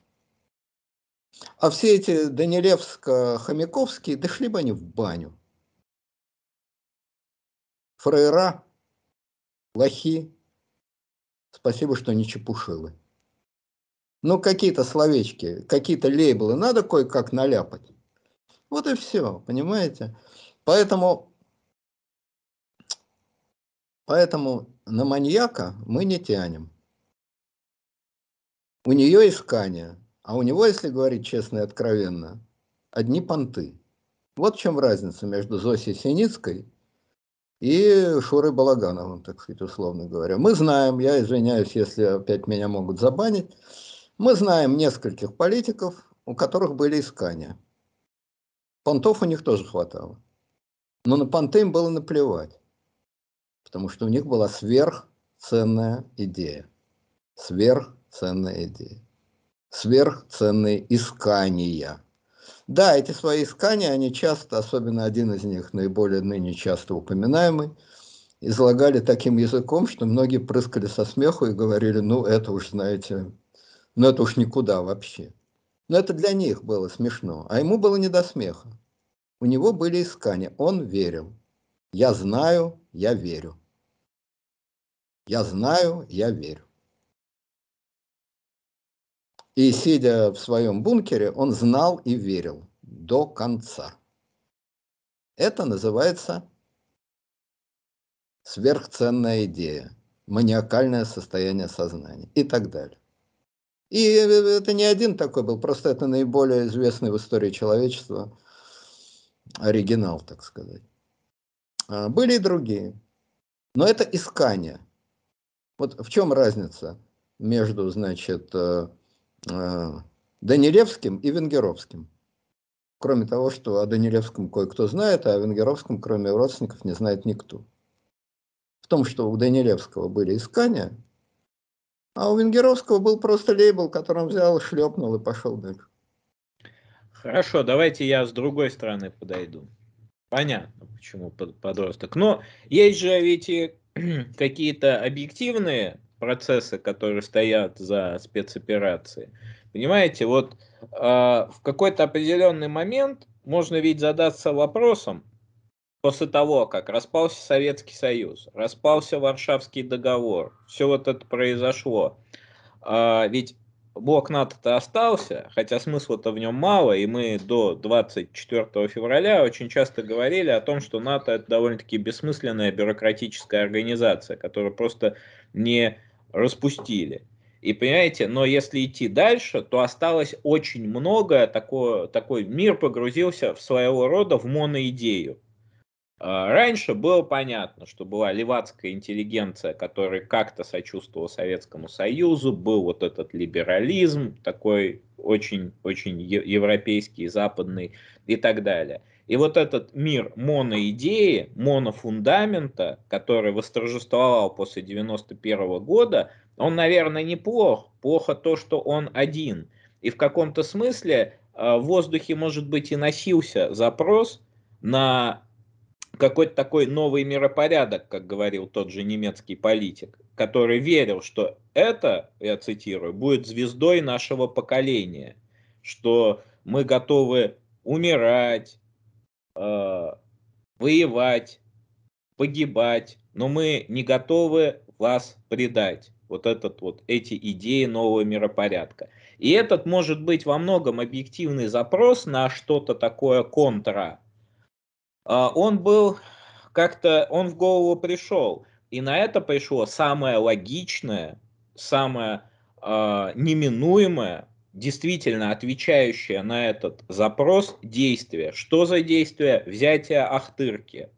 А все эти Данилевско-Хомяковские дошли бы они в баню. Фрейра, лохи, спасибо, что не чепушилы. Ну, какие-то словечки, какие-то лейблы надо кое-как наляпать. Вот и все, понимаете? Поэтому, поэтому на маньяка мы не тянем. У нее искание, а у него, если говорить честно и откровенно, одни понты. Вот в чем разница между Зосей Синицкой и Шурой Балагановым, так сказать, условно говоря. Мы знаем, я извиняюсь, если опять меня могут забанить, мы знаем нескольких политиков, у которых были искания. Понтов у них тоже хватало. Но на понты им было наплевать. Потому что у них была сверхценная идея. Сверхценная идея. Сверхценные искания. Да, эти свои искания, они часто, особенно один из них, наиболее ныне часто упоминаемый, излагали таким языком, что многие прыскали со смеху и говорили, ну это уж, знаете, ну это уж никуда вообще. Но это для них было смешно, а ему было не до смеха. У него были искания, он верил. Я знаю, я верю. Я знаю, я верю. И сидя в своем бункере, он знал и верил до конца. Это называется сверхценная идея, маниакальное состояние сознания и так далее. И это не один такой был, просто это наиболее известный в истории человечества оригинал, так сказать. А, были и другие. Но это искание. Вот в чем разница между, значит, э, э, Данилевским и Венгеровским? Кроме того, что о Данилевском кое-кто знает, а о Венгеровском, кроме родственников, не знает никто. В том, что у Данилевского были искания, а у Венгеровского был просто лейбл, который он взял, шлепнул и пошел дальше. Хорошо, давайте я с другой стороны подойду. Понятно, почему подросток. Но есть же ведь и какие-то объективные процессы, которые стоят за спецоперацией. Понимаете, вот э, в какой-то определенный момент можно ведь задаться вопросом, после того, как распался Советский Союз, распался Варшавский договор, все вот это произошло, э, ведь блок НАТО-то остался, хотя смысла-то в нем мало, и мы до 24 февраля очень часто говорили о том, что НАТО это довольно-таки бессмысленная бюрократическая организация, которую просто не распустили. И понимаете, но если идти дальше, то осталось очень многое, такое, такой мир погрузился в своего рода в моноидею. А, раньше было понятно, что была левацкая интеллигенция, которая как-то сочувствовала Советскому Союзу, был вот этот либерализм, такой очень-очень европейский, западный и так далее. И вот этот мир моноидеи, монофундамента, который восторжествовал после 91 года, он, наверное, неплох. Плохо то, что он один. И в каком-то смысле а, в воздухе, может быть, и носился запрос на какой-то такой новый миропорядок, как говорил тот же немецкий политик, который верил, что это, я цитирую, будет звездой нашего поколения, что мы готовы умирать, э, воевать, погибать, но мы не готовы вас предать. Вот этот вот эти идеи нового миропорядка. И этот может быть во многом объективный запрос на что-то такое контра, он был как-то, он в голову пришел. И на это пришло самое логичное, самое э, неминуемое, действительно отвечающее на этот запрос действие. Что за действие? Взятие Ахтырки.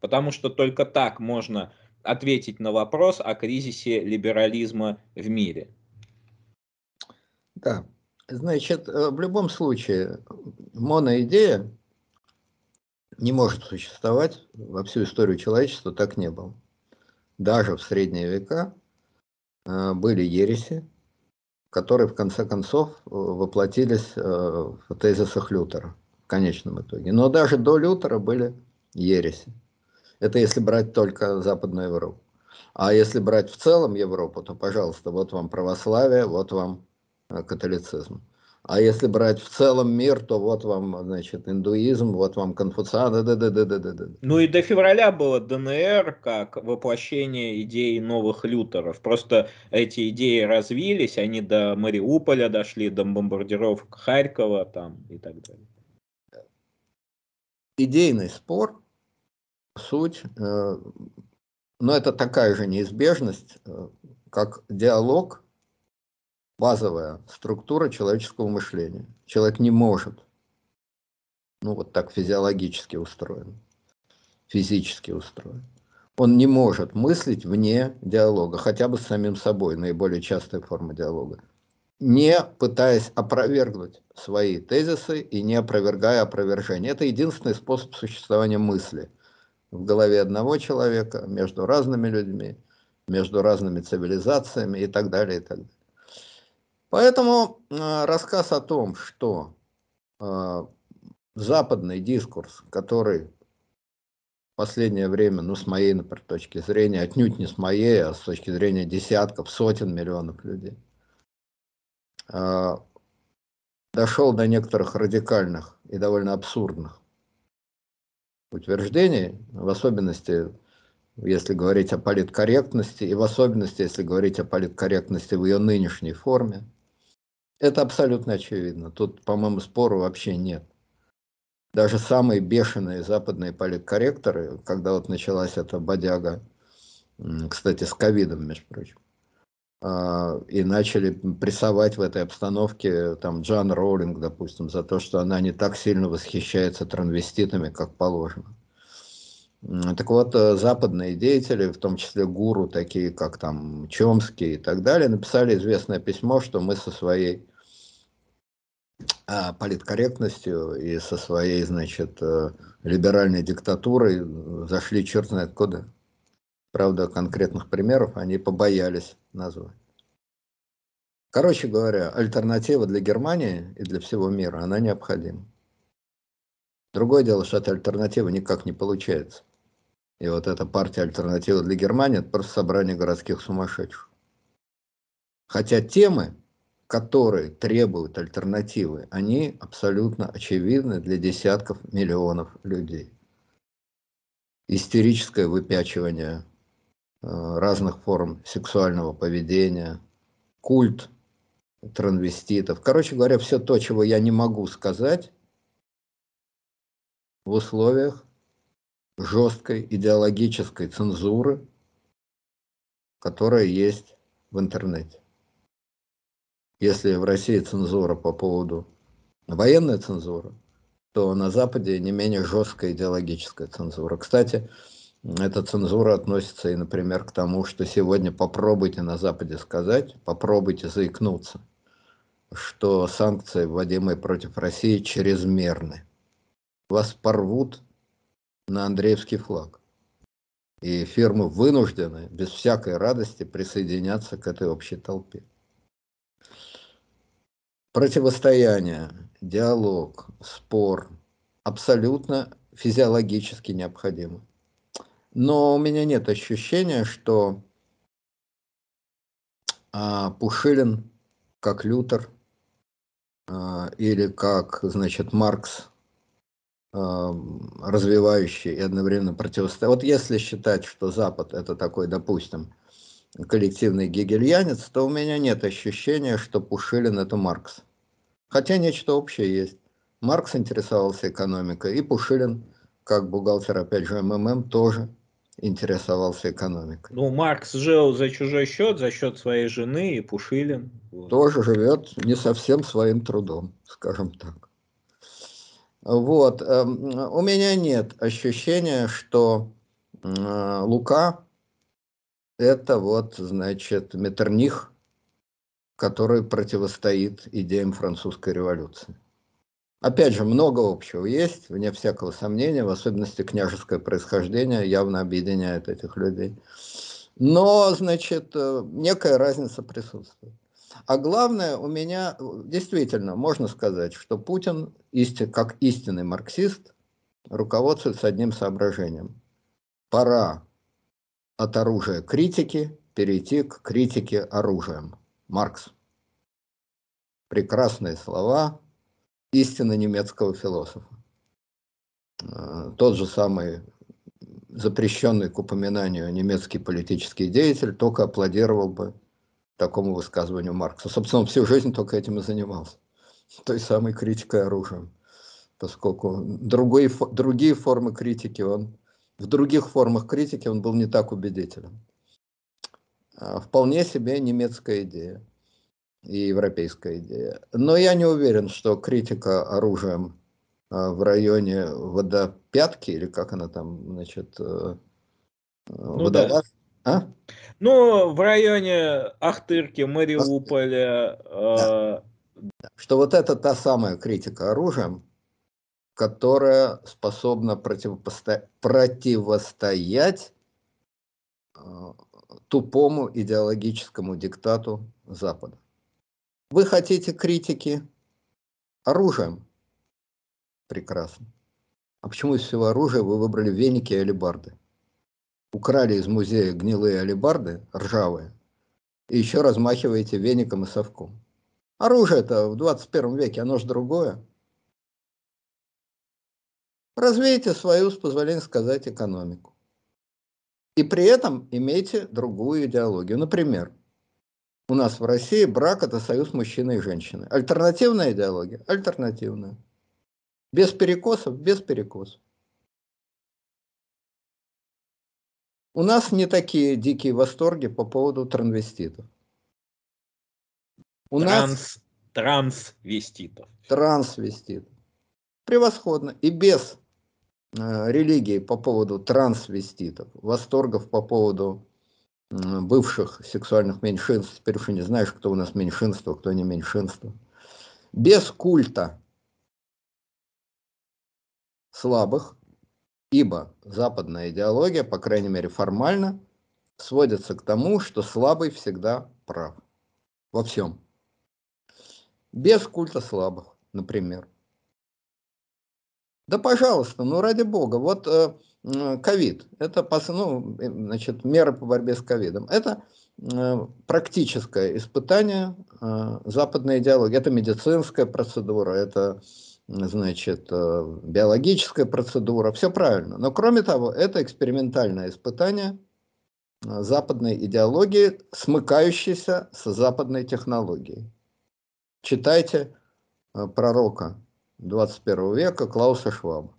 Потому что только так можно ответить на вопрос о кризисе либерализма в мире. Да, значит, э, в любом случае, моноидея не может существовать во всю историю человечества, так не было. Даже в средние века э, были ереси, которые в конце концов э, воплотились э, в тезисах Лютера в конечном итоге. Но даже до Лютера были ереси. Это если брать только Западную Европу. А если брать в целом Европу, то, пожалуйста, вот вам православие, вот вам католицизм. А если брать в целом мир, то вот вам, значит, индуизм, вот вам конфуциан, да, да, да, да, да, да. Ну и до февраля было ДНР как воплощение идей новых лютеров. Просто эти идеи развились, они до Мариуполя дошли, до бомбардировок Харькова там и так далее. Идейный спор, суть, э, но это такая же неизбежность, э, как диалог базовая структура человеческого мышления. Человек не может, ну вот так физиологически устроен, физически устроен. Он не может мыслить вне диалога, хотя бы с самим собой, наиболее частая форма диалога, не пытаясь опровергнуть свои тезисы и не опровергая опровержение. Это единственный способ существования мысли в голове одного человека, между разными людьми, между разными цивилизациями и так далее, и так далее. Поэтому э, рассказ о том, что э, западный дискурс, который в последнее время, ну, с моей, например, точки зрения, отнюдь не с моей, а с точки зрения десятков, сотен миллионов людей, э, дошел до некоторых радикальных и довольно абсурдных утверждений, в особенности, если говорить о политкорректности, и в особенности, если говорить о политкорректности в ее нынешней форме, это абсолютно очевидно. Тут, по-моему, спора вообще нет. Даже самые бешеные западные политкорректоры, когда вот началась эта бодяга, кстати, с ковидом, между прочим, а, и начали прессовать в этой обстановке там Джан Роулинг, допустим, за то, что она не так сильно восхищается транвеститами, как положено. Так вот, э, западные деятели, в том числе гуру, такие как там Чомский и так далее, написали известное письмо, что мы со своей а, политкорректностью и со своей, значит, э, либеральной диктатурой зашли черт знает куда. Правда, конкретных примеров они побоялись назвать. Короче говоря, альтернатива для Германии и для всего мира, она необходима. Другое дело, что эта альтернатива никак не получается. И вот эта партия альтернатива для Германии, это просто собрание городских сумасшедших. Хотя темы, которые требуют альтернативы, они абсолютно очевидны для десятков миллионов людей. Истерическое выпячивание э, разных форм сексуального поведения, культ транвеститов. Короче говоря, все то, чего я не могу сказать в условиях жесткой идеологической цензуры, которая есть в интернете. Если в России цензура по поводу военной цензуры, то на Западе не менее жесткая идеологическая цензура. Кстати, эта цензура относится и, например, к тому, что сегодня попробуйте на Западе сказать, попробуйте заикнуться, что санкции, вводимые против России, чрезмерны. Вас порвут на Андреевский флаг. И фирмы вынуждены без всякой радости присоединяться к этой общей толпе противостояние, диалог, спор абсолютно физиологически необходимы. Но у меня нет ощущения, что а, Пушилин, как Лютер, а, или как, значит, Маркс, развивающий и одновременно противостоящий. Вот если считать, что Запад это такой, допустим, коллективный гегельянец, то у меня нет ощущения, что Пушилин это Маркс. Хотя нечто общее есть. Маркс интересовался экономикой, и Пушилин, как бухгалтер, опять же, МММ, тоже интересовался экономикой. Ну, Маркс жил за чужой счет, за счет своей жены, и Пушилин. Вот. Тоже живет не совсем своим трудом, скажем так. Вот. Эм, у меня нет ощущения, что э, Лука это вот, значит, Метерних, который противостоит идеям французской революции. Опять же, много общего есть, вне всякого сомнения, в особенности княжеское происхождение явно объединяет этих людей. Но, значит, э, некая разница присутствует. А главное, у меня действительно можно сказать, что Путин, как истинный марксист, руководствуется одним соображением. Пора от оружия критики перейти к критике оружием. Маркс. Прекрасные слова истинно немецкого философа. Э, тот же самый запрещенный к упоминанию немецкий политический деятель только аплодировал бы такому высказыванию Маркса. Собственно, он всю жизнь только этим и занимался. Той самой критикой оружием. Поскольку другие, другие формы критики он в других формах критики он был не так убедителен. А, вполне себе немецкая идея и европейская идея. Но я не уверен, что критика оружием а, в районе водопятки, или как она там, значит, э, ну, водолаз, да. а? Ну, в районе Ахтырки, Мариуполя. Да. Э... Что вот это та самая критика оружием, которая способна противопосто... противостоять э, тупому идеологическому диктату Запада. Вы хотите критики оружием? Прекрасно. А почему из всего оружия вы выбрали веники и алебарды? Украли из музея гнилые алебарды, ржавые, и еще размахиваете веником и совком. Оружие-то в 21 веке, оно же другое. Развейте свою, с позволения сказать, экономику. И при этом имейте другую идеологию. Например, у нас в России брак – это союз мужчины и женщины. Альтернативная идеология? Альтернативная. Без перекосов? Без перекосов. У нас не такие дикие восторги по поводу трансвеститов. У Транс, нас... Трансвеститов. Трансвеститов. Превосходно. И без э, религии по поводу трансвеститов, восторгов по поводу бывших сексуальных меньшинств, теперь уже не знаешь, кто у нас меньшинство, кто не меньшинство, без культа слабых, ибо западная идеология, по крайней мере формально, сводится к тому, что слабый всегда прав во всем. Без культа слабых, например. Да, пожалуйста, ну ради бога, вот э, ковид, это ну, э, значит, меры по борьбе с ковидом. Это э, практическое испытание западной идеологии. Это медицинская процедура, это значит, биологическая процедура, все правильно. Но кроме того, это экспериментальное испытание западной идеологии, смыкающейся с западной технологией. Читайте пророка 21 века Клауса Шваба.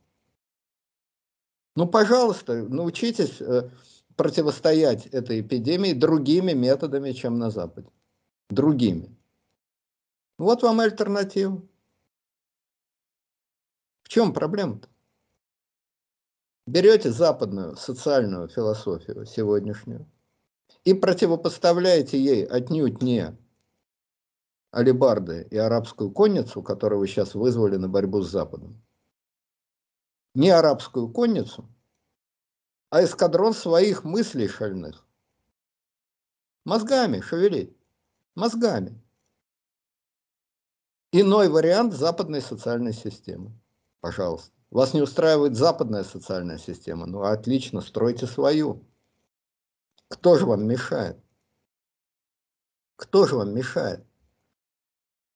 Ну, пожалуйста, научитесь э, противостоять этой эпидемии другими методами, чем на Западе. Другими. Вот вам альтернатива. В чем проблема-то? Берете западную социальную философию сегодняшнюю и противопоставляете ей отнюдь не алибарды и арабскую конницу, которую вы сейчас вызвали на борьбу с Западом. Не арабскую конницу, а эскадрон своих мыслей шальных. Мозгами шевелить. Мозгами. Иной вариант западной социальной системы. Пожалуйста. Вас не устраивает западная социальная система? Ну, отлично, стройте свою. Кто же вам мешает? Кто же вам мешает?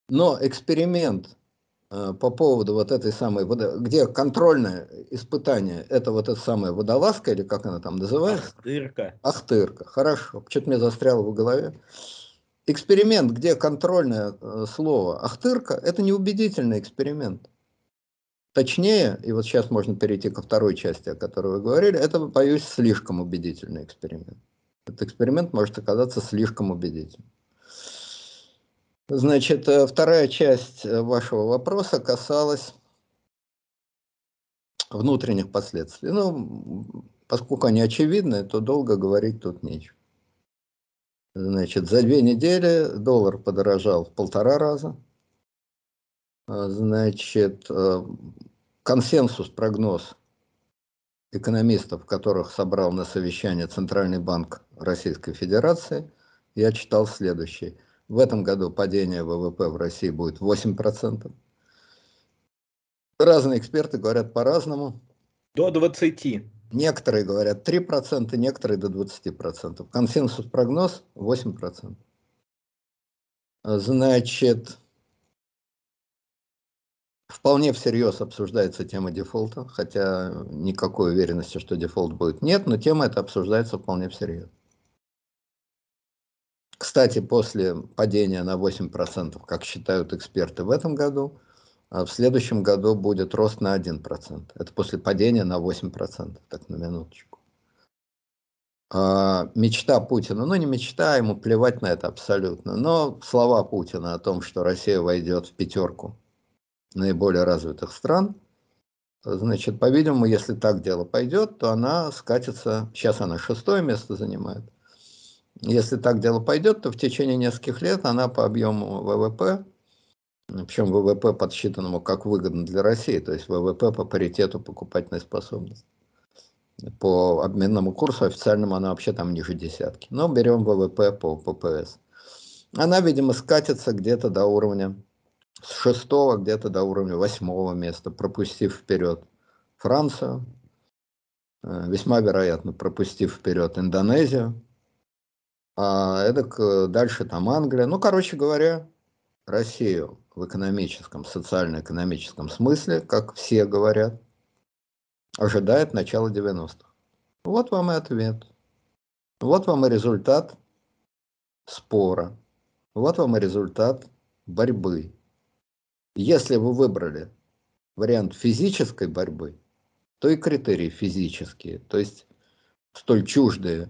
Но эксперимент э, по поводу вот этой самой, где контрольное испытание, это вот эта самая водолазка, или как она там называется? Ахтырка. Ахтырка, хорошо. Что-то мне застряло в голове. Эксперимент, где контрольное э, слово ахтырка, это неубедительный эксперимент. Точнее, и вот сейчас можно перейти ко второй части, о которой вы говорили, это, боюсь, слишком убедительный эксперимент. Этот эксперимент может оказаться слишком убедительным. Значит, э, вторая часть э, вашего вопроса касалась внутренних последствий. Ну, поскольку они очевидны, то долго говорить тут нечего. Значит, за две недели доллар подорожал в полтора раза. А, значит, э, консенсус, прогноз экономистов, которых собрал на совещание Центральный банк Российской Федерации, я читал следующий – в этом году падение ВВП в России будет 8%. Разные эксперты говорят по-разному. До 20. Некоторые говорят 3%, некоторые до 20%. Консенсус прогноз 8%. Значит, вполне всерьез обсуждается тема дефолта, хотя никакой уверенности, что дефолт будет, нет, но тема эта обсуждается вполне всерьез. Кстати, после падения на 8%, как считают эксперты в этом году, а в следующем году будет рост на 1%. Это после падения на 8%, так на минуточку. А, мечта Путина, ну не мечта, ему плевать на это абсолютно, но слова Путина о том, что Россия войдет в пятерку наиболее развитых стран, значит, по-видимому, если так дело пойдет, то она скатится, сейчас она шестое место занимает, если так дело пойдет, то в течение нескольких лет она по объему ВВП, причем ВВП подсчитанному как выгодно для России, то есть ВВП по паритету покупательной способности. По обменному курсу официальному она вообще там ниже десятки. Но берем ВВП по ППС. Она, видимо, скатится где-то до уровня с шестого, где-то до уровня восьмого места, пропустив вперед Францию, э, весьма вероятно пропустив вперед Индонезию, а это дальше там Англия. Ну, короче говоря, Россию в экономическом, социально-экономическом смысле, как все говорят, ожидает начало 90-х. Вот вам и ответ. Вот вам и результат спора. Вот вам и результат борьбы. Если вы выбрали вариант физической борьбы, то и критерии физические, то есть столь чуждые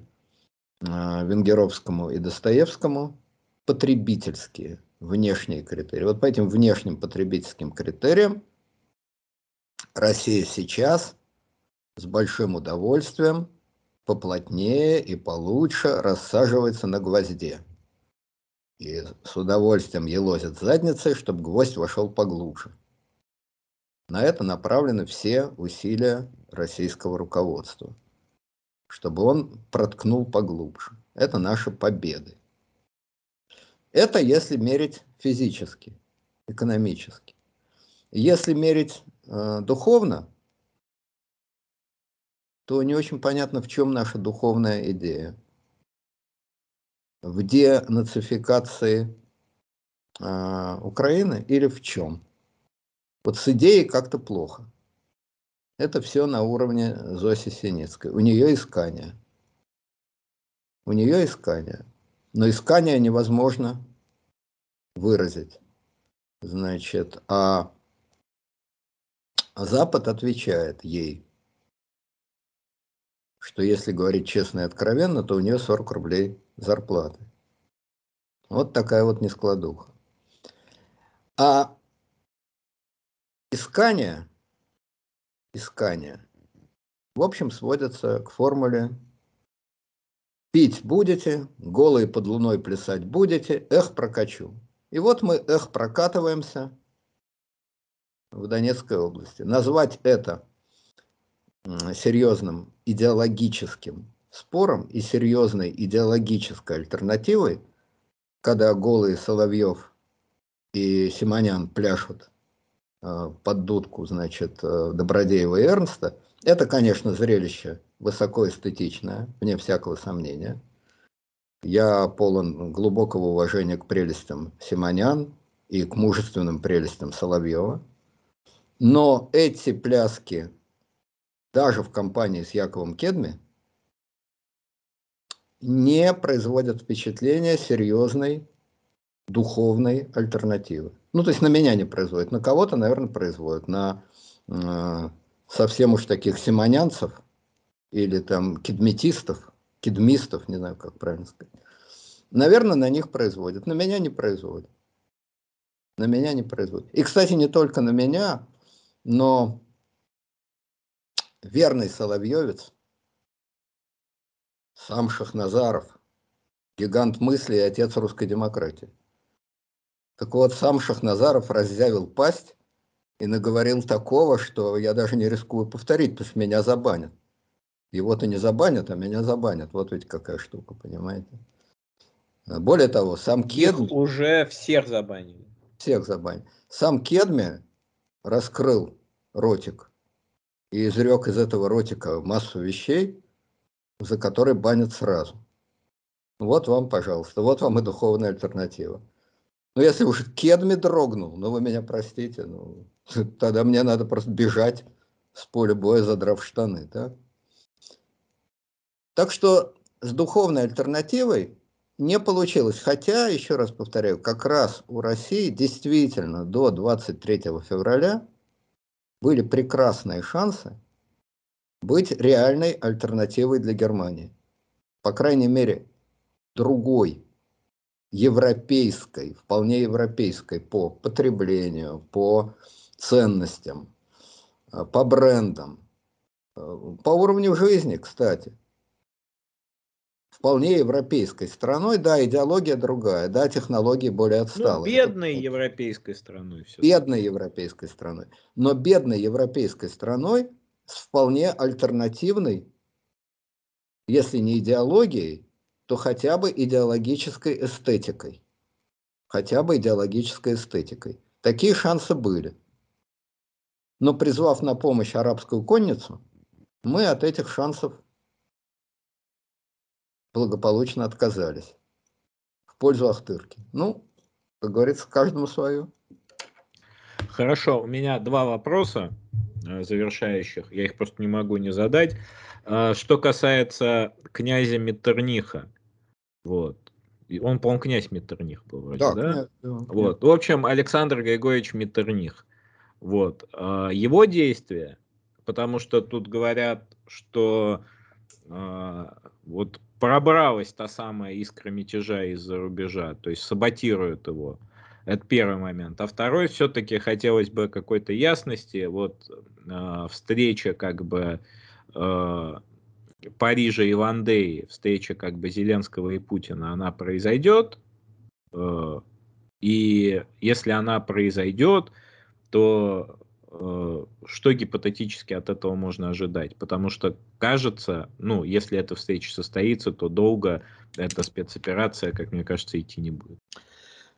а, Венгеровскому и Достоевскому потребительские внешние критерии. Вот по этим внешним потребительским критериям Россия сейчас с большим удовольствием поплотнее и получше рассаживается на гвозде. И с удовольствием елозит задницей, чтобы гвоздь вошел поглубже. На это направлены все усилия российского руководства, чтобы он проткнул поглубже. Это наши победы. Это если мерить физически, экономически. Если мерить э, духовно, то не очень понятно, в чем наша духовная идея. В денацификации э, Украины или в чем? Вот с идеей как-то плохо. Это все на уровне Зоси Синицкой. У нее искание. У нее искание. Но искание невозможно выразить. Значит, а Запад отвечает ей, что если говорить честно и откровенно, то у нее 40 рублей зарплаты. Вот такая вот нескладуха. А искание, искание, в общем, сводится к формуле Пить будете, голые под луной плясать будете, эх, прокачу. И вот мы, эх, прокатываемся в Донецкой области. Назвать это серьезным идеологическим спором и серьезной идеологической альтернативой, когда голые Соловьев и Симонян пляшут э, под дудку, значит, э, Добродеева и Эрнста, это, конечно, зрелище высокоэстетичная, вне всякого сомнения. Я полон глубокого уважения к прелестям Симонян и к мужественным прелестям Соловьева. Но эти пляски, даже в компании с Яковом Кедми, не производят впечатления серьезной духовной альтернативы. Ну, то есть на меня не производят, на кого-то, наверное, производят, на э, совсем уж таких симонянцев, или там кедметистов, кедмистов, не знаю, как правильно сказать. Наверное, на них производят. На меня не производят. На меня не производят. И, кстати, не только на меня, но верный Соловьевец, сам Шахназаров, гигант мысли и отец русской демократии. Так вот, сам Шахназаров разъявил пасть и наговорил такого, что я даже не рискую повторить, потому что меня забанят. Его-то не забанят, а меня забанят. Вот ведь какая штука, понимаете? А более того, сам Кедми... Их уже всех забанили. Всех забанили. Сам Кедми раскрыл ротик и изрек из этого ротика массу вещей, за которые банят сразу. Вот вам, пожалуйста, вот вам и духовная альтернатива. Ну, если уж Кедми дрогнул, ну, вы меня простите, ну, тогда мне надо просто бежать с поля боя, задрав штаны, так? Так что с духовной альтернативой не получилось. Хотя, еще раз повторяю, как раз у России действительно до 23 февраля были прекрасные шансы быть реальной альтернативой для Германии. По крайней мере, другой, европейской, вполне европейской по потреблению, по ценностям, по брендам, по уровню жизни, кстати вполне европейской страной, да, идеология другая, да, технологии более ну, отсталые. Ну, бедной европейской страной. Все бедной европейской страной. Но бедной европейской страной с вполне альтернативной, если не идеологией, то хотя бы идеологической эстетикой. Хотя бы идеологической эстетикой. Такие шансы были. Но призвав на помощь арабскую конницу, мы от этих шансов благополучно отказались в пользу Ахтырки. Ну, как говорится, каждому свое. Хорошо, у меня два вопроса завершающих, я их просто не могу не задать. Э, что касается князя Меттерниха, вот, он, по-моему, князь Меттерних был вроде, да? да? Князь, да вот. В общем, Александр Григорьевич Меттерних. Вот. Э, его действия, потому что тут говорят, что вот пробралась та самая искра мятежа из-за рубежа, то есть саботируют его. Это первый момент. А второй, все-таки хотелось бы какой-то ясности. Вот э, встреча как бы э, Парижа и Вандеи, встреча как бы Зеленского и Путина, она произойдет. Э, и если она произойдет, то э, что гипотетически от этого можно ожидать? Потому что кажется, ну, если эта встреча состоится, то долго эта спецоперация, как мне кажется, идти не будет.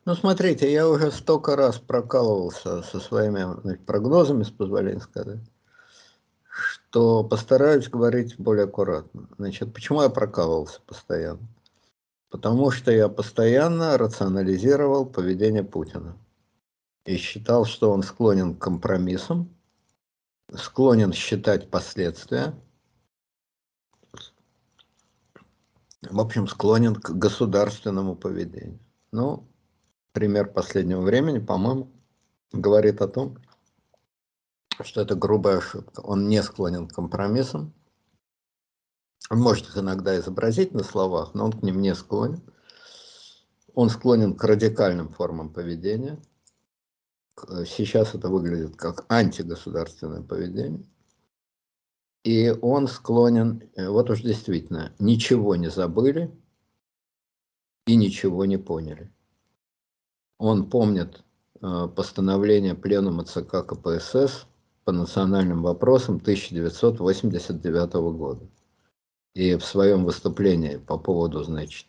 Ну, смотрите, я уже столько раз прокалывался со своими значит, прогнозами, с позволения сказать, что постараюсь говорить более аккуратно. Значит, почему я прокалывался постоянно? Потому что я постоянно рационализировал поведение Путина. И считал, что он склонен к компромиссам, склонен считать последствия, в общем, склонен к государственному поведению. Ну, пример последнего времени, по-моему, говорит о том, что это грубая ошибка. Он не склонен к компромиссам. Он может их иногда изобразить на словах, но он к ним не склонен. Он склонен к радикальным формам поведения. Сейчас это выглядит как антигосударственное поведение. И он склонен, э, вот уж действительно, ничего не забыли и ничего не поняли. Он помнит э, постановление Пленума ЦК КПСС по национальным вопросам 1989 года. И в своем выступлении по поводу, значит,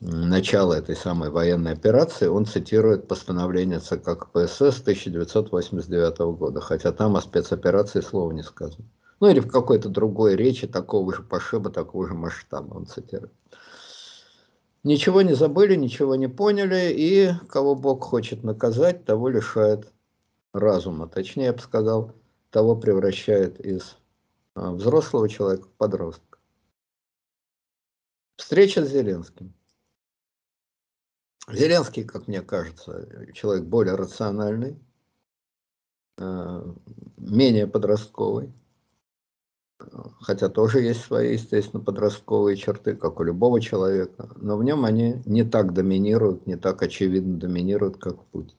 начала этой самой военной операции он цитирует постановление ЦК КПСС 1989 года, хотя там о спецоперации слова не сказано. Ну или в какой-то другой речи такого же пошиба, такого же масштаба он цитирует. Ничего не забыли, ничего не поняли, и кого Бог хочет наказать, того лишает разума. Точнее, я бы сказал, того превращает из а, взрослого человека в подростка. Встреча с Зеленским. Зеленский, как мне кажется, человек более рациональный, а, менее подростковый хотя тоже есть свои, естественно, подростковые черты, как у любого человека, но в нем они не так доминируют, не так очевидно доминируют, как в Путине.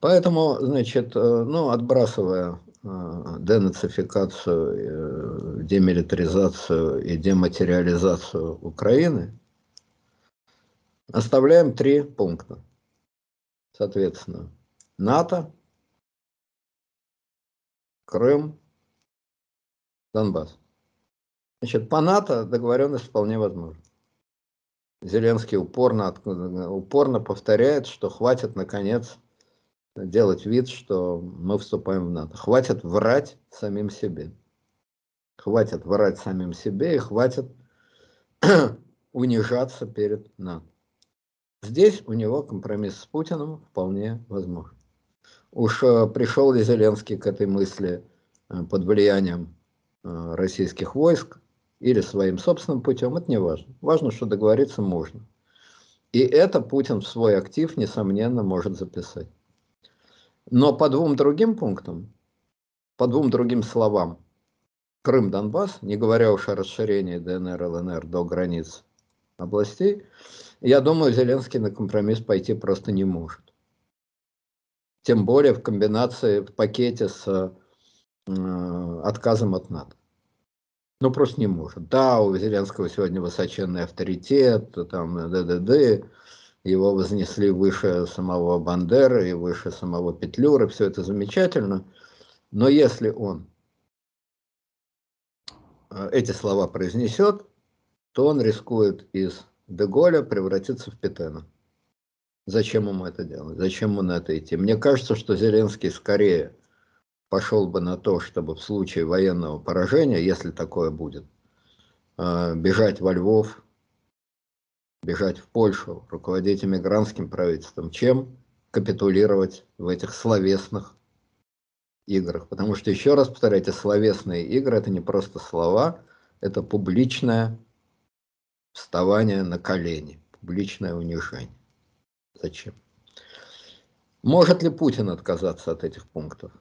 Поэтому, значит, э, ну, отбрасывая э, денацификацию, э, демилитаризацию и дематериализацию Украины, оставляем три пункта. Соответственно, НАТО, Крым Донбасс. Значит, по НАТО договоренность вполне возможна. Зеленский упорно, упорно повторяет, что хватит, наконец, делать вид, что мы вступаем в НАТО. Хватит врать самим себе. Хватит врать самим себе и хватит унижаться перед НАТО. Здесь у него компромисс с Путиным вполне возможен. Уж э, пришел ли Зеленский к этой мысли э, под влиянием российских войск или своим собственным путем, это не важно. Важно, что договориться можно. И это Путин в свой актив, несомненно, может записать. Но по двум другим пунктам, по двум другим словам, Крым, Донбасс, не говоря уж о расширении ДНР, ЛНР до границ областей, я думаю, Зеленский на компромисс пойти просто не может. Тем более в комбинации, в пакете с Э, отказом от НАТО. Ну, просто не может. Да, у Зеленского сегодня высоченный авторитет, там ДДД, его вознесли выше самого Бандеры и выше самого Петлюра, все это замечательно. Но если он э, эти слова произнесет, то он рискует из Деголя превратиться в Петена. Зачем ему это делать? Зачем ему на это идти? Мне кажется, что Зеленский скорее пошел бы на то, чтобы в случае военного поражения, если такое будет, э, бежать во Львов, бежать в Польшу, руководить эмигрантским правительством, чем капитулировать в этих словесных играх. Потому что, еще раз повторяйте, словесные игры – это не просто слова, это публичное вставание на колени, публичное унижение. Зачем? Может ли Путин отказаться от этих пунктов?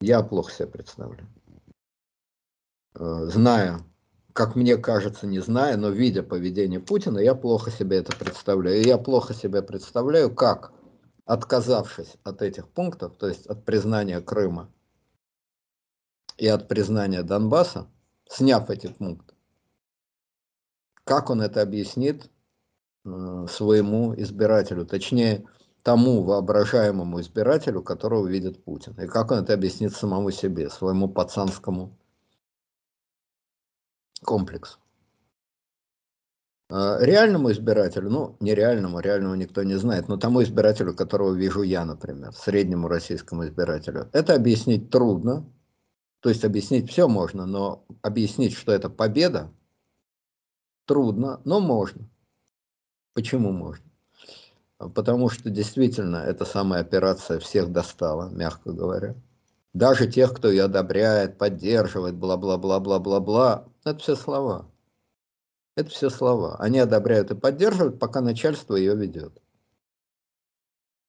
Я плохо себе представляю. Э, зная, как мне кажется, не зная, но видя поведение Путина, я плохо себе это представляю. И я плохо себе представляю, как, отказавшись от этих пунктов, то есть от признания Крыма и от признания Донбасса, сняв эти пункты, как он это объяснит э, своему избирателю, точнее, тому воображаемому избирателю, которого видит Путин. И как он это объяснит самому себе, своему пацанскому комплексу. Э, реальному избирателю, ну, нереальному, реального никто не знает, но тому избирателю, которого вижу я, например, среднему российскому избирателю, это объяснить трудно. То есть объяснить все можно, но объяснить, что это победа, трудно, но можно. Почему можно? Потому что действительно эта самая операция всех достала, мягко говоря. Даже тех, кто ее одобряет, поддерживает, бла-бла-бла-бла-бла-бла, это все слова. Это все слова. Они одобряют и поддерживают, пока начальство ее ведет.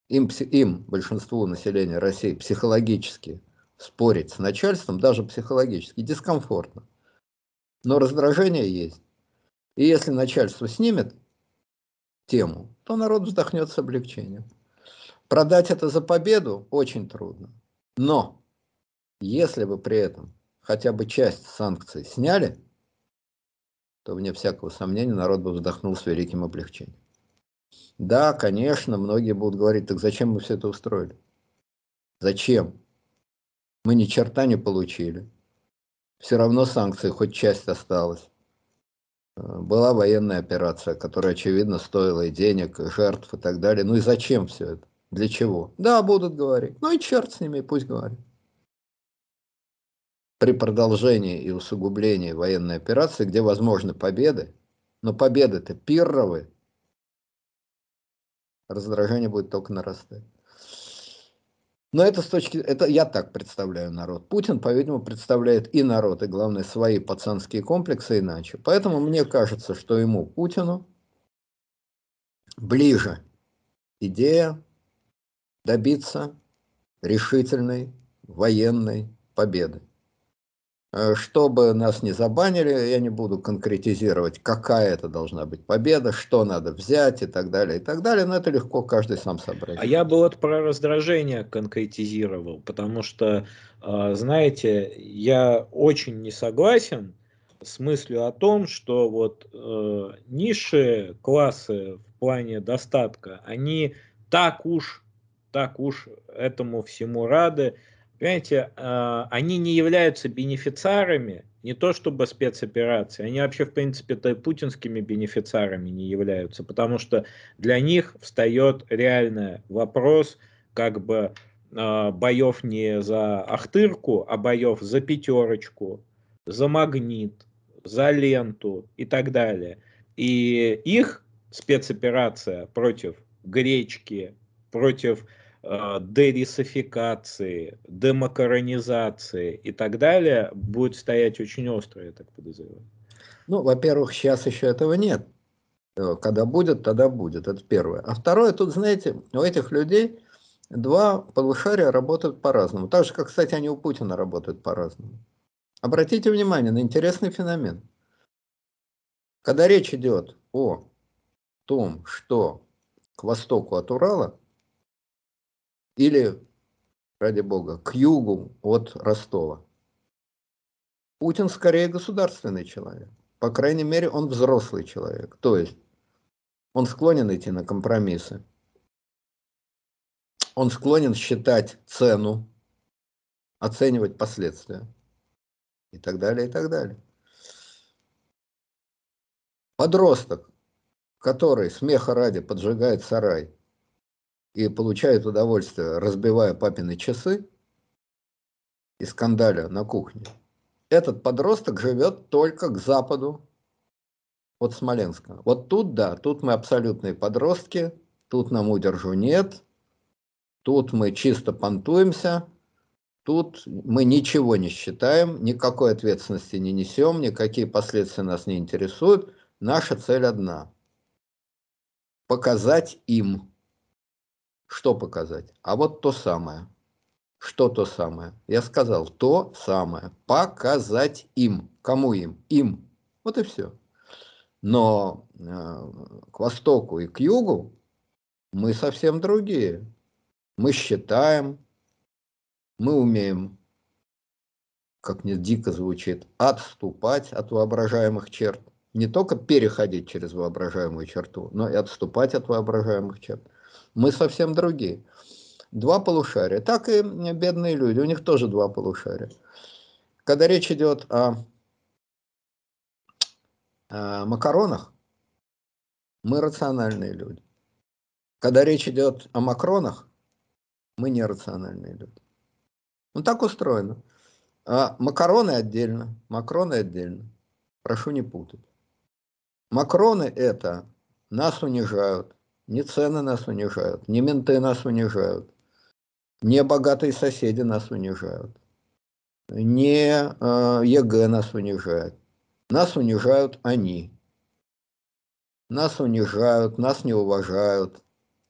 Им, им, большинству населения России, психологически спорить с начальством, даже психологически, дискомфортно. Но раздражение есть. И если начальство снимет тему, то народ вздохнет с облегчением. Продать это за победу очень трудно. Но если бы при этом хотя бы часть санкций сняли, то, вне всякого сомнения, народ бы вздохнул с великим облегчением. Да, конечно, многие будут говорить, так зачем мы все это устроили? Зачем? Мы ни черта не получили. Все равно санкции, хоть часть осталась. Э, была военная операция, которая, очевидно, стоила и денег, и жертв, и так далее. Ну и зачем все это? Для чего? Да, будут говорить. Ну и черт с ними, пусть говорят. При продолжении и усугублении военной операции, где возможны победы, но победы-то пирровые, раздражение будет только нарастать. Но это с точки, это я так представляю народ. Путин, по-видимому, представляет и народ, и главное свои пацанские комплексы иначе. Поэтому мне кажется, что ему, Путину, ближе идея добиться решительной военной победы. Э, чтобы нас не забанили, я не буду конкретизировать, какая это должна быть победа, что надо взять и так далее, и так далее, но это легко каждый сам собрать. А я бы вот про раздражение конкретизировал, потому что, э, знаете, я очень не согласен с мыслью о том, что вот э, низшие классы в плане достатка, они так уж, так уж этому всему рады, Понимаете, а, они не являются бенефициарами, не то чтобы спецоперации, они вообще, в принципе, то путинскими бенефициарами не являются, потому что для них встает реальный вопрос, как бы а, боев не за Ахтырку, а боев за пятерочку, за магнит, за ленту и так далее. И их спецоперация против гречки, против дерисификации, демакаронизации и так далее будет стоять очень остро, я так подозреваю. Ну, во-первых, сейчас еще этого нет. Э, когда будет, тогда будет. Это первое. А второе, тут, знаете, у этих людей два полушария работают по-разному. Так же, как, кстати, они у Путина работают по-разному. Обратите внимание на интересный феномен. Когда речь идет о том, что к востоку от Урала или, ради бога, к югу от Ростова. Путин скорее государственный человек. По крайней мере, он взрослый человек. То есть он склонен идти на компромиссы. Он склонен считать цену, оценивать последствия и так далее, и так далее. Подросток, который смеха ради поджигает сарай и получает удовольствие, разбивая папины часы и скандаля на кухне, этот подросток живет только к западу от Смоленска. Вот тут, да, тут мы абсолютные подростки, тут нам удержу нет, тут мы чисто понтуемся, тут мы ничего не считаем, никакой ответственности не несем, никакие последствия нас не интересуют. Наша цель одна – показать им, что показать? А вот то самое. Что то самое? Я сказал, то самое. Показать им. Кому им? Им. Вот и все. Но э, к востоку и к югу мы совсем другие. Мы считаем, мы умеем как мне дико звучит, отступать от воображаемых черт. Не только переходить через воображаемую черту, но и отступать от воображаемых черт. Мы совсем другие. Два полушария. Так и бедные люди, у них тоже два полушария. Когда речь идет о, о макаронах, мы рациональные люди. Когда речь идет о макронах, мы нерациональные люди. Ну так устроено. А макароны отдельно, макроны отдельно. Прошу не путать. Макроны это нас унижают, не цены нас унижают, не менты нас унижают, не богатые соседи нас унижают, не э, ЕГЭ нас унижает. Нас унижают они. Нас унижают, нас не уважают.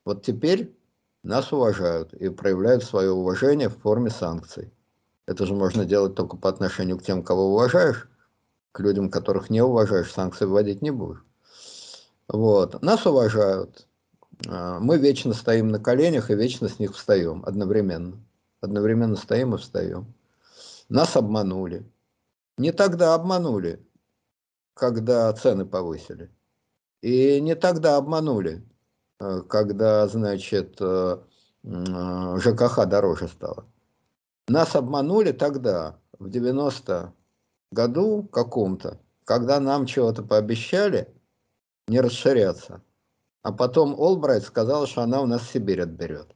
Вот теперь нас уважают и проявляют свое уважение в форме санкций. Это же можно делать только по отношению к тем, кого уважаешь. К людям, которых не уважаешь, санкции вводить не будешь. Вот. Нас уважают. А, мы вечно стоим на коленях и вечно с них встаем одновременно. Одновременно стоим и встаем. Нас обманули. Не тогда обманули, когда цены повысили. И не тогда обманули, э, когда, значит, э, э, ЖКХ дороже стало. Нас обманули тогда, в 90 году каком-то, когда нам чего-то пообещали не расширяться. А потом Олбрайт сказал, что она у нас Сибирь отберет.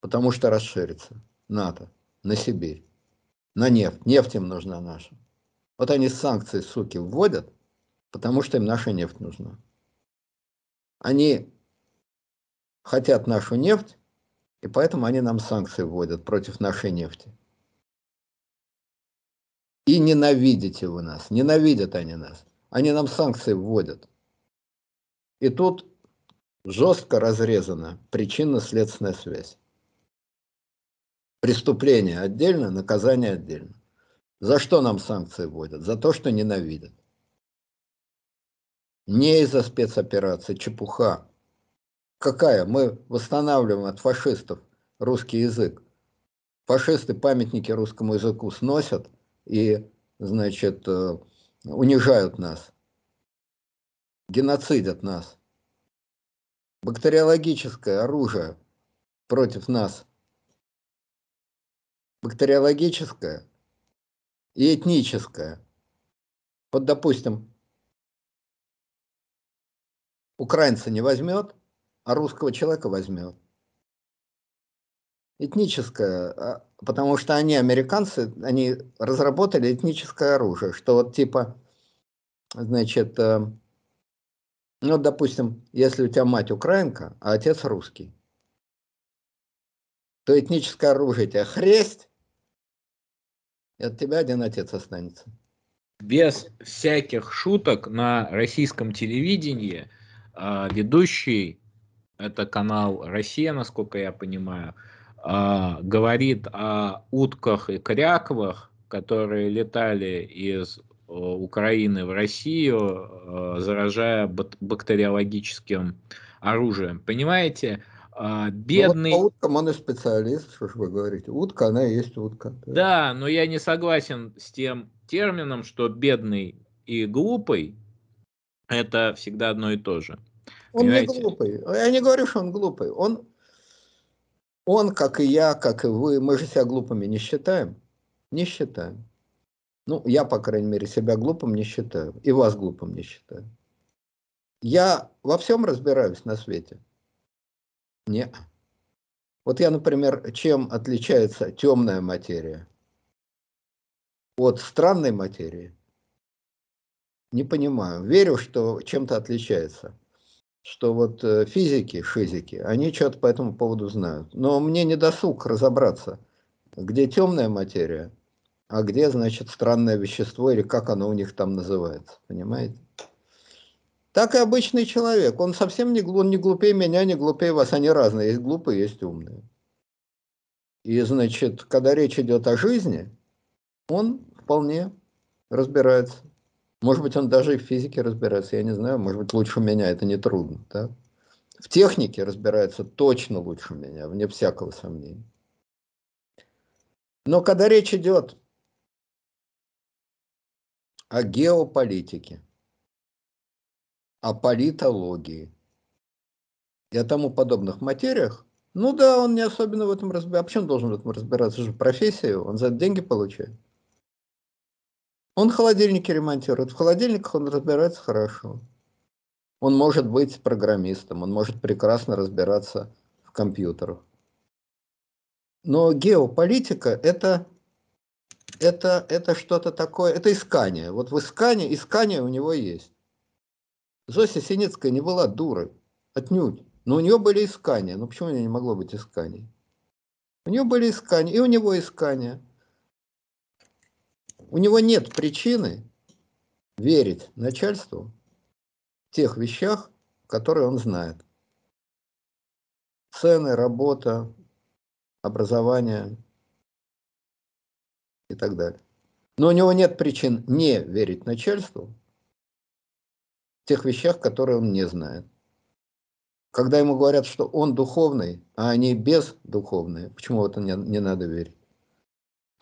Потому что расширится НАТО на Сибирь, на нефть. Нефть им нужна наша. Вот они санкции, суки, вводят, потому что им наша нефть нужна. Они хотят нашу нефть, и поэтому они нам санкции вводят против нашей нефти. И ненавидите вы нас, ненавидят они нас. Они нам санкции вводят. И тут жестко разрезана причинно-следственная связь. Преступление отдельно, наказание отдельно. За что нам санкции вводят? За то, что ненавидят. Не из-за спецоперации, чепуха. Какая? Мы восстанавливаем от фашистов русский язык. Фашисты памятники русскому языку сносят и, значит, э, унижают нас, геноцидят нас. Бактериологическое оружие против нас. Бактериологическое и этническое. Вот, допустим, украинца не возьмет, а русского человека возьмет. Этническое, а, потому что они, американцы, они разработали этническое оружие, что вот типа, значит, э, ну, допустим, если у тебя мать украинка, а отец русский, то этническое оружие тебя хресть, и от тебя один отец останется. Без всяких шуток на российском телевидении а, ведущий, это канал «Россия», насколько я понимаю, а, говорит о утках и кряквах, которые летали из э, Украины в Россию, э, заражая бактериологическим оружием. Понимаете, а, бедный... Ну, вот по уткам он и специалист, что ж вы говорите. Утка, она и есть утка. Да, но я не согласен с тем термином, что бедный и глупый – это всегда одно и то же. Он Понимаете? не глупый. Я не говорю, что он глупый. Он он, как и я, как и вы, мы же себя глупыми не считаем? Не считаем. Ну, я, по крайней мере, себя глупым не считаю. И вас глупым не считаю. Я во всем разбираюсь на свете? Не. Вот я, например, чем отличается темная материя от странной материи? Не понимаю. Верю, что чем-то отличается что вот э, физики, шизики, они что-то по этому поводу знают. Но мне не досуг разобраться, где темная материя, а где, значит, странное вещество, или как оно у них там называется, понимаете? Так и обычный человек, он совсем не, он не глупее меня, не глупее вас, они разные, есть глупые, есть умные. И, значит, когда речь идет о жизни, он вполне разбирается. Может быть, он даже и в физике разбирается, я не знаю, может быть, лучше меня, это не трудно. Да? В технике разбирается точно лучше меня, вне всякого сомнения. Но когда речь идет о геополитике, о политологии и о тому подобных материях, ну да, он не особенно в этом разбирается. А почему он должен в этом разбираться? Это же профессия, он за это деньги получает. Он холодильники ремонтирует. В холодильниках он разбирается хорошо. Он может быть программистом, он может прекрасно разбираться в компьютерах. Но геополитика это, это, это что-то такое, это искание. Вот в искании, искание у него есть. Зося Синицкая не была дурой, отнюдь. Но у нее были искания. Ну почему у нее не могло быть исканий? У нее были искания, и у него искания. У него нет причины верить начальству в тех вещах, которые он знает. Цены, работа, образование и так далее. Но у него нет причин не верить начальству в тех вещах, которые он не знает. Когда ему говорят, что он духовный, а они бездуховные, почему в это не, не надо верить?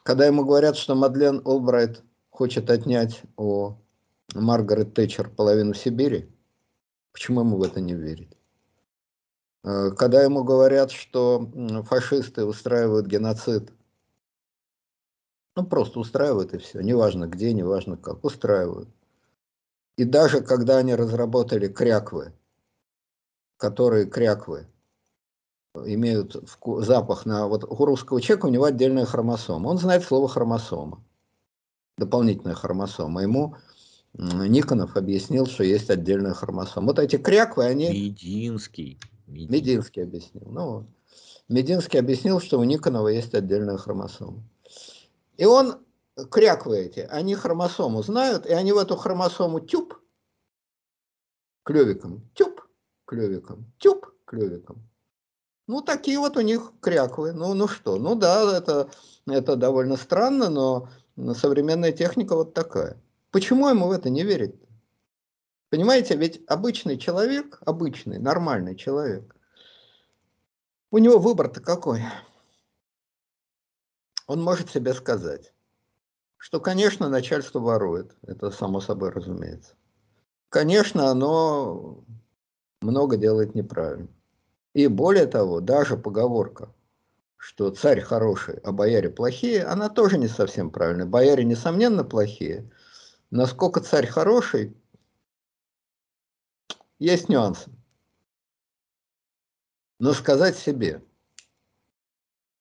Когда ему говорят, что Мадлен Олбрайт хочет отнять у Маргарет Тэтчер половину Сибири, почему ему в это не верить? Э, когда ему говорят, что фашисты устраивают геноцид, ну просто устраивают и все, неважно где, неважно как, устраивают. И даже когда они разработали кряквы, которые кряквы имеют запах на... Вот у русского человека у него отдельная хромосома. Он знает слово хромосома. Дополнительная хромосома. Ему Никонов объяснил, что есть отдельная хромосома. Вот эти кряквы, они... Мединский. Мединский, Мединский объяснил. Ну, Мединский объяснил, что у Никонова есть отдельная хромосома. И он, кряквы эти, они хромосому знают, и они в эту хромосому тюб клевиком, тюб клевиком, тюб клевиком. Ну, такие вот у них кряквы. Ну, ну что, ну да, это, это довольно странно, но современная техника вот такая. Почему ему в это не верить? Понимаете, ведь обычный человек, обычный, нормальный человек, у него выбор-то какой? Он может себе сказать, что, конечно, начальство ворует, это само собой разумеется. Конечно, оно много делает неправильно. И более того, даже поговорка, что царь хороший, а бояре плохие, она тоже не совсем правильная. Бояре, несомненно, плохие. Насколько царь хороший, есть нюансы. Но сказать себе,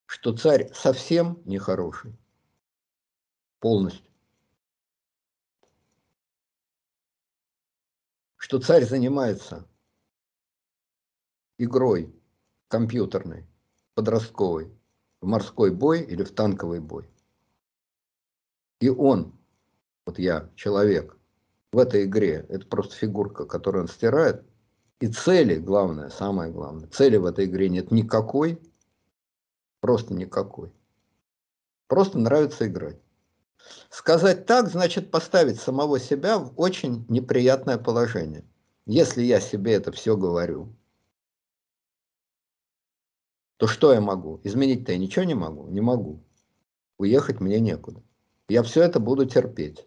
что царь совсем нехороший, полностью, что царь занимается игрой компьютерной, подростковой, в морской бой или в танковый бой. И он, вот я, человек, в этой игре, это просто фигурка, которую он стирает, и цели, главное, самое главное, цели в этой игре нет никакой, просто никакой. Просто нравится играть. Сказать так, значит поставить самого себя в очень неприятное положение. Если я себе это все говорю, то что я могу? Изменить-то я ничего не могу? Не могу. Уехать мне некуда. Я все это буду терпеть.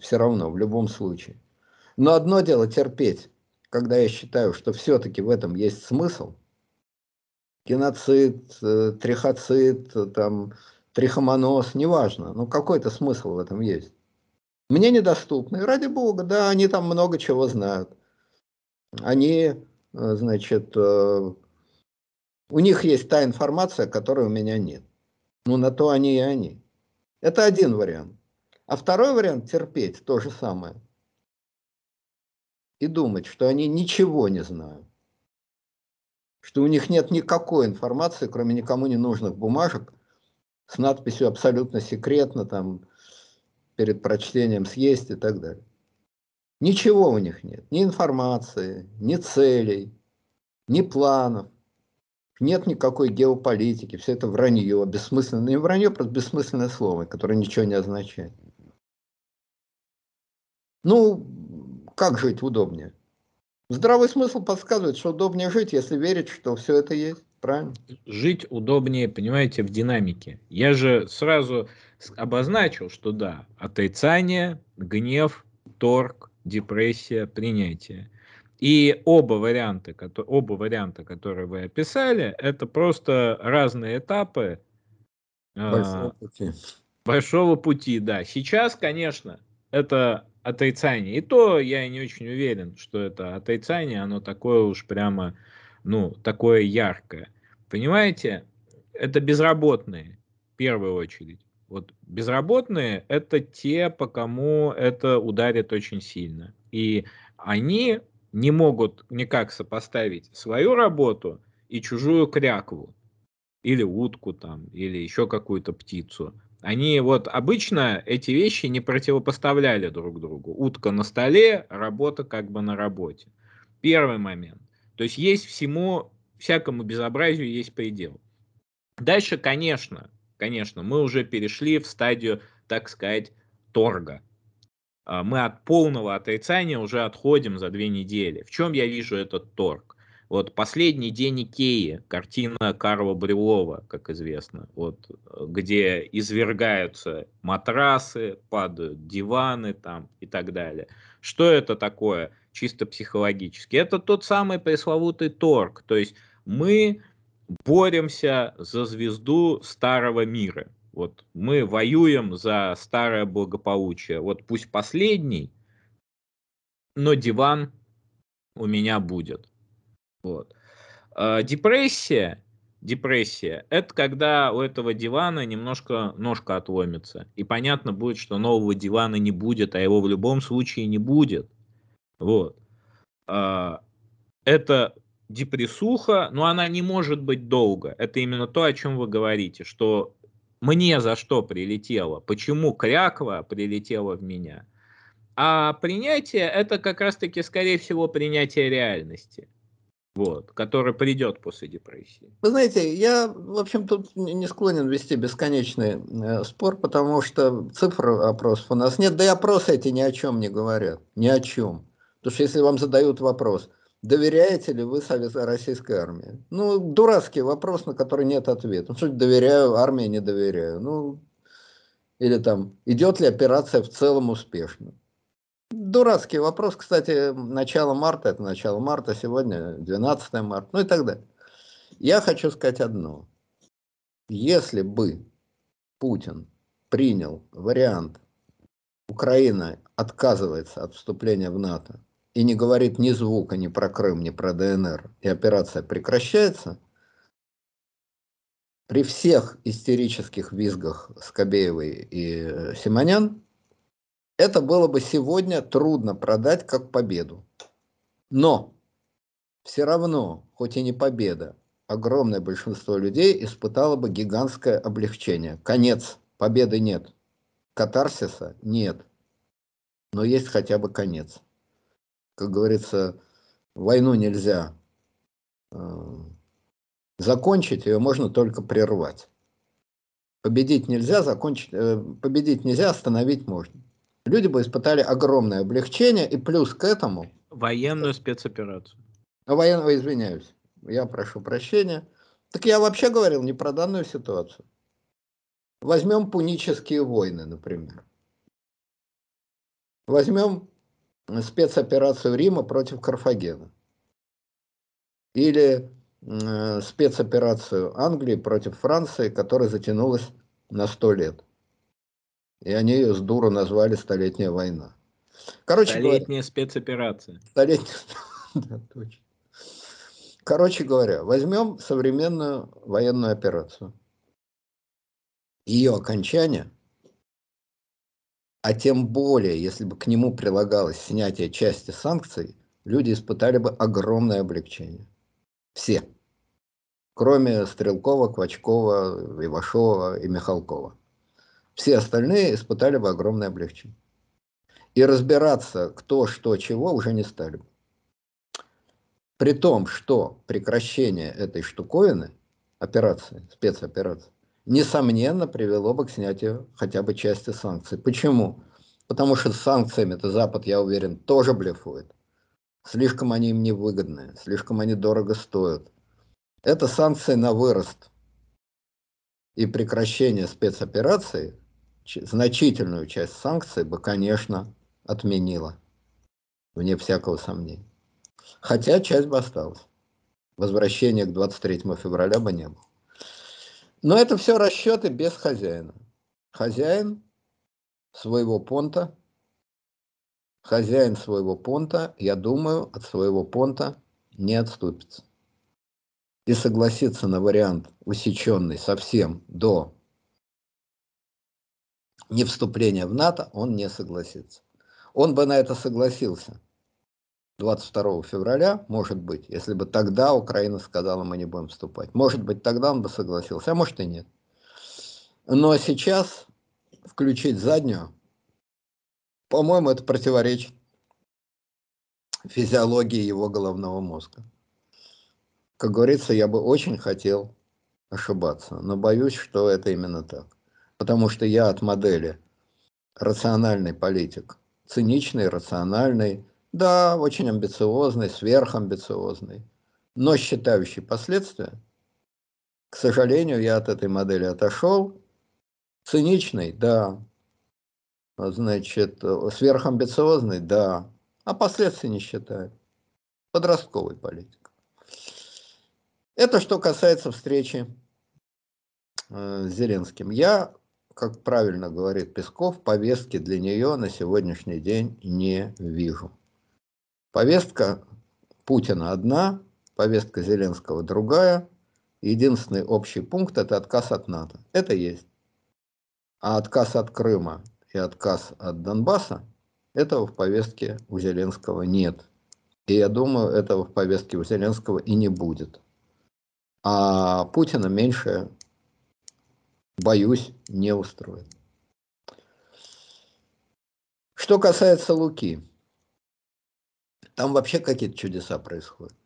Все равно, в любом случае. Но одно дело терпеть, когда я считаю, что все-таки в этом есть смысл. Геноцид, э, трихоцид, там, трихомоноз, неважно. Но какой-то смысл в этом есть. Мне недоступно. И ради бога, да, они там много чего знают. Они, э, значит, э, у них есть та информация, которой у меня нет. Ну, на то они и они. Это один вариант. А второй вариант – терпеть то же самое. И думать, что они ничего не знают. Что у них нет никакой информации, кроме никому не нужных бумажек, с надписью абсолютно секретно, там, перед прочтением съесть и так далее. Ничего у них нет. Ни информации, ни целей, ни планов. Нет никакой геополитики, все это вранье, бессмысленное, не вранье, просто бессмысленное слово, которое ничего не означает. Ну, как жить удобнее? Здравый смысл подсказывает, что удобнее жить, если верить, что все это есть. Правильно? Жить удобнее, понимаете, в динамике. Я же сразу обозначил, что да, отрицание, гнев, торг, депрессия, принятие. И оба варианта, оба варианта, которые вы описали, это просто разные этапы большого а, пути. Большого пути, да. Сейчас, конечно, это отрицание. И то я не очень уверен, что это отрицание, оно такое уж прямо, ну, такое яркое. Понимаете, это безработные, в первую очередь. Вот безработные – это те, по кому это ударит очень сильно. И они не могут никак сопоставить свою работу и чужую крякву, или утку там, или еще какую-то птицу. Они вот обычно эти вещи не противопоставляли друг другу. Утка на столе, работа как бы на работе. Первый момент. То есть есть всему, всякому безобразию есть предел. Дальше, конечно, конечно, мы уже перешли в стадию, так сказать, торга. А, мы от полного отрицания уже отходим за две недели. В чем я вижу этот торг? Вот последний день Икеи, картина Карла Брюлова, как известно, вот, где извергаются матрасы, падают диваны там и так далее. Что это такое чисто психологически? Это тот самый пресловутый торг. То есть мы боремся за звезду старого мира. Вот мы воюем за старое благополучие. Вот пусть последний, но диван у меня будет. Вот. А, депрессия, депрессия, это когда у этого дивана немножко ножка отломится. И понятно будет, что нового дивана не будет, а его в любом случае не будет. Вот. А, это депрессуха, но она не может быть долго. Это именно то, о чем вы говорите, что мне за что прилетело, почему кряква прилетела в меня. А принятие это как раз-таки, скорее всего, принятие реальности, вот, которое придет после депрессии. Вы знаете, я, в общем, тут не склонен вести бесконечный э, спор, потому что цифр опросов у нас нет, да и опросы эти ни о чем не говорят, ни о чем. Потому что если вам задают вопрос, Доверяете ли вы Совет Российской армии? Ну, дурацкий вопрос, на который нет ответа. Ну, что доверяю, армии не доверяю. Ну, или там, идет ли операция в целом успешно? Дурацкий вопрос, кстати, начало марта, это начало марта, сегодня 12 марта, ну и так далее. Я хочу сказать одно. Если бы Путин принял вариант, Украина отказывается от вступления в НАТО, и не говорит ни звука ни про Крым, ни про ДНР, и операция прекращается, при всех истерических визгах Скобеевой и Симонян, это было бы сегодня трудно продать как победу. Но все равно, хоть и не победа, огромное большинство людей испытало бы гигантское облегчение. Конец, победы нет, катарсиса нет, но есть хотя бы конец как говорится, войну нельзя э, закончить, ее можно только прервать. Победить нельзя, закончить, э, победить нельзя, остановить можно. Люди бы испытали огромное облегчение, и плюс к этому... Военную спецоперацию. Военного, извиняюсь, я прошу прощения. Так я вообще говорил не про данную ситуацию. Возьмем пунические войны, например. Возьмем спецоперацию Рима против Карфагена. Или э, спецоперацию Англии против Франции, которая затянулась на сто лет. И они ее с дуру назвали «Столетняя война». Короче Столетняя говоря, спецоперация. Столетняя, да, точно. Короче говоря, возьмем современную военную операцию. Ее окончание – а тем более, если бы к нему прилагалось снятие части санкций, люди испытали бы огромное облегчение. Все. Кроме Стрелкова, Квачкова, Ивашова и Михалкова. Все остальные испытали бы огромное облегчение. И разбираться, кто, что, чего, уже не стали бы. При том, что прекращение этой штуковины, операции, спецоперации, несомненно, привело бы к снятию хотя бы части санкций. Почему? Потому что с санкциями-то Запад, я уверен, тоже блефует. Слишком они им невыгодны, слишком они дорого стоят. Это санкции на вырост. И прекращение спецоперации значительную часть санкций бы, конечно, отменила, вне всякого сомнения. Хотя часть бы осталась. Возвращения к 23 февраля бы не было. Но это все расчеты без хозяина. Хозяин своего понта, хозяин своего понта, я думаю, от своего понта не отступится. И согласится на вариант усеченный совсем до не вступления в НАТО, он не согласится. Он бы на это согласился 22 февраля, может быть, если бы тогда Украина сказала, мы не будем вступать. Может быть, тогда он бы согласился, а может и нет. Но сейчас включить заднюю, по-моему, это противоречит физиологии его головного мозга. Как говорится, я бы очень хотел ошибаться, но боюсь, что это именно так. Потому что я от модели рациональный политик, циничный, рациональный, да, очень амбициозный, сверхамбициозный, но считающий последствия. К сожалению, я от этой модели отошел. Циничный, да. Значит, сверхамбициозный, да. А последствий не считаю. Подростковый политик. Это что касается встречи э, с Зеленским. Я, как правильно говорит Песков, повестки для нее на сегодняшний день не вижу. Повестка Путина одна, повестка Зеленского другая. Единственный общий пункт – это отказ от НАТО. Это есть. А отказ от Крыма и отказ от Донбасса – этого в повестке у Зеленского нет. И я думаю, этого в повестке у Зеленского и не будет. А Путина меньше, боюсь, не устроит. Что касается Луки – там вообще какие-то чудеса происходят.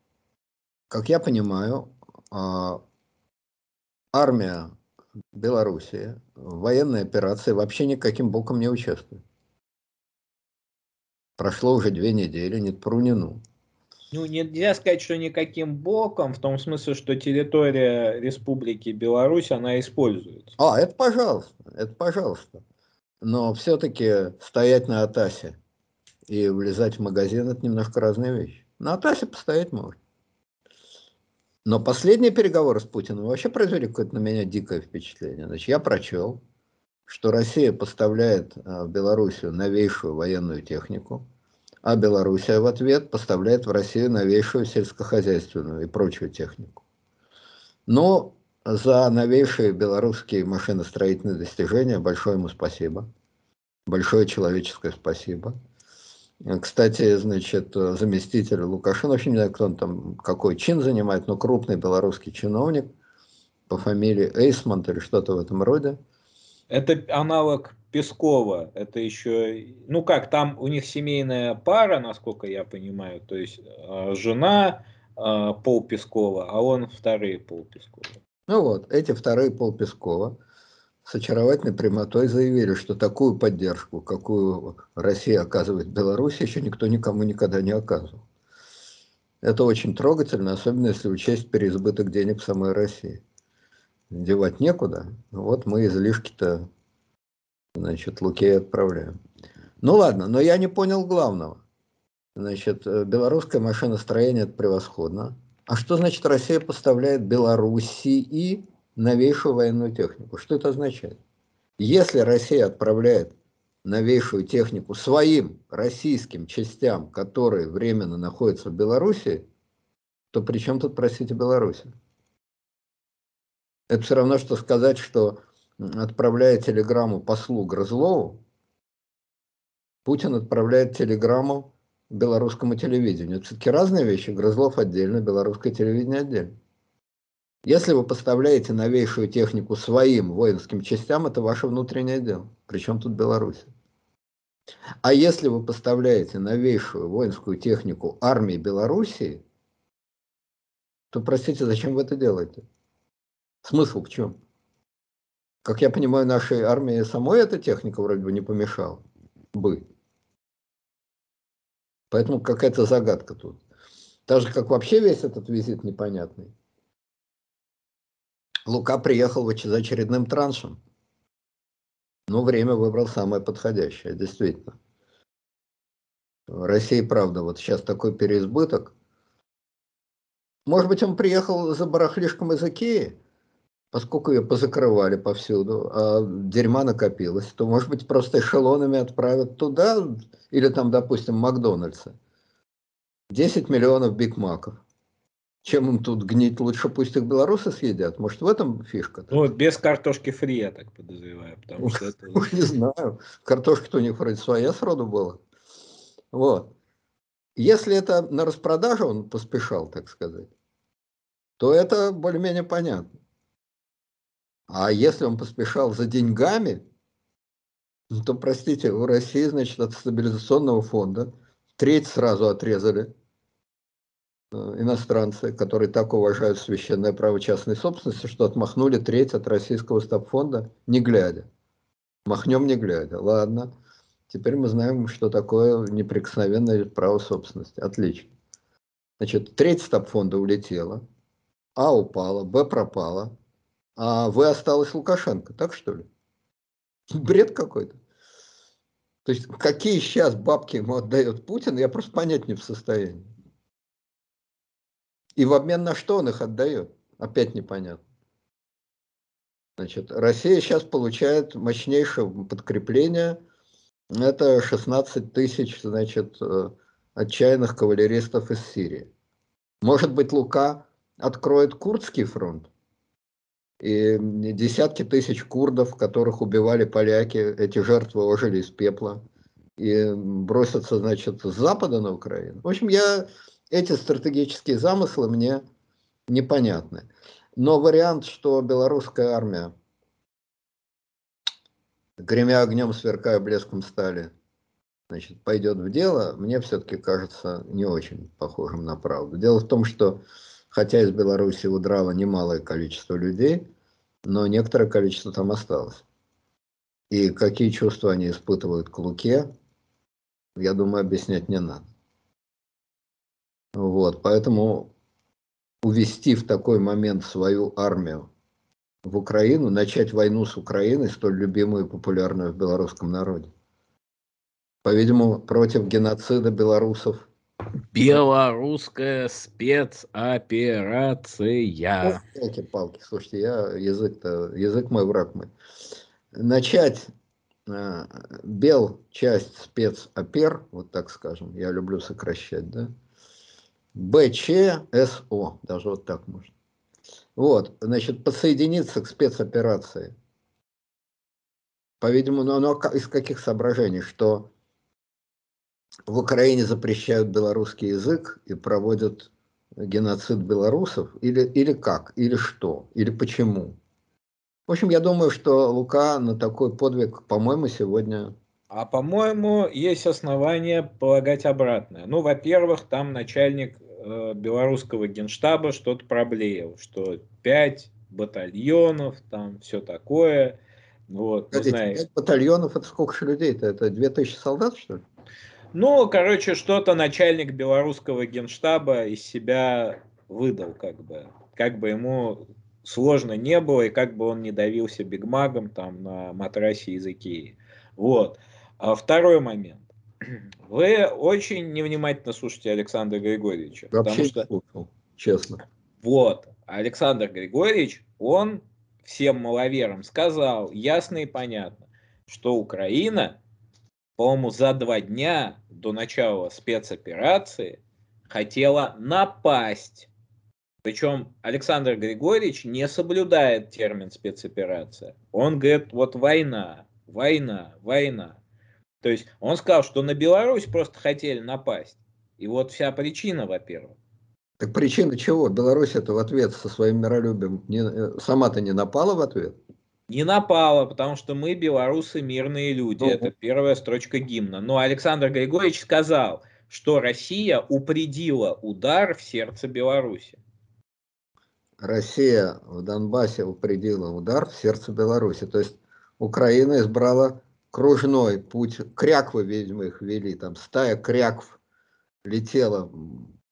Как я понимаю, а, армия Белоруссии в военной операции вообще никаким боком не участвует. Прошло уже две недели, нет пру, ни ну. Нельзя сказать, что никаким боком, в том смысле, что территория Республики Беларусь, она используется. А, это пожалуйста, это пожалуйста. Но все-таки стоять на Атасе и влезать в магазин – это немножко разные вещи. На Атасе постоять можно. Но последние переговоры с Путиным вообще произвели какое-то на меня дикое впечатление. Значит, я прочел, что Россия поставляет э, в Белоруссию новейшую военную технику, а Белоруссия в ответ поставляет в Россию новейшую сельскохозяйственную и прочую технику. Но за новейшие белорусские машиностроительные достижения большое ему спасибо. Большое человеческое спасибо. Кстати, значит, заместитель Лукашенко, вообще не знаю, кто он там, какой чин занимает, но крупный белорусский чиновник по фамилии Эйсмонт или что-то в этом роде. Это аналог Пескова. Это еще, ну как, там у них семейная пара, насколько я понимаю. То есть э, жена э, Пол Пескова, а он вторые Пол Пескова. Ну вот, эти вторые Пол Пескова с очаровательной прямотой заявили, что такую поддержку, какую Россия оказывает Беларуси, еще никто никому никогда не оказывал. Это очень трогательно, особенно если учесть переизбыток денег в самой России. Девать некуда. Вот мы излишки-то, значит, Лукей отправляем. Ну ладно, но я не понял главного. Значит, белорусское машиностроение – это превосходно. А что значит Россия поставляет Белоруссии новейшую военную технику. Что это означает? Если Россия отправляет новейшую технику своим российским частям, которые временно находятся в Беларуси, то при чем тут, простите, Беларусь? Это все равно, что сказать, что отправляя телеграмму послу Грызлову, Путин отправляет телеграмму белорусскому телевидению. Это все-таки разные вещи. Грызлов отдельно, белорусское телевидение отдельно. Если вы поставляете новейшую технику своим воинским частям, это ваше внутреннее дело. Причем тут Беларусь. А если вы поставляете новейшую воинскую технику армии Белоруссии, то, простите, зачем вы это делаете? Смысл в чем? Как я понимаю, нашей армии самой эта техника вроде бы не помешала бы. Поэтому какая-то загадка тут. Так же, как вообще весь этот визит непонятный. Лука приехал за очередным траншем. Ну, время выбрал самое подходящее, действительно. Россия, правда, вот сейчас такой переизбыток. Может быть, он приехал за барахлишком из Икеи, поскольку ее позакрывали повсюду, а дерьма накопилось, то, может быть, просто эшелонами отправят туда, или там, допустим, Макдональдса. 10 миллионов Биг Маков. Чем им тут гнить, лучше пусть их белорусы съедят. Может, в этом фишка? -то? Ну, без картошки фри, я так подозреваю. Потому что это... не знаю. Картошка-то у них вроде своя сроду была. Вот. Если это на распродажу он поспешал, так сказать, то это более-менее понятно. А если он поспешал за деньгами, то, простите, у России, значит, от стабилизационного фонда треть сразу отрезали э, иностранцы, которые так уважают священное право частной собственности, что отмахнули треть от российского стабфонда, не глядя. Махнем не глядя. Ладно. Теперь мы знаем, что такое неприкосновенное право собственности. Отлично. Значит, треть стаб-фонда улетела, А упала, Б пропала, а В осталась Лукашенко. Так что ли? Бред какой-то. То есть, какие сейчас бабки ему отдает Путин, я просто понять не в состоянии. И в обмен на что он их отдает? Опять непонятно. Значит, Россия сейчас получает мощнейшее подкрепление – это 16 тысяч, значит, э, отчаянных кавалеристов из Сирии. Может быть, Лука откроет Курдский фронт? И десятки тысяч курдов, которых убивали поляки, эти жертвы ожили из пепла и бросятся, значит, с запада на Украину. В общем, я, эти стратегические замыслы мне непонятны. Но вариант, что белорусская армия гремя огнем, сверкая блеском стали, значит, пойдет в дело, мне все-таки кажется не очень похожим на правду. Дело в том, что хотя из Беларуси удрало немалое количество людей, но некоторое количество там осталось. И какие чувства они испытывают к Луке, я думаю, объяснять не надо. Вот, поэтому увести в такой момент свою армию в Украину, начать войну с Украиной, столь любимую и популярную в белорусском народе. По-видимому, против геноцида белорусов. Белорусская спецоперация. Эти палки, слушайте, я язык-то, язык мой враг мой. Начать э, бел часть спецопер, вот так скажем, я люблю сокращать, да, БЧСО, даже вот так можно. Вот, значит, подсоединиться к спецоперации. По-видимому, но оно из каких соображений, что в Украине запрещают белорусский язык и проводят геноцид белорусов, или, или как, или что, или почему. В общем, я думаю, что Лука на такой подвиг, по-моему, сегодня... А по-моему, есть основания полагать обратное. Ну, во-первых, там начальник Э, белорусского генштаба что-то проблеял, что 5 батальонов, там все такое. Вот, знаем. 5 батальонов, это сколько же людей-то? Это 2000 солдат, что ли? Ну, короче, что-то начальник белорусского генштаба из себя выдал, как бы. Как бы ему сложно не было, и как бы он не давился бигмагом там на матрасе из Икеи. Вот. А второй момент. Вы очень невнимательно слушаете Александра Григорьевича. Вообще потому что, слушал, честно. Вот, Александр Григорьевич, он всем маловерам сказал ясно и понятно, что Украина, по-моему, за два дня до начала спецоперации хотела напасть. Причем Александр Григорьевич не соблюдает термин спецоперация. Он говорит, вот война, война, война. То есть он сказал, что на Беларусь просто хотели напасть. И вот вся причина, во-первых. Так причина чего? Беларусь это в ответ со своим миролюбием не, э, сама-то не напала в ответ? Не напала, потому что мы, белорусы, мирные люди. Ну, это первая строчка гимна. Но Александр Григорьевич сказал, что Россия упредила удар в сердце Беларуси. Россия в Донбассе упредила удар в сердце Беларуси. То есть Украина избрала кружной путь, кряквы, видимо, их вели, там стая крякв летела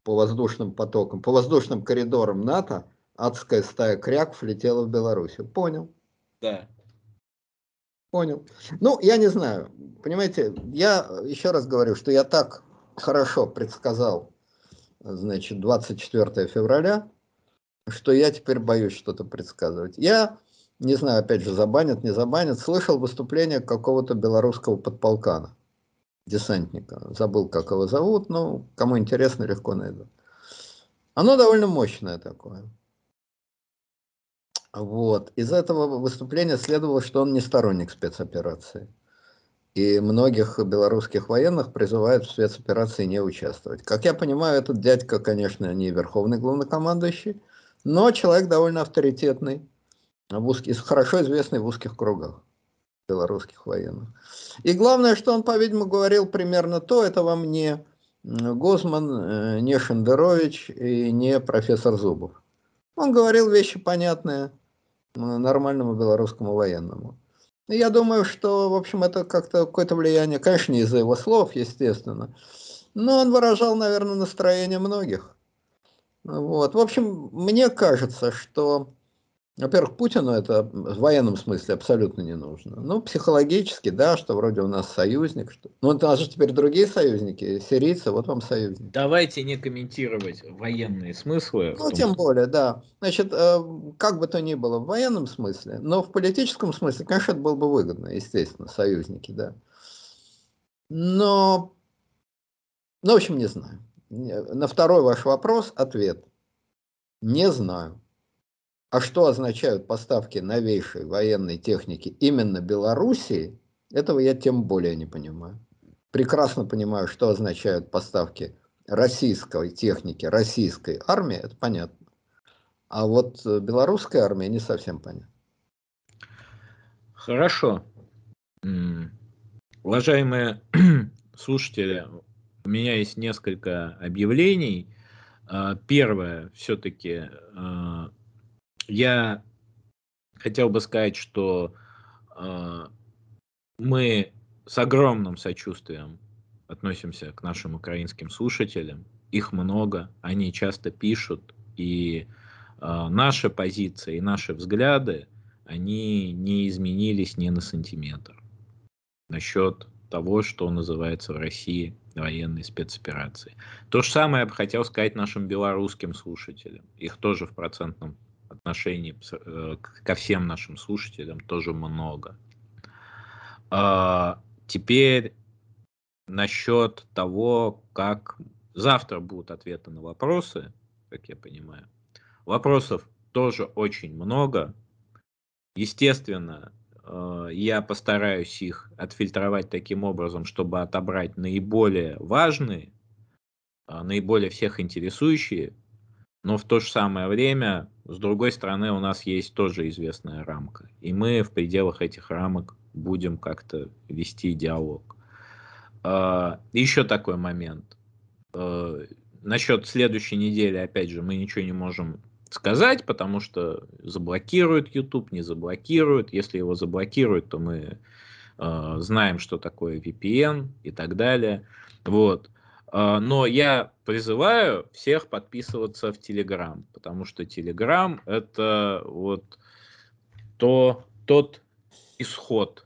по воздушным потокам, по воздушным коридорам НАТО, адская стая крякв летела в Белоруссию. Понял? Да. Понял. Ну, я не знаю. Понимаете, я еще раз говорю, что я так хорошо предсказал, значит, 24 февраля, что я теперь боюсь что-то предсказывать. Я не знаю, опять же, забанят, не забанят, слышал выступление какого-то белорусского подполкана, десантника. Забыл, как его зовут, но кому интересно, легко найду. Оно довольно мощное такое. Вот. Из этого выступления следовало, что он не сторонник спецоперации. И многих белорусских военных призывают в спецоперации не участвовать. Как я понимаю, этот дядька, конечно, не верховный главнокомандующий, но человек довольно авторитетный, в узких, хорошо известный в узких кругах белорусских военных. И главное, что он, по-видимому, говорил примерно то, это вам не Гозман, э, не Шендерович и не профессор Зубов. Он говорил вещи понятные, нормальному белорусскому военному. Я думаю, что, в общем, это как-то какое-то влияние, конечно, из-за его слов, естественно, но он выражал, наверное, настроение многих. Вот. В общем, мне кажется, что во-первых, Путину это в военном смысле абсолютно не нужно. Ну, психологически, да, что вроде у нас союзник. Что... Ну, у нас же теперь другие союзники, сирийцы, вот вам союзник. Давайте не комментировать военные смыслы. Ну, тем более, да. Значит, э, как бы то ни было в военном смысле, но в политическом смысле, конечно, это было бы выгодно, естественно, союзники, да. Но, ну, в общем, не знаю. На второй ваш вопрос ответ. Не знаю. А что означают поставки новейшей военной техники именно Белоруссии, этого я тем более не понимаю. Прекрасно понимаю, что означают поставки российской техники, российской армии, это понятно. А вот э, белорусская армия не совсем понятно. Хорошо. Уважаемые слушатели, у меня есть несколько объявлений. А, первое, все-таки а, я хотел бы сказать, что э, мы с огромным сочувствием относимся к нашим украинским слушателям. Их много, они часто пишут, и э, наши позиции, и наши взгляды, они не изменились ни на сантиметр насчет того, что называется в России военной спецоперацией. То же самое я бы хотел сказать нашим белорусским слушателям. Их тоже в процентном отношении э, ко всем нашим слушателям тоже много. А, теперь насчет того, как завтра будут ответы на вопросы, как я понимаю. Вопросов тоже очень много. Естественно, э, я постараюсь их отфильтровать таким образом, чтобы отобрать наиболее важные, а, наиболее всех интересующие но в то же самое время, с другой стороны, у нас есть тоже известная рамка. И мы в пределах этих рамок будем как-то вести диалог. А, еще такой момент. А, насчет следующей недели, опять же, мы ничего не можем сказать, потому что заблокируют YouTube, не заблокируют. Если его заблокируют, то мы э, знаем, что такое VPN и так далее. Вот. А, но я призываю всех подписываться в Телеграм, потому что Телеграм это вот то, тот исход,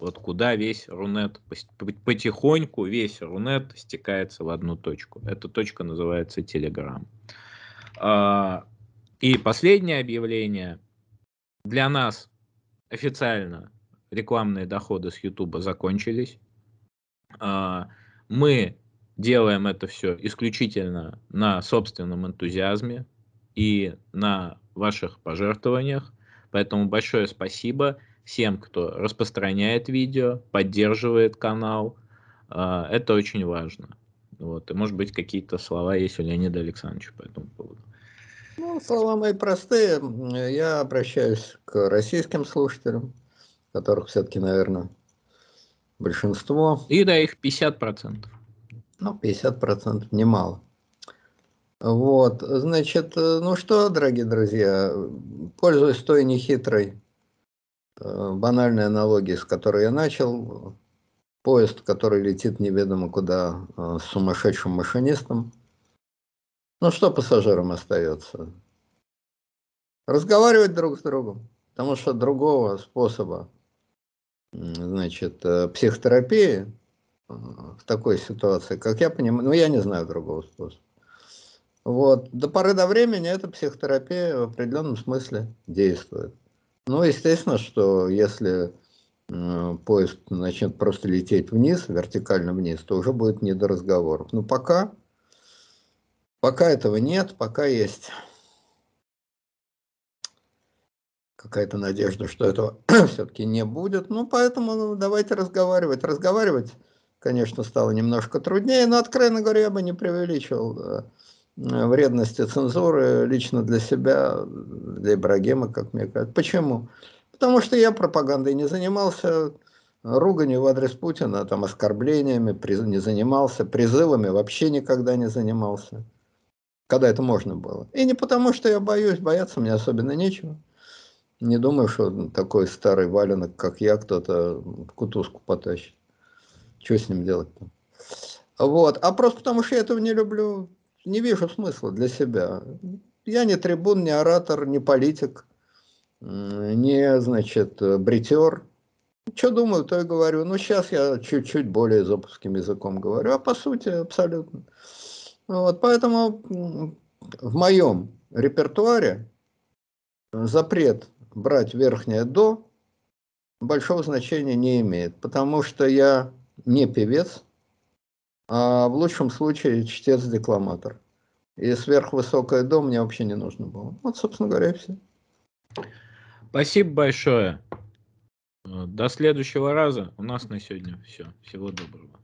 вот куда весь Рунет потихоньку весь Рунет стекается в одну точку. Эта точка называется Телеграм. И последнее объявление. Для нас официально рекламные доходы с Ютуба закончились. А, мы делаем это все исключительно на собственном энтузиазме и на ваших пожертвованиях. Поэтому большое спасибо всем, кто распространяет видео, поддерживает канал. А, это очень важно. Вот. И, может быть, какие-то слова есть у Леонида Александровича по этому поводу. Ну, слова мои простые. Я обращаюсь к российским слушателям, которых все-таки, наверное, большинство. И да, их 50%. Ну, 50% немало. Вот, значит, э, ну что, дорогие друзья, пользуясь той нехитрой э, банальной аналогией, с которой я начал, поезд, который летит неведомо куда э, с сумасшедшим машинистом, ну что пассажирам остается? Разговаривать друг с другом, потому что другого способа значит, психотерапии в такой ситуации, как я понимаю, ну я не знаю другого способа. Вот. До поры до времени эта психотерапия в определенном смысле действует. Ну, естественно, что если э, поезд начнет просто лететь вниз, вертикально вниз, то уже будет не до разговоров. Но пока, пока этого нет, пока есть какая-то надежда, что этого все-таки не будет. Ну, поэтому давайте разговаривать. Разговаривать, конечно, стало немножко труднее, но, откровенно говоря, я бы не преувеличивал вредности цензуры лично для себя, для Ибрагима, как мне кажется. Почему? Потому что я пропагандой не занимался, руганью в адрес Путина, там, оскорблениями не занимался, призывами вообще никогда не занимался, когда это можно было. И не потому, что я боюсь, бояться мне особенно нечего. Не думаю, что такой старый валенок, как я, кто-то кутузку потащит. Что с ним делать-то? Вот. А просто потому, что я этого не люблю, не вижу смысла для себя. Я не трибун, не оратор, не политик, не, значит, бритер. Что думаю, то и говорю. Ну, сейчас я чуть-чуть более запуским языком говорю, а по сути абсолютно. Вот, поэтому в моем репертуаре запрет брать верхнее до большого значения не имеет, потому что я не певец, а в лучшем случае чтец-декламатор. И сверхвысокое до мне вообще не нужно было. Вот, собственно говоря, и все. Спасибо большое. До следующего раза. У нас на сегодня все. Всего доброго.